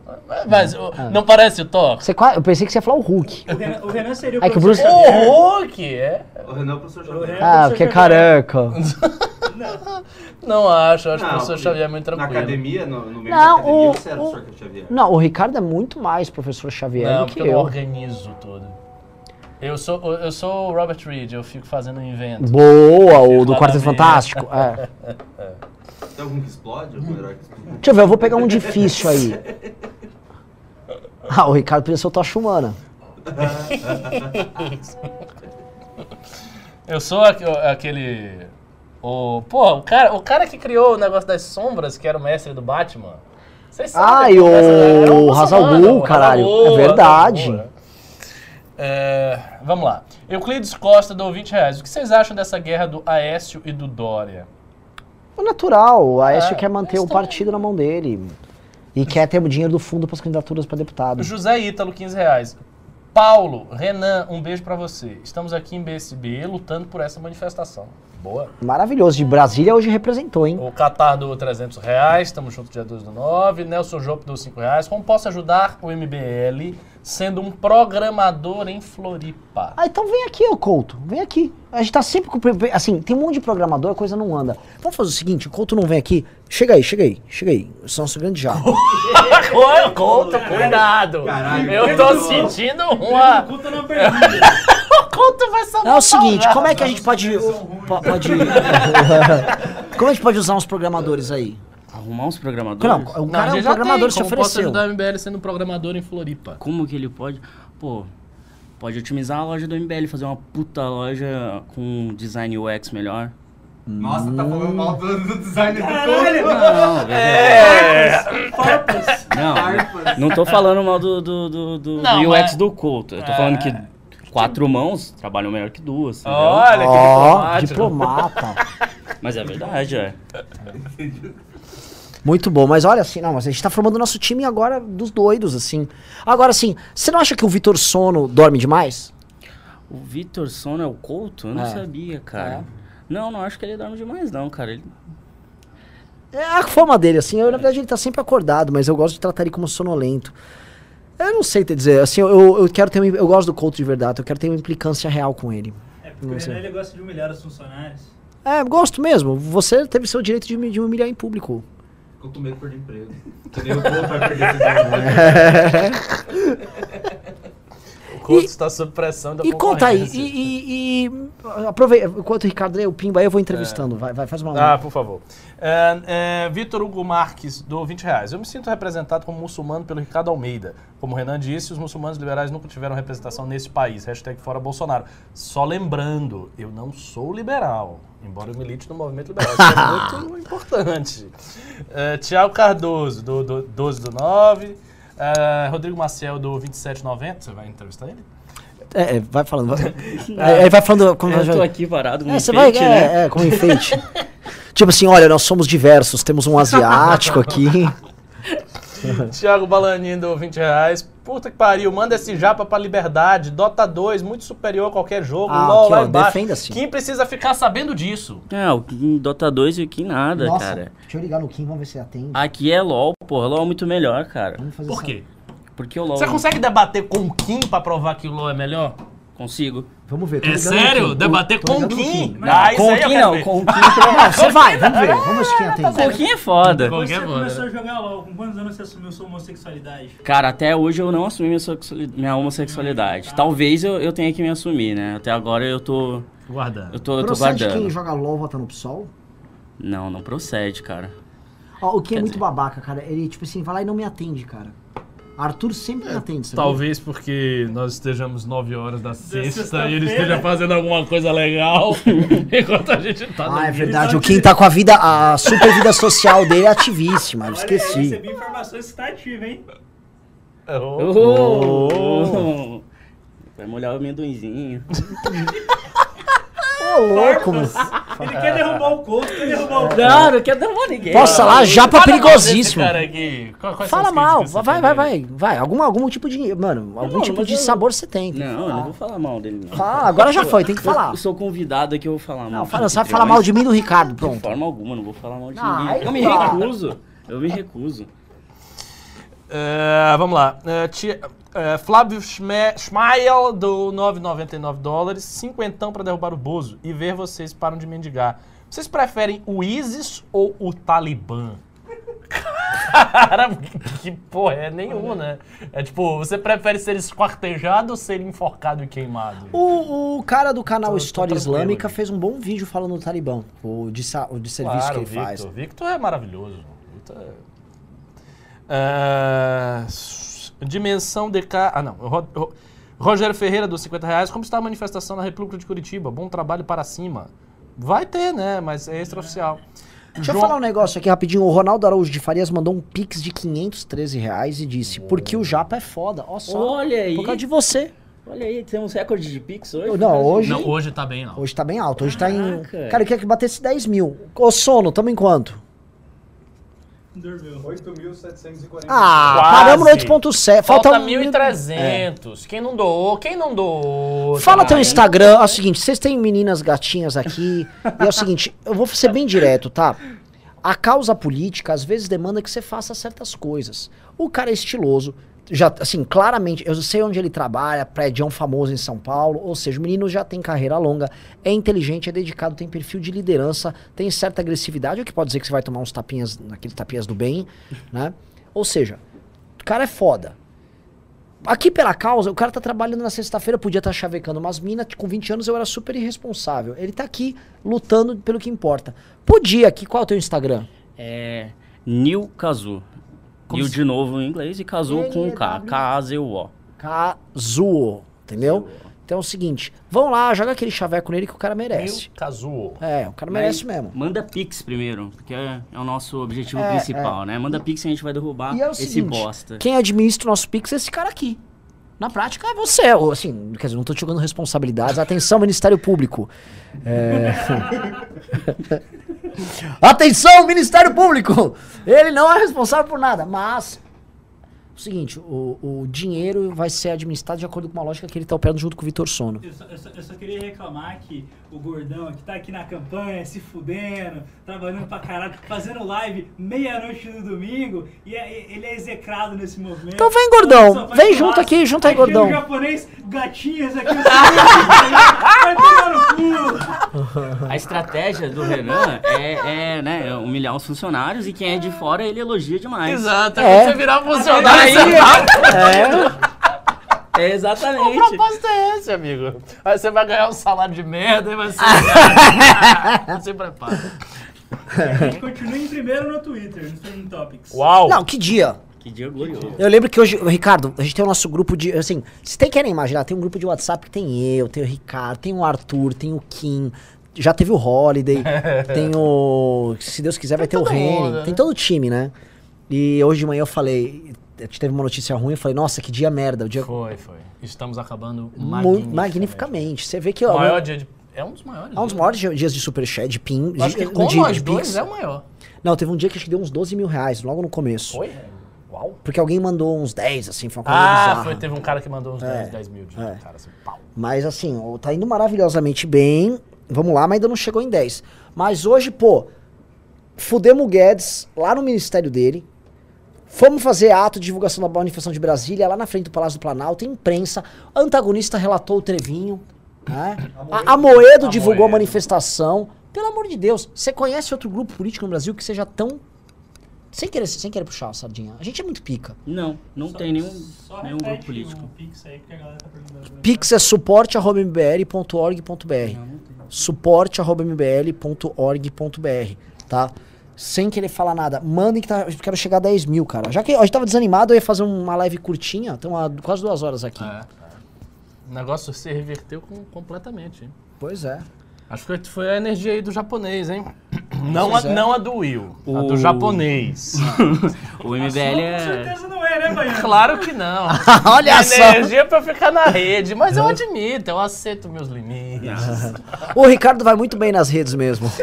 Mas o- não parece o Thor? Você, eu pensei que você ia falar o Hulk. O Renan, o Renan seria o É que o professor Bruce-. O Hulk, é. O Renan é o professor Xavier. Renan- Ah, porque é careca. Não acho, acho que o Não, professor Xavier é muito Na tranquilo. academia, no, no meio Não, da academia, o- você era o- o professor Xavier. Não, o Ricardo é muito mais professor Xavier Não, do que porque eu não eu. organizo tudo. Eu sou, eu sou o Robert Reed, eu fico fazendo um invento. Boa, o do Quarteto. Fantástico. É. Tem algum que explode? Explode? Deixa eu ver, eu vou pegar um difícil aí. Ah, o Ricardo podia ser o Tocha Humana. Eu sou aque- aquele. O, pô, o cara, o cara que criou o negócio das sombras, que era o mestre do Batman. Vocês sabem. Ah, e é o o caralho. É verdade. É, vamos lá. Euclides Costa dou 20 reais. O que vocês acham dessa guerra do Aécio e do Dória? É natural, o Aécio É, quer manter o também- partido na mão dele. E quer ter o dinheiro do fundo para as candidaturas para deputado. José Ítalo, 15 reais. Paulo, Renan, um beijo pra você. Estamos aqui em BSB lutando por essa manifestação. Boa. Maravilhoso. De Brasília hoje representou, hein? O Qatar do 300 reais, estamos juntos dia 2 do 9. Nelson Jope do 5 reais. Como posso ajudar o MBL sendo um programador em Floripa? Ah, então vem aqui, ô Couto. Vem aqui. A gente tá sempre com. Assim, tem um monte de programador, a coisa não anda. Vamos fazer o seguinte: o Couto não vem aqui. Chega aí, chega aí, chega aí. Eu sou nosso grande já. Ô, Couto, cuidado! Caralho, Eu tô sentindo uma. Culta não pergunta. O Couto vai salvar É o seguinte, como é que a gente pode. po- pode como a gente pode usar uns programadores aí? Arrumar uns programadores? Não, o Não, cara é um programador tem. se Como posso ofereceu. ajudar o MBL sendo programador em Floripa? Como que ele pode? Pô, pode otimizar a loja do MBL, fazer uma puta loja com design UX melhor. Nossa, tá falando mal do, do design do Caralho! Não, velho. É. Não, não tô falando mal do, do, do, do- Não, do UX mas- do culto. Eu tô É. falando que quatro mãos trabalham melhor que duas. entendeu? Olha Ó, que diplomático. diplomata. Mas é verdade, é. Muito bom, mas olha assim, não, mas a gente tá formando o nosso time agora dos doidos, assim. Agora, assim, você não acha que o Vitor Sono dorme demais? O Vitor Sono é o Couto? Eu não É. sabia, cara. Não, não acho que ele dorme demais, não, cara. Ele... É a forma dele, assim, eu, na verdade ele tá sempre acordado, mas eu gosto de tratar ele como sonolento. Eu não sei te dizer, assim, eu, eu quero ter uma, eu gosto do Couto de verdade, eu quero ter uma implicância real com ele. É porque o Não sei. Ele gosta de humilhar os funcionários. É, gosto mesmo, você teve seu direito de me, de humilhar em público. Ficou com medo de perder emprego. Povo vai perder esse Couto está sob pressão da E conta aí, e, e, e aproveita, enquanto o Ricardo lê o Pimba aí, eu vou entrevistando, vai, vai, faz uma... Ah, por favor. É, é, Vitor Hugo Marques, do 20 reais. Eu me sinto representado como muçulmano pelo Ricardo Almeida. Como o Renan disse, os muçulmanos liberais nunca tiveram representação nesse país. Hashtag fora Bolsonaro. Só lembrando, eu não sou liberal. Embora eu milite no movimento liberal. Isso é muito importante. É, Tiago Cardoso, do, do 12 do 9. É, Rodrigo Maciel, do 2790. Você vai entrevistar ele? É, é, vai falando, vai, é, é, vai falando... Como Eu tô aqui parado com É, um você vai, enfeite, né? é, é, como enfeite. tipo assim, olha, nós somos diversos, temos um asiático aqui. Thiago Balaninho deu 20 reais. Puta que pariu, manda esse japa pra liberdade. Dota 2, muito superior a qualquer jogo. Ah, LOL aqui, lá ó, embaixo. defenda-se. Quem precisa ficar sabendo disso? É, o Kim Dota 2 e o Kim nada, Nossa, cara. deixa eu ligar no Kim, vamos ver se atende. Aqui é LOL, porra. LOL é muito melhor, cara. Vamos fazer Por essa- quê? Porque o LOL. Você consegue debater com o Kim pra provar que o LOL é melhor? Consigo. Vamos ver. É sério? Debater com o. Ah, com quero não, com o Kim. Não, você vai, vamos ver. Vamos ver se Kim atende. com o Kim é foda. Qualquer Você foda. começou a jogar LOL, com quantos anos você assumiu sua homossexualidade? Cara, até hoje eu não assumi minha, sexuali- minha homossexualidade. Talvez eu, eu tenha que me assumir, né? Até agora eu tô. Guardando. Eu tô, eu tô Procede guardando. quem joga LOL vota no PSOL? Não, não procede, cara. Ó, o Kim é muito dizer- babaca, cara. Ele, tipo assim, vai lá e não me atende, cara. Arthur sempre me atende, sabe? Talvez porque nós estejamos 9 horas da sexta e ele esteja fazendo alguma coisa legal enquanto a gente tá Ah, é verdade. O Kim tá com a vida, a super vida social dele ativíssima. Eu Olha aí, esqueci. recebi informações que você tá ativo, hein? Oh. Oh! Vai molhar o amendoinzinho. Ô, louco, mano. Ele quer derrubar o Couto, quer derrubar o Couto. Não, não quero derrubar ninguém. Nossa, lá, japa Fala mal perigosíssimo. Fala mal, vai, vai, vai, vai. Algum, algum tipo de. Mano, algum Não, tipo de sabor você tem. Não, eu não vou falar mal dele, não. Fala, agora já foi, tem que falar. eu sou convidado aqui, eu vou falar mal. Não, fala, você vai anfitrião, falar mal de mim do Ricardo, De pronto. forma alguma, não vou falar mal de ninguém. Eu me recuso. Eu me recuso. É, vamos lá. É, tia- é, Flávio Schmael do 9,99 dólares, cinquentão pra derrubar o Bozo e ver vocês param de mendigar. Vocês preferem o ISIS ou o Talibã? Cara, que porra, é nenhum, né? É tipo, você prefere ser esquartejado ou ser enforcado e queimado? O, o cara do canal Tô- tô História tranquilo Islâmica aqui. fez um bom vídeo falando do Talibã, o de, o de serviço Claro, que ele Victor. faz. Victor é maravilhoso. Victor é... Ah, s- dimensão DK. Ah, não. Ro- Ro- Rogério Ferreira, dos 50 reais. Como está a manifestação na República de Curitiba? Bom trabalho para cima. Vai ter, né? Mas é extraoficial. Deixa eu João- falar um negócio aqui rapidinho. O Ronaldo Araújo de Farias mandou um pix de 513 reais e disse: Porque o Japa é foda. Ó só. Olha aí. Por causa de você. Olha aí, temos recorde de Pix hoje? Não, hoje-. Não, hoje tá bem, não. Hoje tá bem alto. Hoje tá em. Caraca. Cara, eu queria que batesse 10 mil. Ô, sono, tamo em quanto? Dormiu. 8.740. Ah, Quase. paramos no 8.7. Falta, Falta um- 1.300. Quem não doou? Quem não doou? Fala Ah, teu? Instagram. É o seguinte, vocês têm meninas gatinhas aqui. e é o seguinte, eu vou ser bem direto, tá? A causa política às vezes demanda que você faça certas coisas. O cara é estiloso. Já, assim, claramente, eu sei onde ele trabalha, prédio famoso em São Paulo, ou seja, o menino já tem carreira longa, é inteligente, é dedicado, tem perfil de liderança, tem certa agressividade, o que pode dizer que você vai tomar uns tapinhas, naqueles tapinhas do bem, né? Ou seja, o cara é foda. Aqui pela causa, o cara tá trabalhando na sexta-feira, podia estar chavecando umas minas, com 20 anos eu era super irresponsável. Ele tá aqui lutando pelo que importa. Podia aqui, qual é o teu Instagram? É. Nil Kazu. Nil de novo em inglês e Kazu com um K. K-A-Z-U-O. Kazuo, entendeu? Então é o seguinte, vão lá, joga aquele chaveco nele que o cara merece. Mil Kazuo. É, o cara merece mesmo. Manda Pix primeiro, porque é, é o nosso objetivo É, principal, né? Manda Pix e a gente vai derrubar E é o esse seguinte, bosta. quem administra o nosso Pix é esse cara aqui. Na prática é você, ou, assim, quer dizer, não tô te jogando responsabilidades. Atenção, Ministério Público. É... Atenção, Ministério Público! Ele não é responsável por nada, mas... O seguinte, o, o dinheiro vai ser administrado de acordo com uma lógica que ele tá operando junto com o Vitor Sono. Eu só, eu só- eu só queria reclamar que o gordão que tá aqui na campanha, se fudendo, trabalhando pra caralho, fazendo live meia-noite no domingo, e é- ele é execrado nesse movimento. Então vem, gordão. Vem junto churrasco. aqui, junto aí, gordão. o japonês, gatinhas aqui, vai tomar no cu. A estratégia do Renan é, é, né, é humilhar os funcionários e quem é de fora ele elogia demais. Exato, É. é. você virar funcionário, Aí- você tá... É O exatamente. propósito é esse, amigo. Aí você vai ganhar um salário de merda e vai ser... se prepara. A gente continua em primeiro no Twitter, no Trending Topics. Uau! Não, que dia? Que dia glorioso. Eu lembro que hoje, Ricardo, a gente tem o nosso grupo de. Assim, vocês tem querem imaginar, tem um grupo de WhatsApp que tem eu, tem o Ricardo, tem o Arthur, tem o Kim, já teve o Holiday, tem o. Se Deus quiser, vai ter o Reni, mundo, né? tem todo o time, né? E hoje de manhã eu falei. A gente Teve uma notícia ruim, eu falei, nossa, que dia merda. O dia Foi, foi. Estamos acabando magnificamente. magnificamente. Você vê que. O maior dia de... É um dos maiores. Há uns né? maiores di- dias de superchat, de PIN. Eu Acho de- que com de- nós de dois é o maior. Não, teve um dia que acho que deu uns 12 mil reais, logo no começo. Foi? Uau. Porque alguém mandou uns 10, assim, foi uma coisa Ah, bizarra. foi, teve um cara que mandou uns É, 10, 10 mil de é. cara, assim, pau. Mas assim, tá indo maravilhosamente bem. Vamos lá, mas ainda não chegou em 10. Mas hoje, pô, fudemos o Guedes lá no ministério dele. Fomos fazer ato de divulgação da manifestação de Brasília, lá na frente do Palácio do Planalto, imprensa. Antagonista relatou o Trevinho. Né? A, a Moedo divulgou a manifestação. Pelo amor de Deus, você conhece outro grupo político no Brasil que seja tão. Sem querer, sem querer puxar a sardinha. A gente é muito pica. Não, não tem nenhum, Só nenhum grupo político. o Pix aí, tá. Pix é suporte.mbl.org.br. suporte.mbl.org.br, tá? Sem querer falar nada. Mandem que tá, eu quero chegar a 10 mil, cara. Já que a gente tava desanimado, eu ia fazer uma live curtinha. Tem uma, quase duas horas aqui. É, é. O negócio se reverteu com- completamente, hein? Pois é. Acho que foi a energia aí do japonês, hein? Não a, é. não a do Will, a O- do japonês. O MBL Com é. certeza não é, né, Baiano? claro que não. Olha só. energia pra ficar na rede, mas eu admito, eu aceito meus limites. O Ricardo vai muito bem nas redes mesmo.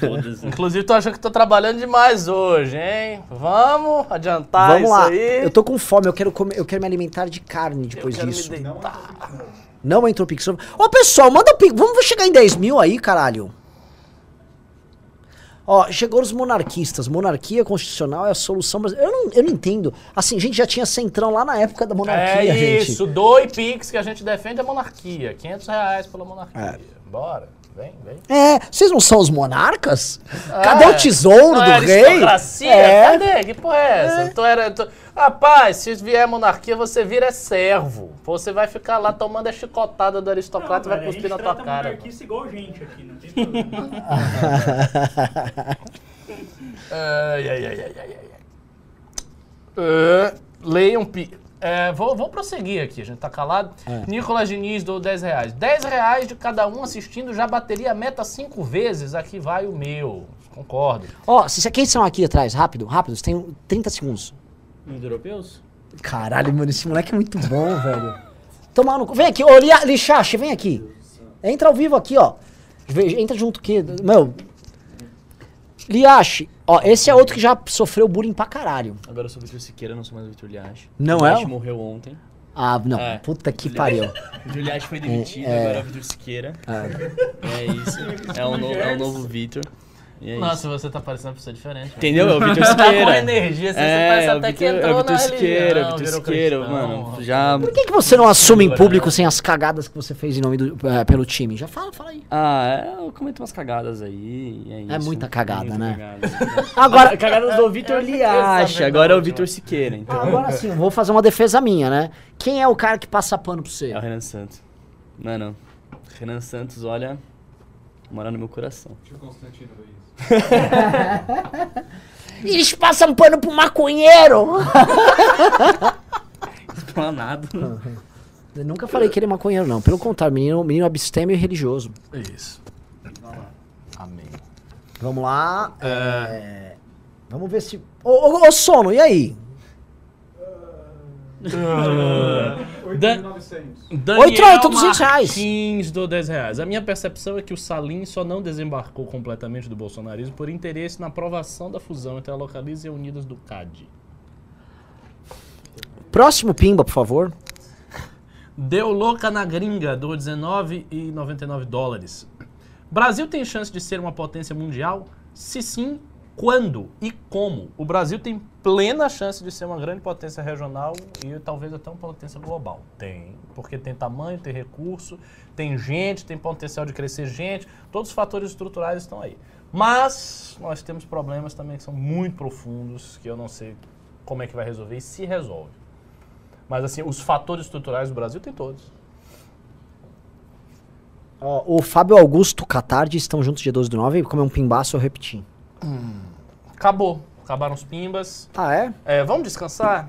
Todas. Inclusive, tô achando que tô trabalhando demais hoje, hein? Vamos adiantar Vamos isso lá. aí. Eu tô com fome, eu quero comer, eu quero me alimentar de carne Eu depois quero disso. me deitar. Não entrou Pix. Ô, pessoal, manda Pix. Vamos chegar em 10 mil aí, caralho. Ó, chegou os monarquistas. Monarquia constitucional é a solução brasileira. Eu não, eu não entendo. Assim, a gente já tinha centrão lá na época da monarquia, É gente. isso, doe Pix que a gente defende a monarquia. 500 reais pela monarquia. É. Bora, vem, vem. É, vocês não são os monarcas? Cadê É. o tesouro Não do é rei? aristocracia? É. Cadê? Que porra é essa? Tu era, tu- Rapaz, se vier monarquia, você vira servo. Você vai ficar lá tomando a chicotada do aristocrata e vai cuspir na tua cara. monarquista igual gente aqui, não tem problema. Ai, ai, ai, ai, ai, ai. Ah, leiam pi. É, vou, vou prosseguir aqui, a gente tá calado. É. Nicolas Diniz dou 10 reais. 10 reais de cada um assistindo já bateria a meta 5 vezes. Aqui vai o meu. Concordo. Ó, se, quem são aqui atrás? Rápido, rápido. Você tem 30 segundos. Os europeus? Caralho, mano, esse moleque é muito bom, velho. Tomar no cu. Vem aqui, ô Lixache, vem aqui. Entra ao vivo aqui, ó. Vê- Entra junto aqui. Meu. Liache, ó, esse é outro que já sofreu bullying pra caralho. Agora eu sou o Vitor Siqueira, não sou mais o Vitor Liache. Não o é? Liache morreu ontem. Ah, não. É. Puta que pariu. O Vitor Liache foi demitido, É. agora é o Vitor Siqueira. É isso. É o, no- é o novo Vitor. E é Nossa, isso. você tá parecendo pra ser diferente. Entendeu? É o Vitor Tá com Siqueira. energia, você é, parece é até que Vitor- entrou é o Vitor na Siqueira, religião, o Vitor Siqueira, mano. Já. Por que, que você não assume em público sem as cagadas que você fez em nome do, eh, pelo time? Já fala, fala aí. Ah, é, eu cometo umas cagadas aí. É, isso. muita cagada, Muita né? cagada. Agora, Cagadas do Vitor Liache, sabendo agora é o. Vitor Siqueira, então. agora sim, eu vou fazer uma defesa minha, né? Quem é o cara que passa pano pra você? É o Renan Santos. Mano, Renan Santos, olha, mora no meu coração. Tio Constantino Luiz. Eles passam pano pro maconheiro! Explanado. Eu nunca falei que ele é maconheiro, não. Pelo contrário, menino, menino abstêmio e religioso. Isso. Amém. Vamos lá. é, Vamos ver se. Ô, ô, ô, sono, e aí? 8.900. Oito, oito, 200 reais. Do 10 reais. A minha percepção é que o Salim só não desembarcou completamente do bolsonarismo por interesse na aprovação da fusão entre a Localiza e a Unidas do CAD. Próximo Pimba, por favor. Deu louca na gringa do 19,99 dólares. Brasil tem chance de ser uma potência mundial? Se sim, quando e como? O Brasil tem plena chance de ser uma grande potência regional e talvez até uma potência global. Tem, porque tem tamanho, tem recurso, tem gente, tem potencial de crescer gente, todos os fatores estruturais estão aí. Mas nós temos problemas também que são muito profundos, que eu não sei como é que vai resolver e se resolve. Mas assim, os fatores estruturais do Brasil tem todos. Ó, o Fábio Augusto Catardi estão juntos dia 12 do 9. Como é um pimbaço, eu repeti. Acabou. Acabaram os pimbas. Ah, é? É, vamos descansar?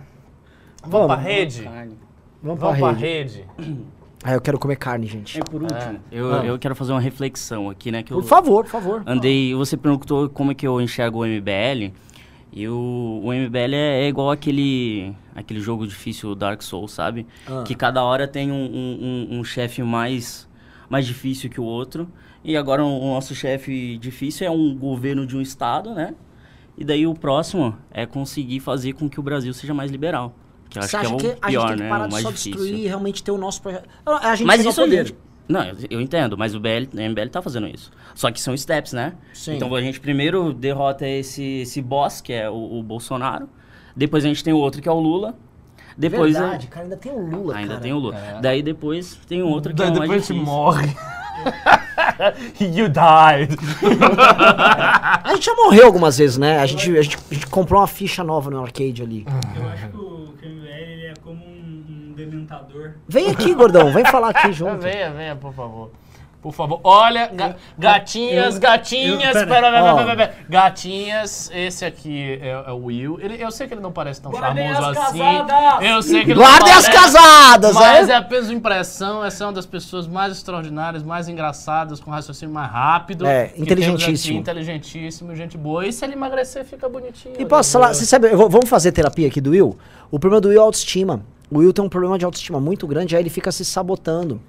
Vamos, Vamos. pra rede? Carne. Vamos pra Vamos pra rede. rede. Ah, eu quero comer carne, gente. E por último, eu, Ah. eu quero fazer uma reflexão aqui, né? Que eu Por favor, por favor. andei. Você perguntou como é que eu enxergo o MBL. E o, o MBL é, é igual aquele, aquele jogo difícil Dark Souls, sabe? Ah. Que cada hora tem um, um, um- um chefe mais, mais difícil que o outro. E agora o nosso chefe difícil é um governo de um estado, né? E daí o próximo é conseguir fazer com que o Brasil seja mais liberal. Que eu acho Você que é acha o que, a gente pior, tem que né? parar O de mais só difícil. destruir e realmente ter o nosso projeto? A gente Mas isso a poder. gente. Não, eu- eu entendo, mas o BL, o MBL tá fazendo isso. Só que são steps, né? Sim. Então a gente primeiro derrota esse, esse boss, que é o, o Bolsonaro. Depois a gente tem o outro, que é o Lula. Depois a- Verdade, cara, ainda tem o Lula, ainda cara. tem o Lula. É. Daí depois tem um outro que Daí é o mais depois difícil. morre. you died. A gente já morreu algumas vezes, né? A gente, a gente, a gente comprou uma ficha nova no arcade ali. Eu acho que o que o MBL ele é como um, um dementador. Vem aqui, gordão, vem falar aqui junto. venha, venha, por favor. Por favor. Olha, ga- gatinhas, eu- gatinhas. eu- pera. pera, pera, Ó. pera, pera. Gatinhas, esse aqui é, é o Will. Ele, eu sei que ele não parece tão Guardem charmoso as assim. casadas! Eu sei que ele Guardem não as parece, casadas, Mas é? é apenas impressão. Essa é uma das pessoas mais extraordinárias, mais engraçadas, com raciocínio mais rápido. É, temos aqui. inteligentíssimo. Inteligentíssimo, gente boa. E se ele emagrecer, fica bonitinho. E posso falar, você sabe, vou- vamos fazer terapia aqui do Will? O problema do Will é autoestima. O Will tem um problema de autoestima muito grande, aí ele fica se sabotando.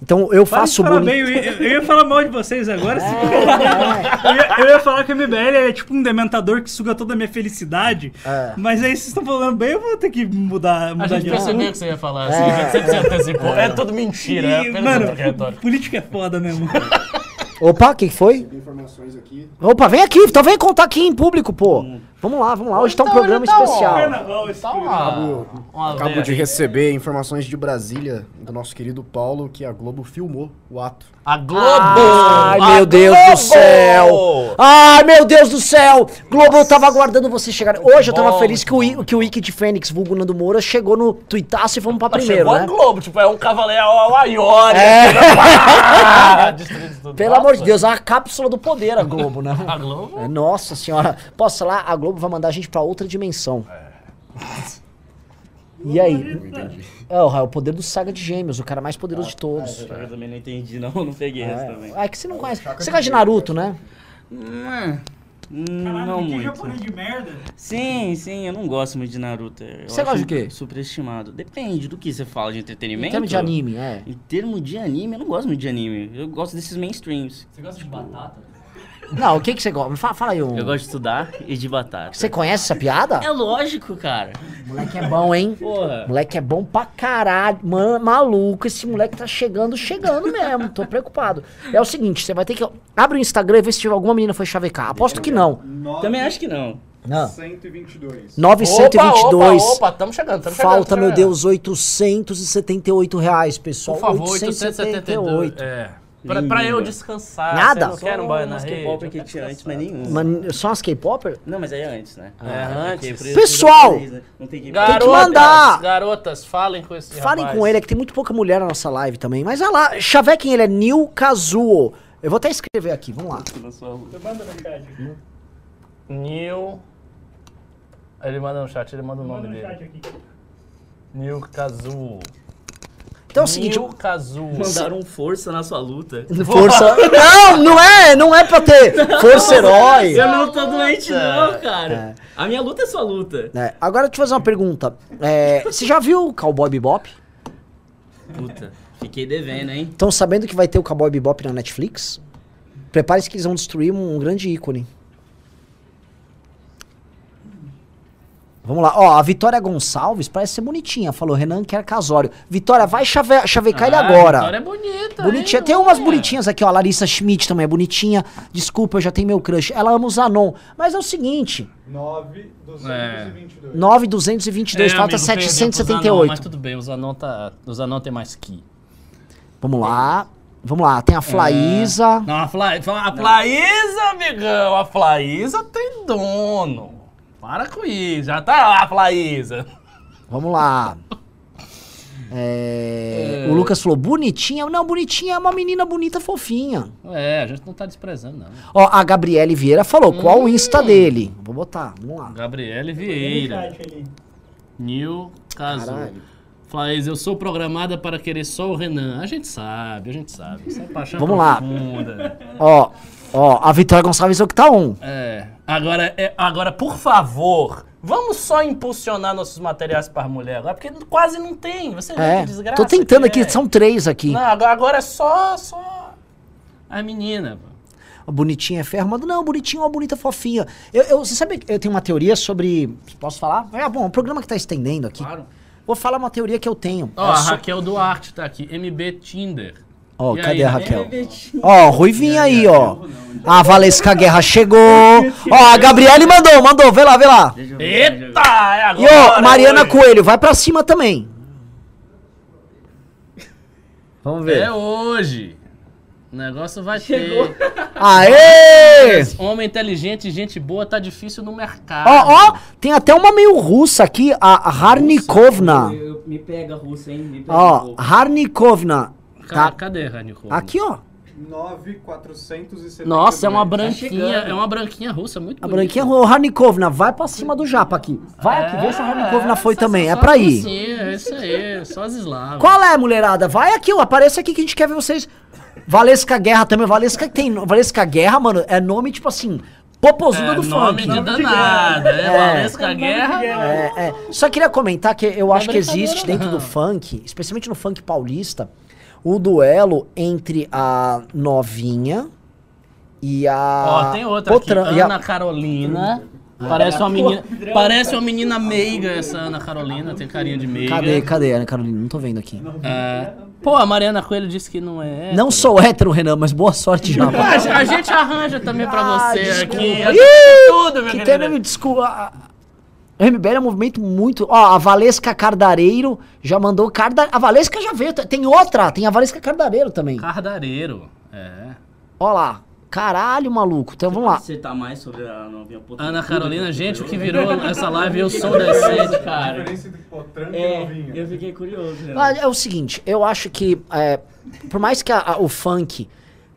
Então eu Para faço bullying. bem, eu, ia- eu ia falar mal de vocês agora. se- É, eu, ia, eu ia falar que o MBL é tipo um dementador que suga toda a minha felicidade. É. Mas aí vocês estão falando bem, eu vou ter que mudar, A mudar gente de percebeu assunto. que você ia falar assim. A gente sempre se antecipou. É, tudo mentira. É E, apenas mano, um política é foda mesmo. Opa, o que foi? Informações aqui. Opa, vem aqui, então vem contar aqui em público, pô. Vamos lá, vamos lá. Hoje tá um Então, programa tá especial. Carnaval, Tá programa. uma, uma Acabo veia de receber informações de Brasília do nosso querido Paulo que a Globo filmou o ato. A Globo! Ai, A meu Deus Globo! do céu! Ai, meu Deus do céu! Globo, eu tava aguardando você chegar. Hoje eu tava Bom. feliz que o, que o Wiki de Fênix, vulgo Nando Moura, chegou no tuitaço e fomos pra Mas primeiro, chegou a né? Globo, tipo, é um cavaleiro ao Aiori. É. Ah, destruindo tudo. Pelo Nossa. amor de Deus, é uma cápsula do poder a Globo, né? A Globo? É, Nossa senhora. Posso falar? A Globo vai mandar a gente pra outra dimensão. E aí? É, o o poder do Saga de Gêmeos, o cara mais poderoso de todos. Eu também não entendi, não, não peguei essa também. É, é que você não conhece. Você gosta de Naruto, né? Hum, Caralho, não muito. japonês de merda. Sim, sim, eu não gosto muito de Naruto. Eu Você gosta de quê? Superestimado. Depende do que você fala de entretenimento. Em termos de anime, é. Em termos de anime, eu não gosto muito de anime. Eu gosto desses mainstreams. Você gosta de batata? Não, o que, que você gosta? Fala, fala aí um. Eu gosto de estudar e de batata. Você conhece essa piada? É lógico, cara. Moleque é bom, hein? Porra. Moleque é bom pra caralho. Mano, maluco, esse moleque tá chegando, chegando mesmo. Tô preocupado. É o seguinte, você vai ter que. Abre o Instagram e vê se tiver alguma menina foi chavecar. Aposto que não. Também acho que não. Não. 122. 922. Opa, opa, tamo chegando, tamo chegando. Falta, tamo meu chegando. Deus, 878 reais, pessoal. Por favor, 878. É. Pra, pra eu descansar. Nada? Você não quer um banho na? K-pop eu que quero tinha antes, mas nenhum. Mas só umas K-Popper? Não, mas aí é antes, né? É, antes. porque por isso Pessoal! né? Não tem que Garotas, que mandar. garotas, falem com esse Falem rapaz. com ele, é que tem muito pouca mulher na nossa live também. Mas olha lá, chavequem ele, é Nil Kazuo. Eu vou até escrever aqui, vamos lá. Eu mando. Nil. Ele manda no chat, ele manda o Manda nome dele. aqui. Nil Kazu. Então é o seguinte, Kazu. Mandaram força na sua luta. força... Não, não é, não é pra ter força herói. Eu não tô doente, não, cara. A minha luta é sua luta. É, agora deixa eu fazer uma pergunta. É, você já viu o Cowboy Bebop? Puta, fiquei devendo, hein? Estão sabendo que vai ter o Cowboy Bebop na Netflix? Prepare-se que eles vão destruir um, um grande ícone. Vamos lá, ó, a Vitória Gonçalves parece ser bonitinha, falou Renan quer casório. Vitória, vai chave chavecar ele agora. Vitória é bonita. Bonitinha. hein, Tem umas mulher? bonitinhas aqui, ó. A Larissa Schmidt também é bonitinha. Desculpa, eu já tenho meu crush. Ela ama o Zanon. Mas é o seguinte: 9,222. 9,222, falta É, amigo, perdeu pro Zanon, 778. Mas tudo bem, o Zanon, tá, o Zanon tem mais que. Vamos lá. Vamos lá, tem a Flaísa. Não, a, Fla, a Flaísa, amigão, a Flaísa tem dono. Para com isso, já tá lá, Flaísa. Vamos lá. É, O Lucas falou, bonitinha. Não, bonitinha é uma menina bonita, fofinha. É, a gente não tá desprezando, não. Ó, a Gabriele Vieira falou, qual o Hum. Insta dele? Vou botar, vamos lá. Gabriele Vieira. Casu. Caralho. Flaísa, eu sou programada para querer só o Renan. A gente sabe, a gente sabe. Isso é paixão Vamos lá. profunda. Ó, ó, a Vitória Gonçalves é o que tá on. É. Agora, é, agora, por favor, vamos só impulsionar nossos materiais para mulher agora, porque quase não tem. Você vê É, que desgraça. tô tentando aqui, é. são três aqui. Não, agora, é só, só a menina. a bonitinha é ferro. Manda, não, bonitinho é uma bonita fofinha. Eu, eu, você sabe que eu tenho uma teoria sobre. Posso falar? É bom, o programa que tá estendendo aqui. Claro. Vou falar uma teoria que eu tenho. Ó, É a so- Raquel Duarte tá aqui. MB Tinder. Ó, E cadê aí, a? Raquel? Ó, Ruivinha aí, ó. A Valesca Guerra chegou. Ó, a Gabriele mandou, mandou. Vê lá, vê lá. Eita, é agora. E ó, Mariana. Coelho, vai pra cima também. Vamos ver. É hoje. O negócio vai ter. Aê! Homem inteligente, gente boa, tá difícil no mercado. Ó, ó, tem até uma meio russa aqui, a Harnikovna. Eu- eu- me pega, russa, hein? Me pega. Ó, pô. Harnikovna. Ca- Tá. Cadê, Ranico? Aqui, ó. 9,472. Nossa, é uma branquinha, chegando. é uma branquinha russa, muito A bonita. branquinha, ô Harnikovna, vai pra cima do japa aqui. Vai aqui, vê se a Harnikovna foi só- também. É pra ir. russinhas, É isso aí, só as eslavas. Qual é, mulherada? Vai aqui, ó. Aparece aqui que a gente quer ver vocês. Valesca Guerra também. Valesca tem. Valesca Guerra, mano, é nome tipo assim. Popozuda É, do nome funk. de danada, é, É. Valesca Guerra. É, é. Só queria comentar que eu acho que brincadeira, existe dentro do não. funk, especialmente no funk paulista, o duelo entre a novinha e a. Ó, tem outra Potran- aqui, e a- Ana Carolina. Parece uma menina, parece uma menina meiga essa Ana Carolina, tem carinha de meiga. Cadê, cadê, Ana Carolina? Não tô vendo aqui. É. Pô, a Mariana Coelho disse que não é. Não sou hétero, Renan, mas boa sorte já. Ah, a, gente arranja também pra Ah, você desculpa. aqui. Tudo, meu que querido. tem, me desculpa. MBL é um movimento muito. Ó, a Valesca Cardareiro já mandou Carda. A Valesca já veio. Tem outra, tem a Valesca Cardareiro também. Cardareiro. É. Ó lá. Caralho, maluco. Então vamos lá. Você tá mais sobre a novinha puta. Ana Carolina, que gente, o que virou essa live, eu sou decente, A cara. diferença entre potranca e É, novinha. eu fiquei curioso. né? Ah, É o seguinte, eu acho que. é, por mais que a- a- o funk.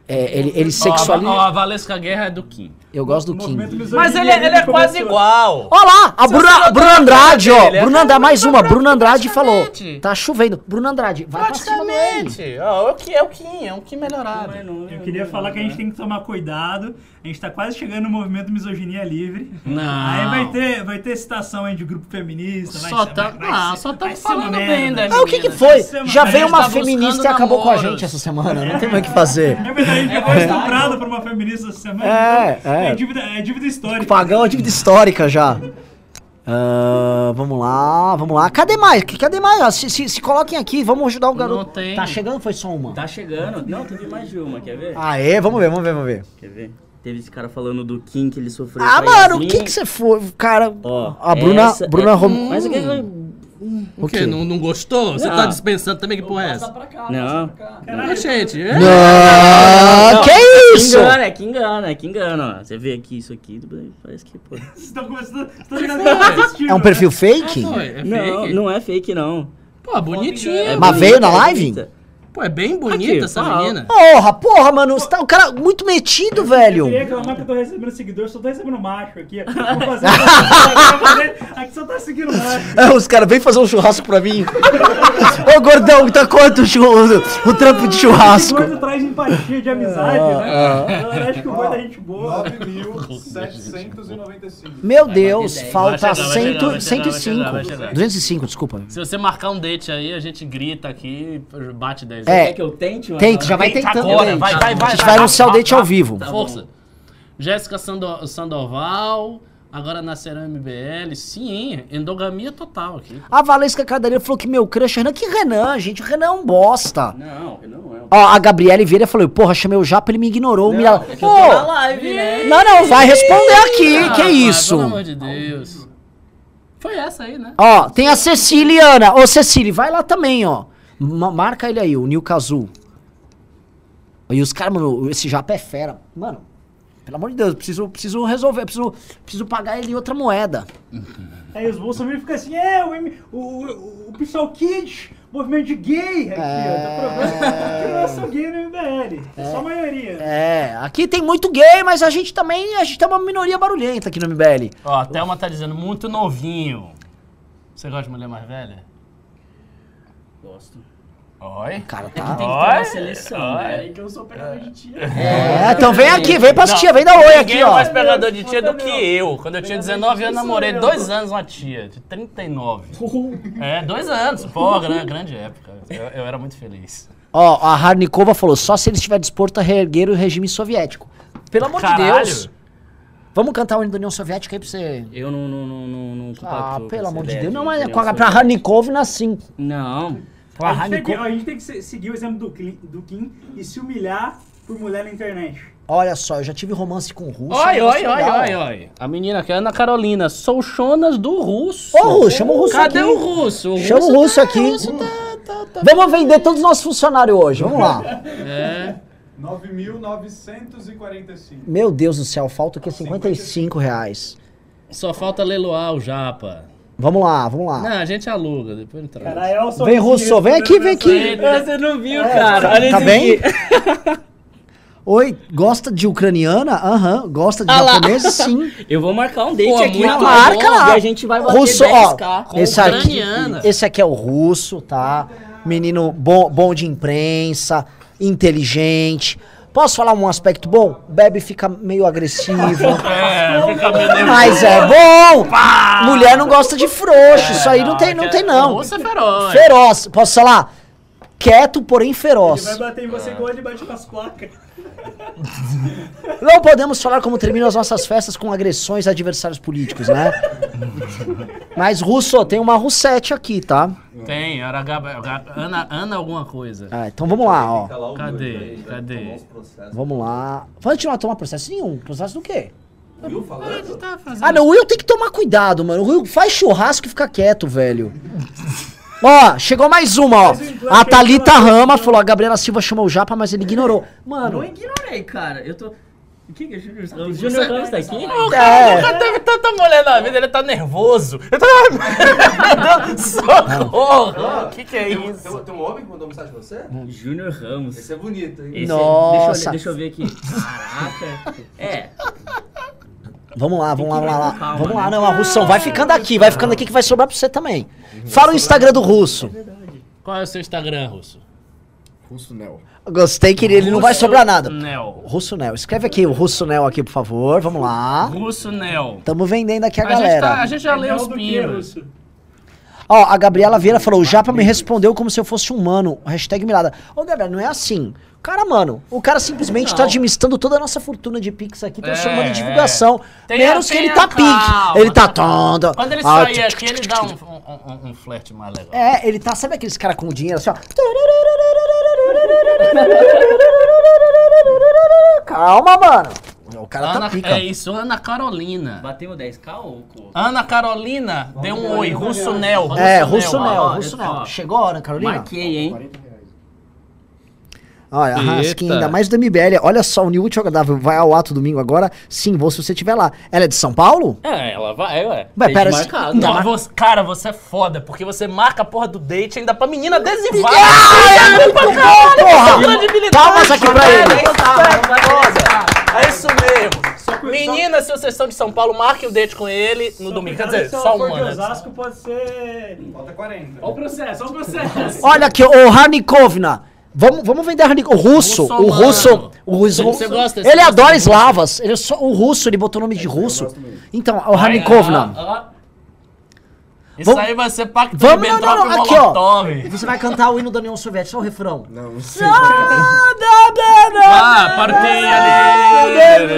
é, ele, ele Ó, a- sexualiza. ó, a Valesca Guerra é do Kim. Eu gosto do misoginia Mas ele, é- ele é quase igual. Ó lá, a Bruna, Andrade, ó. é Bruna Andrade, mais uma. Bruna Andrade falou. Tá chovendo. Bruna Andrade, vai pra cima dele. Praticamente. Ó, é o Kim, é o Kim, é um Kim melhorado. Eu queria falar que a gente tem que tomar cuidado. A gente tá quase chegando no movimento Misoginia Livre. Não. Aí vai ter, vai ter citação aí de grupo feminista. Vai Só ser- tá, vai- vai ah, ser- só tá falando bem da Ah, o que que foi? Já veio uma tá feminista e acabou com a gente essa semana. Não tem mais o que fazer. É verdade, a gente foi estuprado por uma feminista essa semana. É, então é. É dívida, é dívida histórica. Pagão é dívida histórica já. Ah, vamos lá, vamos lá. Cadê mais? Cadê mais? Ah, Se, se, se coloquem aqui, vamos ajudar o garoto. Não tem. Tá chegando ou foi só uma? Tá chegando. Não, teve mais de uma, quer ver? Aê, vamos ver, vamos ver, vamos ver. Quer ver? Teve esse cara falando do Kim que ele sofreu. Ah, mano, o que que você foi? Cara, Ó, a Bruna, essa Bruna é- Rom... Mas o que O quê? Não, não gostou? Você Não. tá dispensando também? Que porra é essa? Não. Não, gente. é. Não, que isso? Que engana, é que engana, é que engana. ó. Você vê aqui isso aqui, parece que, pô. Vocês estão começando. Vocês estão ligando que É um né? perfil fake? Pô, é Não, fake? não é fake, não. Pô, bonitinha. É Mas bonita, veio na é live? bonita. Pô, é bem bonita Aqui, essa fala. menina. Porra, porra, mano. Você tá um cara muito metido, Eu velho. queria reclamar que eu tô recebendo seguidor, só tô recebendo macho aqui. Vou fazer vou fazer- Aqui só tá seguindo macho. É, os caras vêm fazer um churrasco pra mim. Ô, gordão, tá quanto o, o trampo de churrasco? gordo traz empatia de amizade, Ah, né? Eu acho que o gordo é gente boa. 9.795. Meu Deus, falta Vai chegar, vai chegar, 100, vai chegar, vai 105. chegar, vai chegar. 205, desculpa. Se você marcar um date aí, a gente grita aqui bate 10. É. Quer que eu tente? Tente, já vai Tenta tentando. agora, date. vai, vai, vai, A gente vai, anunciar o vai, date ao vivo. Força. Jéssica Sando Sandoval, agora nascerá MBL. Sim, endogamia total aqui. A Valesca Cardareira falou que meu crush é Renan. Que Renan, gente? O Renan é um bosta. Não, não é. Ó, a Gabriele Vieira falou, porra, chamei o Japa, ele me ignorou. me... Não, é que eu tô Pô, na live, né? não, não, vai responder aqui. Ah, que pai, isso? Pelo amor de Deus. Foi essa aí, né? Ó, tem a Ceciliana. Ô, Cecília, vai lá também, ó. Ma- marca ele aí, o Nil Kazu. E os caras, mano, esse japa é fera. Mano, pelo amor de Deus, preciso, preciso resolver, preciso, preciso pagar ele em outra moeda. Aí os bolsominions ficam assim, é, o, M- o, o, o pessoal Kids, movimento de gay aqui, ó. Tá provando que não sou gay no MBL. É só a maioria. É, aqui tem muito gay, mas a gente também, a gente tem uma minoria barulhenta aqui no MBL. Ó, a Thelma tá dizendo muito novinho. Você gosta de mulher mais velha? Gosto. Oi. Cara, É que tá... tem que ter uma seleção, né? que eu sou pegador de tia. É, então vem aqui, vem pra tia, vem dar oi aqui, Ninguém é ó. mais pegador de tia do que eu. Quando eu tinha 19 anos, namorei dois anos uma tia, de 39. É, dois anos. Pô, grande, grande época. Eu, eu era muito feliz. Ó, a Harnikova falou, só se ele estiver disposto a reerguer o regime soviético. Pelo amor de Caralho. Deus. Vamos cantar o hino da União Soviética aí pra você. Eu não, não, não, não, não Ah, pelo amor de ideia Deus. Não, mas com a, pra Soviética. Harnikovna, sim. Não. A gente, tem que, a gente tem que se- seguir o exemplo do, Cli- do Kim e se humilhar por mulher na internet. Olha só, eu já tive romance com o russo. Oi, é oi, oi, oi, oi. A menina aqui, Ana Carolina, sou chonas do russo. Ô, Russo, chama o russo Cadê aqui. o russo? O Chama o russo russo tá- aqui. o russo tá- tá- tá- Vamos vender todos os nossos funcionários hoje, vamos lá. É. 9.945. Meu Deus do céu, falta aqui 55 reais. Só falta leiloar o japa. Vamos lá, vamos lá. Não, a gente aluga, depois não traz. Caralho, olha o Vem, Russo, vem aqui, vem aqui. Você não viu, cara. Olha Tá bem? aqui. Oi, gosta de ucraniana? Aham. Gosta de Ah japonês? Sim. Eu vou marcar um date Pô, aqui muito na. Marca lá. E a gente vai bater Russo, ó. 10k. Com Esse aqui, ucraniana. esse aqui é o russo, tá? Menino bom, bom de imprensa, inteligente. Posso falar um aspecto bom? Bebe fica meio agressivo. É, fica meio. Mas é bom! Mulher não gosta de frouxo. Isso aí não tem, não tem não. russo é feroz. Feroz. Posso falar? Quieto, porém Ele vai feroz. bater em você igual ele bate com as placas. Não podemos falar como terminam as nossas festas com agressões a adversários políticos, né? Mas, Russo, tem uma Russete aqui, tá? Tem, era Gab- Gab- Ana, Ana alguma coisa. Ah, então vamos lá, ó. Cadê? Cadê? Vamos lá. Vamos continuar a tomar processo nenhum. Processo do quê? Viu falando? Tá fazendo Ah, não, o Will tem que tomar cuidado, mano. O Will faz churrasco e fica quieto, velho. Ó, chegou mais uma, ó. A Thalita Rama falou, a Gabriela Silva chamou o Japa, mas ele ignorou. Não Mano, ignorei, cara. Eu tô. O que que é Júnior Ramos? O Júnior Ramos tá aqui? O cara É. nunca teve tanta mulher na vida, ele tá nervoso. Ele tá... Meu Deus, socorro! O que que é Tem, isso? tem, tem um homem que mandou mensagem pra você? Júnior Ramos. Esse é bonito, hein? Esse é- Nossa. deixa, eu, deixa eu ver aqui. Caraca. É. vamos lá, vamos lá, vamos lá. Calma, Vamos lá, né? não, a Russão, vai ficando aqui, vai ficando aqui que vai sobrar pra você também. Fala o Instagram do Russo. Qual é o seu Instagram, Russo? Russo Nel. Gostei que ele não vai sobrar nada. Nel. Russo Nel, escreve aqui o Russo Nel aqui, por favor, vamos lá. Russo Nel. Tamo vendendo aqui a, A gente, galera. tá- a gente já leu Legal os. Russo? Ó, a Gabriela Vieira falou, o Japa me respondeu como se eu fosse humano. Hashtag mirada. Ô, Gabriela, não é assim. Cara, mano, o cara simplesmente tá administrando toda a nossa fortuna de Pix aqui, transformando É, em divulgação. é. Menos que ele tá Pix. calma. Ele tá tondo. Quando ele Ah, sair aqui, ele dá um, um, um, um flerte mais legal. É, ele tá, sabe aqueles caras com dinheiro assim, ó. Calma, mano. O cara Ana, tá pica. é isso, Ana Carolina. Batemos 10k ou. Ana Carolina, deu um oi. Russo Nel. É, Russo Nel. Russo. Nel. Chegou, Ana Carolina? Marquei, hein? Olha, a. Raskin, ainda mais do MBL. Olha só, o New Agradável vai ao ato domingo agora. Sim, vou se você estiver lá. Ela é de São Paulo? É, ela vai, ué. Vai, Tem pera. se- marcar, Não, Não, mas- você- cara, você é foda, porque você marca a porra do date ainda pra menina adesivar. Porra! credibilidade. Palmas aqui pra ele. É isso, é. É mesmo. Menina, se vocês são de São Paulo, marquem o date com ele no domingo. Quer dizer, se só uma, de né? Osasco pode ser... Falta 40. Olha o processo, olha o processo. Olha aqui, o Harnikovna. Vamos, vamos vender Harnikovna. O russo, o russo, o russo. Você gosta- você ele adora eslavas. Ele é só, o russo, ele botou o nome de russo. Então, o Harnikovna. Ah, ah. Isso Vamos- aí vai ser pacto Vamos, não, Ribbentrop não, não, e aqui, ó. Você vai cantar o hino da União Soviética, só o refrão. Não, não sei. Ah, partei ali.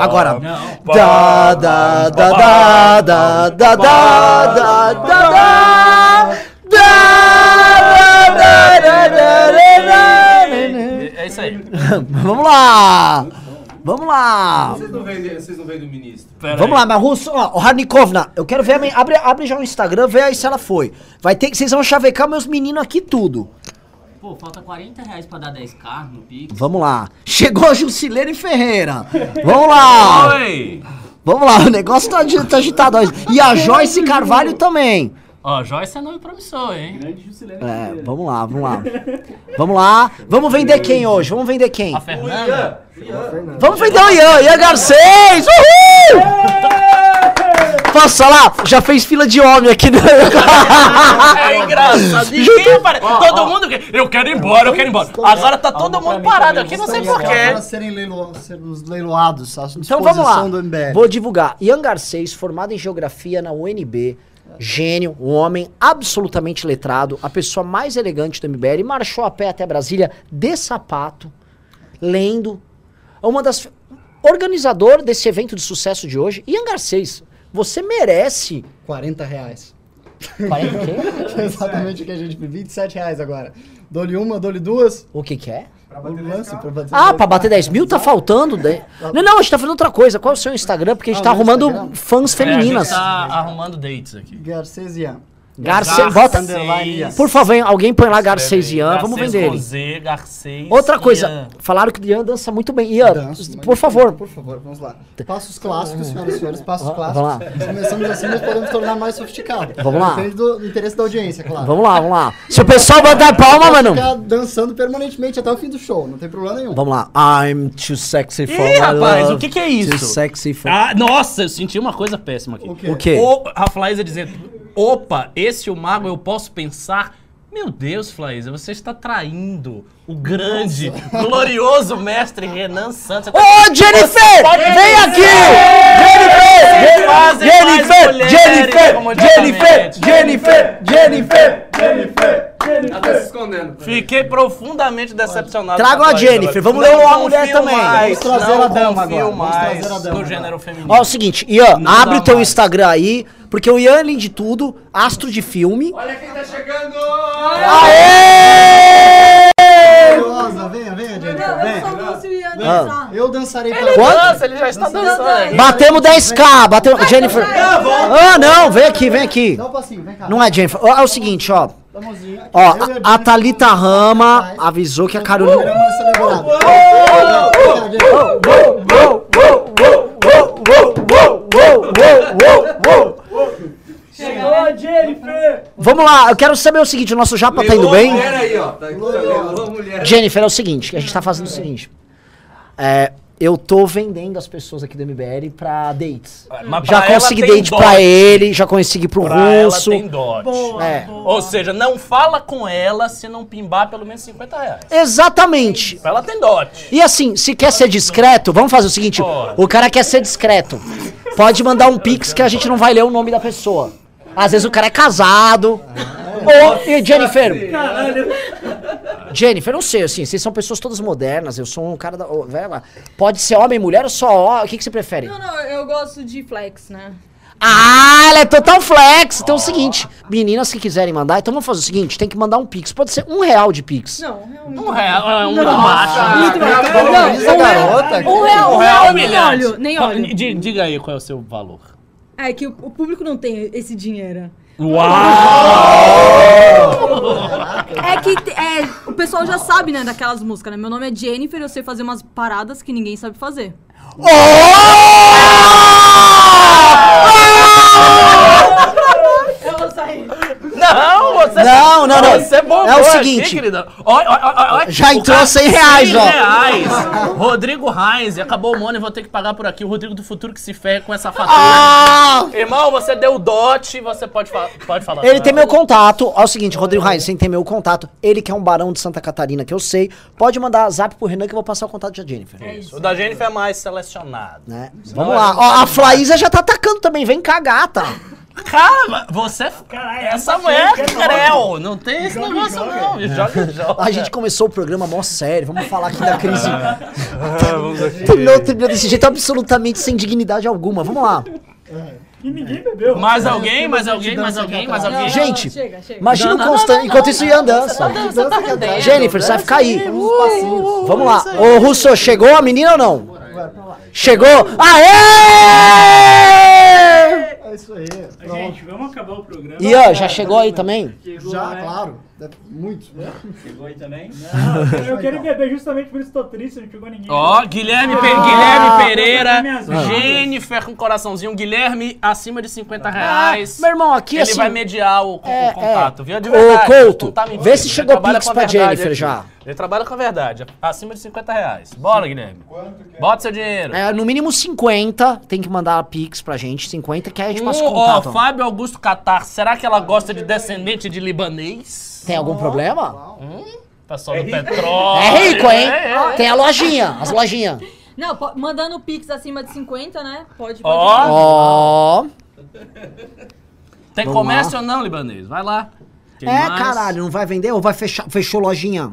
Agora. Da, da, da, da, da, da, da, da, da, da. Da, da, da, da, da, da. É isso aí. Vamos lá! Vamos lá! Vocês não veem, vocês não veem do ministro. Pera Vamos aí. lá, mas Russo, ó, o Harnikovna, eu quero ver, a men- abre, abre já o Instagram, vê aí se ela foi. Vai ter que, vocês vão chavecar meus meninos aqui tudo. Pô, falta 40 reais pra dar 10k no Pix. Vamos lá. Chegou a Jusilene Ferreira. Vamos lá. Oi! Vamos lá, o negócio tá, tá agitado. hoje. E a Joyce Carvalho também. Ó, Joyce é nome promissor, hein? Grande Juscelino É, vamos lá, vamos lá. Vamos lá. Vamos vender quem hoje? Vamos vender quem? A Fernanda. Vamos vender o Ian, Ian Garcês! Uhul! Posso falar? Já fez fila de homem aqui no... É engraçado. Ninguém aparece. Todo mundo quer. Eu quero ir embora, eu quero ir embora. Agora tá todo mundo parado aqui, não sei porquê. Para serem leilo, sermos leiloados, Então vamos lá. disposição do MBL. Vou divulgar. Ian Garcês, formado em Geografia na UNB. Gênio, um homem absolutamente letrado, a pessoa mais elegante do MBL, marchou a pé até Brasília de sapato, lendo. Uma das. Organizador desse evento de sucesso de hoje, Ian Garcês. Você merece 40 reais. 40 o quê? É exatamente o que a gente pediu. 27 reais agora. Dou-lhe uma, dou-lhe duas. O que que é? O lance pra bater Ah, 10K. pra bater 10 mil tá faltando. de- Não, não, a gente tá fazendo outra coisa. Qual é o seu Instagram? Porque a gente Ah, tá arrumando Instagram? fãs É, a gente femininas. tá arrumando dates aqui. Garcesian. Garce... Bota... Por favor, alguém põe lá Garcesian, vamos Garcês vender ele. Z, Garcês. Outra coisa, Ian. falaram que o Ian dança muito bem. Ian, Danço, por favor. Por favor, vamos lá. Passos clássicos, senhoras e senhores, passos Vamos clássicos. lá. Começamos assim, mas podemos tornar mais sofisticado. Vamos lá. Depende do interesse da audiência, claro. Vamos lá, vamos lá. Se o pessoal bater palma, mano. Ficar dançando permanentemente até o fim do show, não tem problema nenhum. Vamos lá. I'm too sexy for Ih, rapaz, love, o que que é Too isso? sexy for... Ah, nossa, eu senti uma coisa péssima aqui. O quê? O quê? O Raflaísa dizendo, opa, esse o mago eu posso pensar. Meu Deus, Flaísa, você está traindo o grande, glorioso mestre Renan Santos. Ô, Jennifer! pode Vem aqui! Jennifer! Jennifer! Jennifer! Jennifer! Jennifer! Jennifer! Jennifer! Ela tá se escondendo. Fiquei profundamente decepcionado. Tragam a Jennifer, vamos ler uma mulher também. Mais, Vamos trazer não a dama agora, vamos trazer a dama agora. gênero feminino. Ó, é o seguinte, Ian, Não abre dá teu mais. Instagram aí, porque o Ian, além de tudo, astro de filme. Olha quem tá chegando! Aê! Rosa, venha, venha, Jennifer, Não, eu só fosse o Ian dançar. Eu dançarei Ele para Quanto? dança, ele já está dançando. Batemos 10k, bateu... Jennifer... Ah, não, vem aqui, vem aqui. Dá um passinho, vem cá. Não é Jennifer. Ó, É o seguinte, ó. Dá a mãozinha. Aqui, Ó, eu e a, a Jennifer Thalita vamos Rama atrás. avisou que a Vamos Carolina... uma celebrada. Jennifer. Chegou a Jennifer! Vamos lá, eu quero saber o seguinte, o nosso japa tá indo bem? mulher aí, ó. Tá mulher. Jennifer, é o seguinte, a gente tá fazendo o seguinte. É, eu tô vendendo as pessoas aqui do MBL pra dates. Mas Já pra ela consegui date dote. pra ele, já consegui pro Pra ela russo. tem dote. É. Ou seja, não fala com ela se não pimbar pelo menos 50 reais. Exatamente. Ela tem dote. E assim, se quer ser discreto, vamos fazer o seguinte: Pode. o cara quer ser discreto. Pode mandar um pix que a gente não vai ler o nome da pessoa. Às vezes o cara é casado. Ou, e Jennifer, Caralho! Jennifer, eu não sei, assim, vocês são pessoas todas modernas, eu sou um cara da. ô, pode ser homem, mulher ou só ó, O que, que você prefere? Não, não, eu gosto de flex, né? Ah, ela é total flex. Então é o seguinte, meninas que quiserem mandar, então vamos fazer o seguinte: tem que mandar um pix. Pode ser um real de pix. Não, realmente. Um real, é um macho. Valoriza a garota. Um real, um Um real é nem olho, nem olho. Di- Diga aí qual é o seu valor. É que o, o público não tem esse dinheiro. É que é, o pessoal já sabe, né, daquelas músicas, né? Meu nome é Jennifer, eu sei fazer umas paradas que ninguém sabe fazer. Eu vou sair. Não, você. Não, não, não. Você bombou É o aqui, seguinte. ó, Já o entrou cara- 100 reais, 100 ó. reais. Rodrigo Reis, acabou o money, vou ter que pagar por aqui. O Rodrigo do Futuro que se ferra com essa fatura. Ah! Irmão, você deu dote, você pode, fa pode falar. Ele tem meu contato. É o seguinte, Rodrigo Reis, você tem meu contato. Ele que é um barão de Santa Catarina, que eu sei. Pode mandar zap pro Renan que eu vou passar o contato da Jennifer. O da Jennifer é mais selecionado. Né? Vamos lá. Ó, a Flaísa já tá atacando também. Vem cá, gata. Cara, você. Caralho, essa essa mulher é é creu. Não tem esse Joga, negócio, joga. não. Joga, joga. A gente começou o programa mó sério. Vamos falar aqui da crise. Terminou, terminou desse jeito absolutamente sem dignidade alguma. Vamos lá. E ninguém bebeu. Mais alguém, mais alguém, mais alguém, mais alguém. Gente, Chega, chega. Imagina o Constante. Enquanto isso, Ian dança. Você tá. Jennifer, você vai ficar aí. Vamos lá. Ô, Russo, chegou a menina ou não? Chegou? Aê! É isso aí. Pronto. Gente, vamos acabar o programa. Ian, já chegou aí também? Chegou, Já, né? claro. É Muito. Chegou aí também? Não, eu quero beber justamente por isso tô triste, não chegou ninguém. Ó, Guilherme, Pe- Ah, Guilherme Pereira. Jennifer com coraçãozinho, Guilherme acima de 50 reais. Meu irmão, aqui Ele assim. vai mediar o, o É, contato, é. viu? De Ô, verdade. Couto, não tá mentindo. vê se Ele chegou Pix a pra Jennifer aqui. já. Ele trabalha com a verdade, acima de 50 reais. Bora, Guilherme. Bota seu dinheiro. É, no mínimo 50, tem que mandar Pix pra gente, 50, que aí a gente passa o ó, contato. Fábio Augusto Catar, será que ela gosta de descendente de libanês? Tem algum problema? Pessoal do petróleo. É rico, hein? É, é. Tem a lojinha, as lojinhas. Não, po- mandando pix acima de 50, né? Pode, pode. Ó. Ó. Tem Vamos comércio lá. ou não, libanês? Vai lá. Quem É, mais? caralho, não vai vender ou vai fechar? Fechou lojinha?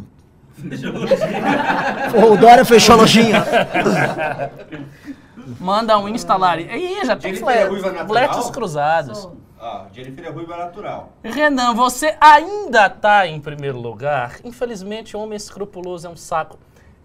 o Dória fechou lojinha. Manda um instalar. Ih, já tem Jennifer é ruiva fle- natural? fletes cruzados. Ah, Jennifer é ruiva natural. Renan, você ainda tá em primeiro lugar. Infelizmente, homem escrupuloso é um saco.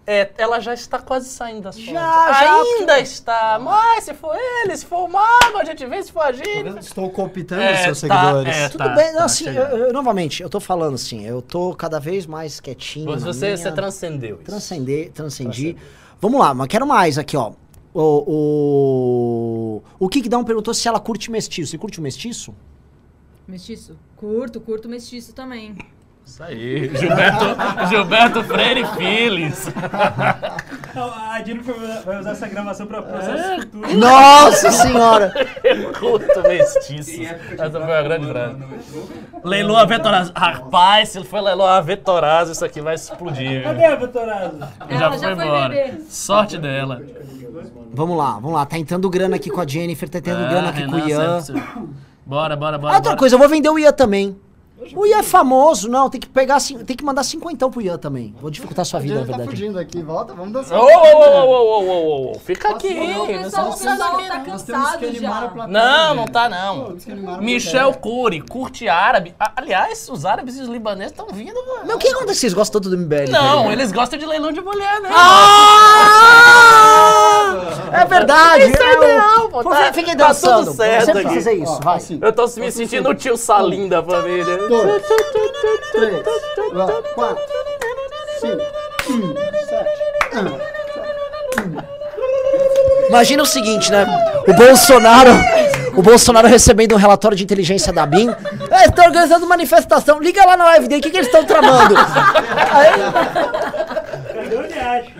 É, ela já está quase saindo das Já, contas. já. Ainda está. Mas se for ele, se for o mago, a gente vê, se for a gente. Estou cooptando É, seus tá, seguidores. é, Tudo tá, bem, tá assim, eu, eu- novamente, eu tô falando assim, eu tô cada vez mais quietinho. Mas você, minha, você transcendeu isso. Transcender, transcendi. Vamos lá, mas quero mais aqui, ó. O, o, o Kikdão perguntou se ela curte mestiço. Você curte o mestiço? Mestiço? Curto, curto mestiço também. Isso aí. Gilberto, Gilberto Freire Filhos. A Jennifer vai usar essa gravação pra processos futuros. Nossa senhora! Eu curto mestiços. Essa foi a grande frase. Leilou a Vetorazzo. Rapaz, se foi leiloar a Vetorazzo, isso aqui vai explodir. Cadê a Vetorazzo? Já Ela foi já foi embora. beber. Sorte dela. Vamos lá, vamos lá. Tá entrando grana aqui com a Jennifer, tá entrando grana aqui com o Renan, Ian. sempre- Bora, bora, bora. Ah, outra bora. coisa, eu vou vender o Ian também. O Ian é famoso, não, tem que pegar, tem que mandar cinquentão pro Ian também. Vou dificultar a sua vida, na tá verdade. fugindo aqui, volta, vamos dançar. Ô, ô, ô, ô, ô, ô, ô, ô, Fica aqui. O pessoal, o pessoal tá cansado já. Não, não tá não. Michel Cury, curte árabe. Aliás, os árabes e os libaneses estão vindo, mano. Mas o que acontece? Vocês gostam todo do MBL? Não, eles gostam de leilão de mulher, né? Ah! É verdade! Isso é eu- ideal, pô. Tá, Fiquem tá dançando. tudo certo Sempre aqui. fazer isso, vai. Eu tô me sentindo o tio Salim da família. Dois, três, quatro, cinco, um, sete. Imagina o seguinte, né? O Bolsonaro. O Bolsonaro recebendo um relatório de inteligência da BIM. É, estão organizando manifestação. Liga lá na live dele, o que, que eles estão tramando? Aí, Cadê o Niache?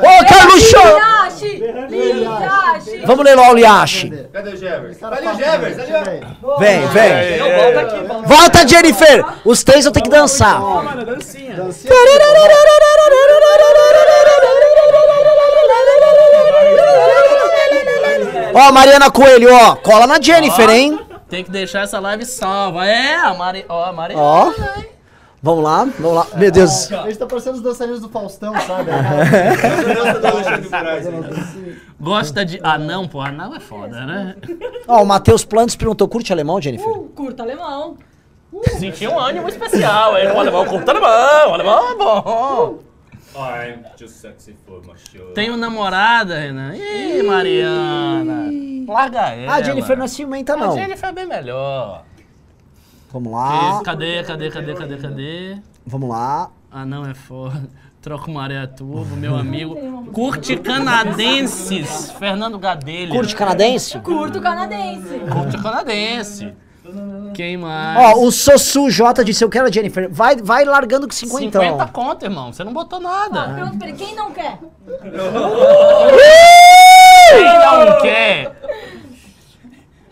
Ô, Carlos Show! Liache! Liache! Vamos ler lá o Liache. Cadê o Jevers? Ali o Jevers, ali ó. Vem, vem. Volta, Jennifer! Os três vão ter que dançar. Mano, dancinha. Ó, Mariana Coelho, ó. Cola na Jennifer, hein? Tem que deixar essa live salva. É, a Mari... Ó, a Mari... Ó. Vamos lá, vamos lá. Meu Deus. A gente tá parecendo os dançarinos do Faustão, sabe? Gosta aí. Gosta de... Anão, pô. Anão é foda, né? Ó, o Matheus Plantes perguntou: curte alemão, Jennifer? Curto alemão. Senti um ânimo especial. Ele o alemão curta alemão. O alemão é bom. I'm too sexy for my show. Tenho namorada, Renan. Ih, Mariana. Larga ela. A Jennifer não é ciumenta, A não. Jennifer é bem melhor. Vamos lá. Cadê, cadê, cadê, cadê, cadê? Vamos lá. Ah, não, é foda. Troca uma areia turbo, meu amigo. Curte canadenses. Fernando Gadelha. Curte canadense? Curto canadense. Curte canadense. Quem mais? Ó, o Sossu J disse: Eu quero a Jennifer. Vai, vai largando com 50. 50 conto, irmão. Você não botou nada. Ele, quem não quer? Quem não quer?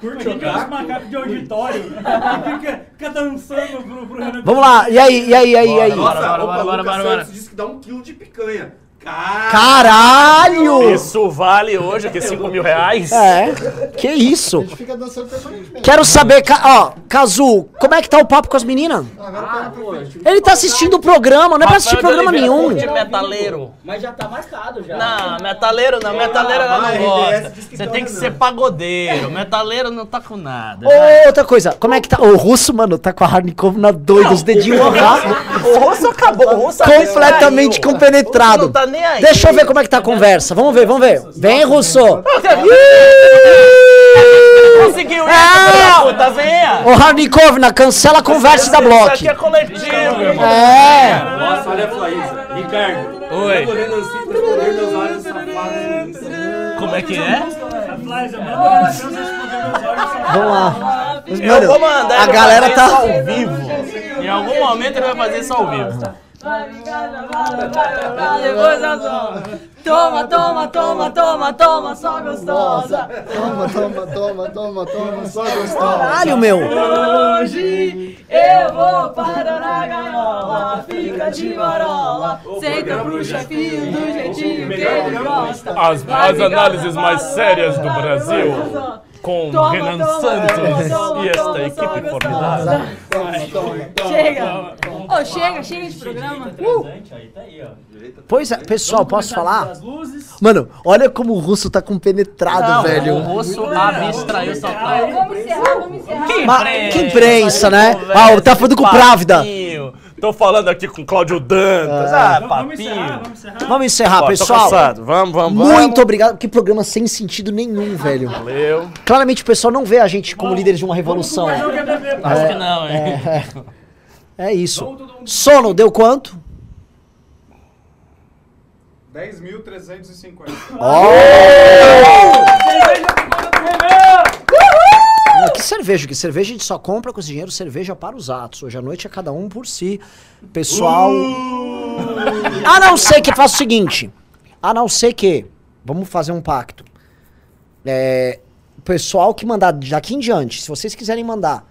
Curte o os macacos de auditório que fica, fica dançando pro, pro Renan. Vamos lá. E aí, e aí, e aí, e aí? Nossa, Bora, bora, bora, bora, Santos bora. disse que dá um quilo de picanha. Cara, Caralho! Isso vale hoje aqui 5 mil reais? É, que isso? A gente fica dançando permanentemente. Quero saber, Ca- ó, Kazu, como é que tá o papo com as meninas? Pro frente. Ele tá assistindo o programa, não é pra assistir Rafael de programa Oliveira nenhum. curte metaleiro. Mas já tá marcado já. Não, metaleiro não, metaleiro ela não gosta. RBS diz que Você tá tem que ser pagodeiro, metaleiro não tá com nada. Ô, outra coisa, como é que tá? O russo, mano, tá com a Harnikov na doida, os dedinhos amarrados. O russo acabou, o russo Completamente compenetrado. Não tá nem aí. Deixa eu ver como é que tá a conversa. Vamos ver, vamos ver. Vem, russo. Conseguiu isso, Ah! filho da puta, venha. Ô, Harnikovna, cancela a conversa da Isso Block. aqui é coletivo, irmão. É. Nossa, olha a Flaísa. Ricardo. Oi. Olhando assim. Como é que é? Vamos lá. Eu vou mandar a galera tá- isso ao vivo. Em algum momento ele vai fazer isso ao vivo. Depois eu tomo. Toma, toma, toma, toma, toma, só gostosa. Toma, toma, toma, toma, toma, só gostosa. Caralho, meu. Hoje eu vou parar na gaiola, fica de marola, senta pro chefinho do jeitinho que ele gosta. As, Vai as análises mais sérias do vai, Brasil. Com Toma, Renan toma, Santos toma, toma, e esta toma, equipe toma, formidável. Chega! Ô, chega, chega de programa. Pois é, pessoal, posso falar? Mano, olha como o russo tá compenetrado, Não, velho. O russo abstraiu sua. Vamos encerrar, vamos encerrar. Que imprensa, né? conversa, Ah, tá falando com o Právida. Tô falando aqui com o Cláudio Dantas. Ah, Vamos papinho. encerrar, vamos encerrar. Vamos encerrar, Ó, tô pessoal. cansado. Vamos, vamos, Muito vamos. obrigado. Que programa sem sentido nenhum, velho. Valeu. Claramente o pessoal não vê a gente como líderes de uma revolução. Acho que não, hein? É isso. Sono deu quanto? 10.350. Não, que cerveja? Que cerveja a gente só compra com esse dinheiro cerveja para os atos. Hoje à noite é cada um por si. Pessoal. A não ser que faça o seguinte. A não ser que. Vamos fazer um pacto. É, o pessoal que mandar daqui em diante, se vocês quiserem mandar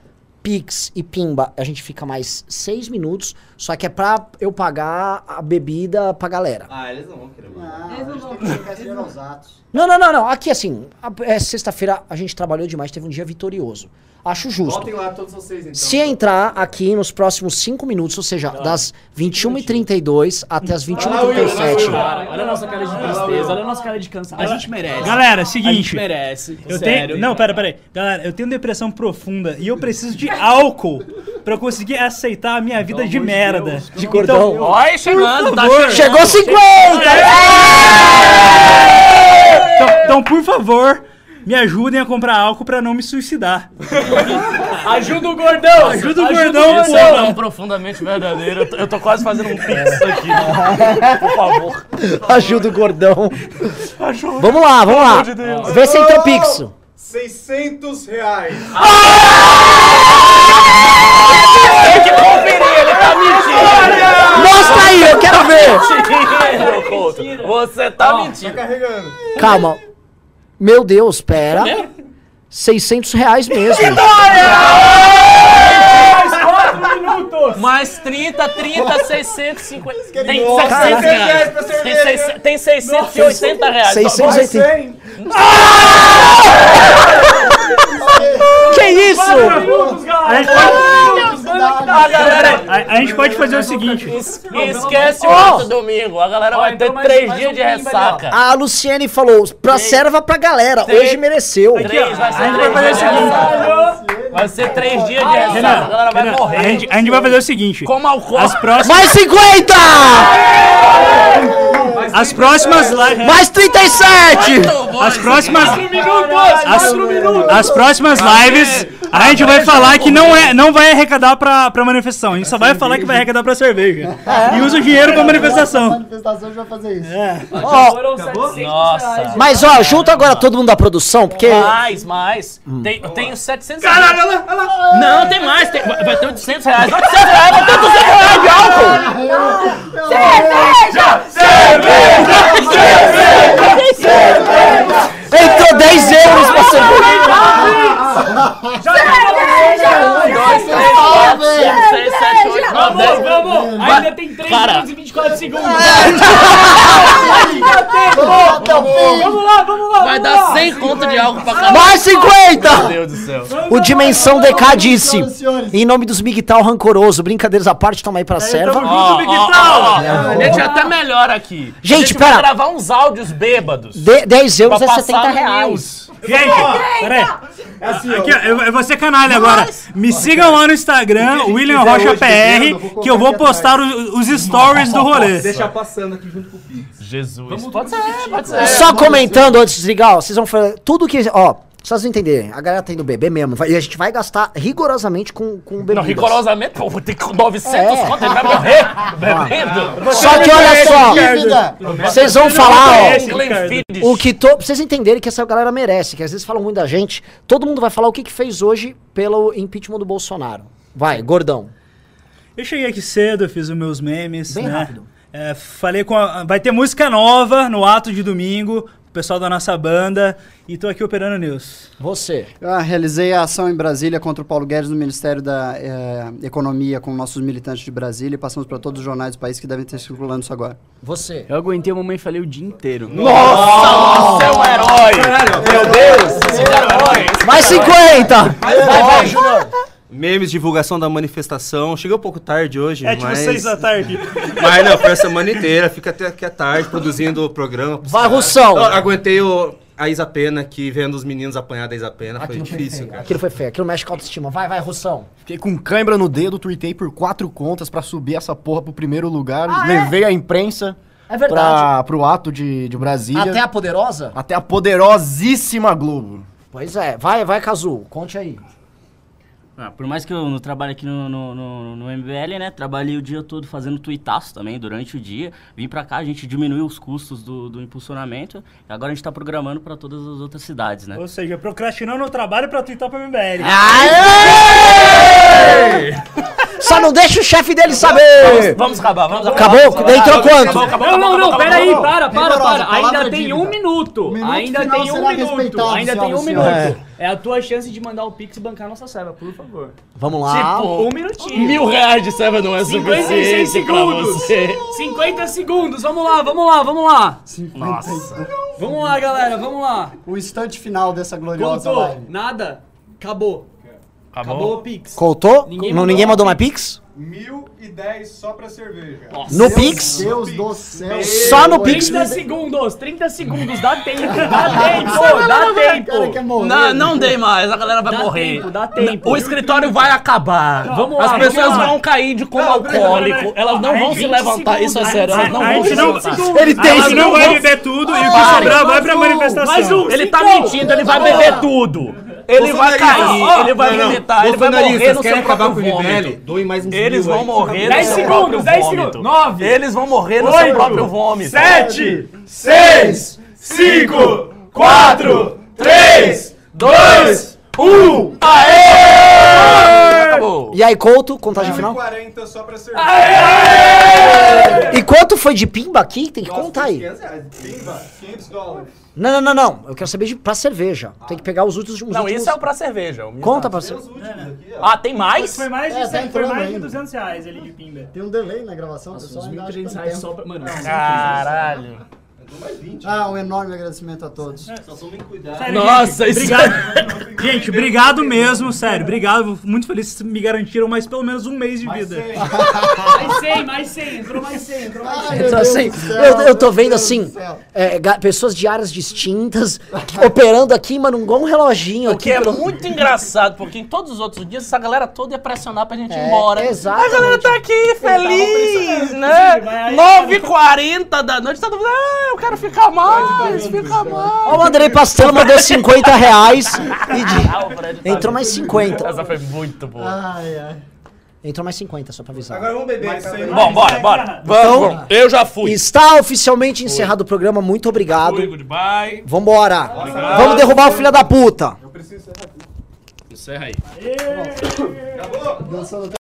Pix e Pimba, a gente fica mais seis minutos. Só que é pra eu pagar a bebida pra galera. Ah, eles não vão querer mandar. Eles não vão. atos. Não, não, não, não. Aqui assim, a- é, sexta-feira a gente trabalhou demais, teve um dia vitorioso. Acho justo. Votem lá todos vocês, então. Se entrar aqui nos próximos 5 minutos, ou seja, das 21h32 até as 21h37. Cara, olha a nossa cara de tristeza, olha a nossa cara de cansaço. A gente merece. Galera, a gente seguinte. merece. Eu sério. tenho. Não, pera, pera aí. Galera, eu tenho depressão profunda e eu preciso de álcool pra eu conseguir aceitar a minha vida de merda. De cordão. Então, Olha, chegando, tá favor. chegando. Chegou 50! então, então, por favor, me ajudem a comprar álcool pra não me suicidar. Ajuda o gordão! Ajuda o gordão, Isso é tão profundamente verdadeiro. Eu tô, eu tô quase fazendo um pix aqui. Por favor. Ajuda o gordão. Vamos lá, vamos lá. Vê se entrou Pix. 600 reais. Tem que conferir, ele tá mentindo. Mostra aí, eu quero ver. Mentindo, Couto. Você tá mentindo. Carregando. Calma. Meu Deus, pera. 600 reais mesmo. Mais 30, 30, 650. Tem Nossa, 700 reais Tem, cerveja. seis- tem 680 reais. 680. Que isso? A gente pode, A galera a, a gente pode fazer o seguinte. es- esquece o outro domingo. A galera vai ter então mais- três dias de ressaca. A Luciene falou, pra serva pra galera. Hoje mereceu. A gente vai fazer o seguinte. Vai ser três dias de ressaca. A galera vai Renan, a morrer. gente, a gente vai fazer o seguinte. Como álcool. As próximas, Mais 50! As próximas lives. Mais 37! As próximas. As, as próximas lives, a gente vai falar que não, é, não vai arrecadar pra, pra manifestação. A gente só vai falar que vai arrecadar pra cerveja. E usa o dinheiro pra manifestação. manifestação já vai fazer isso. Ó, Foram 700 Nossa. mas ó, junta agora todo mundo da produção, porque. Mais, mais. Tem, tem os 700 reais. Caralho, olha lá, Não, tem mais. Tem, vai ter 800 reais. 800 reais, vai ter 200 reais de álcool. Entrou 10 euros pra cerveja. Dois, Vamos! Ainda tem 3 Cara. minutos e 24 segundos! Vamos lá, vamos lá. Vai dar 100 conto de álcool pra cada. Mais 50! Meu Deus do céu. O Dimensão DK disse: Em nome dos Migtal rancoroso, brincadeiras à parte, toma aí pra serva. Ó, ó, ó, ó. A gente é até melhor aqui. Gente, pera. gravar uns áudios bêbados. De- 10 euros é passar 70 no reais. Gente, peraí. Aqui, ó, eu, eu vou ser canalha agora. Me sigam lá no Instagram, William Rocha PR, que eu vou postar o- os stories do rolê. Deixa passando aqui junto com o Pix. Jesus. Pode ser, pode ser. Só comentando antes de desligar, ó, vocês vão fazer tudo que. Ó, pra vocês entenderem, a galera tá indo beber mesmo. vai- e a gente vai gastar rigorosamente com, com bebidas. Não, rigorosamente, pô, vou ter que 900 É. conto, ele vai morrer bebendo. Só que olha só, vocês vão falar, ó. Glenfiddich. O que to... pra vocês entenderem que essa galera merece, que às vezes falam muito da gente. Todo mundo vai falar o que, que fez hoje pelo impeachment do Bolsonaro. Vai, gordão. Eu cheguei aqui cedo, fiz os meus memes, Bem né? rápido. É, falei com a, vai ter música nova no ato de domingo. Pessoal da nossa banda e tô aqui operando News. Você. Ah, realizei a ação em Brasília contra o Paulo Guedes no Ministério da eh, Economia com nossos militantes de Brasília e passamos para todos os jornais do país que devem estar circulando isso agora. Você. Eu aguentei a mamãe e falei o dia inteiro. Nossa, você é um herói! Meu Deus, você é um herói! Mais 50! Vai, vai, Júnior. Memes, divulgação da manifestação. Cheguei um pouco tarde hoje, É tipo mas... seis da tarde. Mas não, foi a semana inteira. Fica até aqui à tarde produzindo o programa. Vai. Russão. Eu aguentei o, a Isa Pena aqui, vendo os meninos apanhar da Isa Pena. Foi Aquilo foi difícil, feio. cara. Aquilo foi feio. Aquilo mexe com a autoestima. Vai, vai, Russão. Fiquei com cãibra no dedo, tuitei por quatro contas pra subir essa porra pro primeiro lugar. Ah, é? levei a imprensa É verdade. pra, pro ato de, de Brasília. Até a poderosa? Até a poderosíssima Globo. Pois é. Vai, vai, Cazu. Conte aí. Ah, por mais que eu não trabalhe aqui no, no, no, no MBL, né? Trabalhei o dia todo fazendo tuitaço também durante o dia. Vim pra cá, a gente diminuiu os custos do, do impulsionamento. E agora a gente tá programando pra todas as outras cidades, né? Ou seja, procrastinando o trabalho pra twittar pro MBL. Só não deixa o chefe dele saber! Vamos acabar, vamos Acabou? Entrou quanto? Não, não, não, pera aí, para, para, para. Ainda tem um minuto. Ainda tem um minuto. Ainda tem um minuto. É a tua chance de mandar o Pix e bancar nossa serva, por favor. Vamos lá. Tipo, Um minutinho. Mil reais de serva não é 56 suficiente pra segundos. você. 50 segundos. Vamos lá, vamos lá, vamos lá. Vamos lá, galera, vamos lá. O instante final dessa gloriosa Contou. live. Nada. Acabou. Acabou o Pix. Contou? Ninguém não, mandou ninguém mandou mais Pix? Mil e dez só pra cerveja. No Pix? Deus do céu. Só no Pix. 30 segundos, 30 segundos, dá tempo, dá tempo, dá tempo. quer morrer. Não, não dei mais, a galera vai Dá morrer. tempo, dá tempo. O escritório vai acabar. Vamos As lá, pessoas vamos lá. vão cair de coma alcoólico. Elas não vão se levantar. Isso é sério, elas não vão se não- levantar. Ele tem Elas não não vai beber tudo e o que Para. sobrar vai pra manifestação. Mais um. Ele tá mentindo, ele vai beber tudo. Ele vai cair, ele vai vomitar, ele vai morrer no seu próprio vômito. Doe mais uns Eles vão morrer 10 no seu próprio 10 vômito. segundos. 9, Eles vão morrer no seu próprio vômito. 7, 6, 5, 4, 3, 2, 1. Aê! E aí, Couto, contagem final? 40 só pra cerveja. E quanto foi de pimba aqui? Tem que contar aí. Pimba, 500 dólares. Não, não, não, não. Eu quero saber de, pra cerveja. Tem que pegar os últimos. os Não, últimos- isso é o pra cerveja. o Conta pra pra cerveja. Ah, tem mais? Foi mais de, É, tá cem- foi entrando mais de ainda. 200 reais ali de pimba. Tem um delay na gravação, pessoal. Uns ainda acha que 1.300 tá reais tempo. só pra... Mano, Caralho. Ah, um enorme agradecimento a todos. Só tomem cuidado. Sério, Nossa, gente, isso obrigado. gente, obrigado mesmo, sério. Obrigado. Muito feliz que me garantiram mais pelo menos um mês de vida. mais 100, mais 100, entrou mais 100, entrou mais 100. Então, assim, eu, eu tô vendo assim, é, pessoas de áreas distintas, operando aqui, mano, igual um reloginho O aqui. que é pelo- muito engraçado, porque em todos os outros dias essa galera toda ia pressionar pra gente ir É, embora. exatamente. A galera tá aqui feliz, né? aí, 9h40 da noite, todo mundo, ah, eu quero ficar mais, ficar mais. Ó, o Andrei Pastelo mandou 50 reais e de- entrou mais 50. Essa foi muito boa. Ai, ai. Entrou mais 50, só pra avisar. Agora vamos beber. Sem aí. Bom, bora, bora. Vamos, eu já fui. Está oficialmente encerrado o programa, muito obrigado. Fui, goodbye. Vambora. Vamos derrubar o filho da puta. Eu preciso ser rápido. Encerra aí. Dançando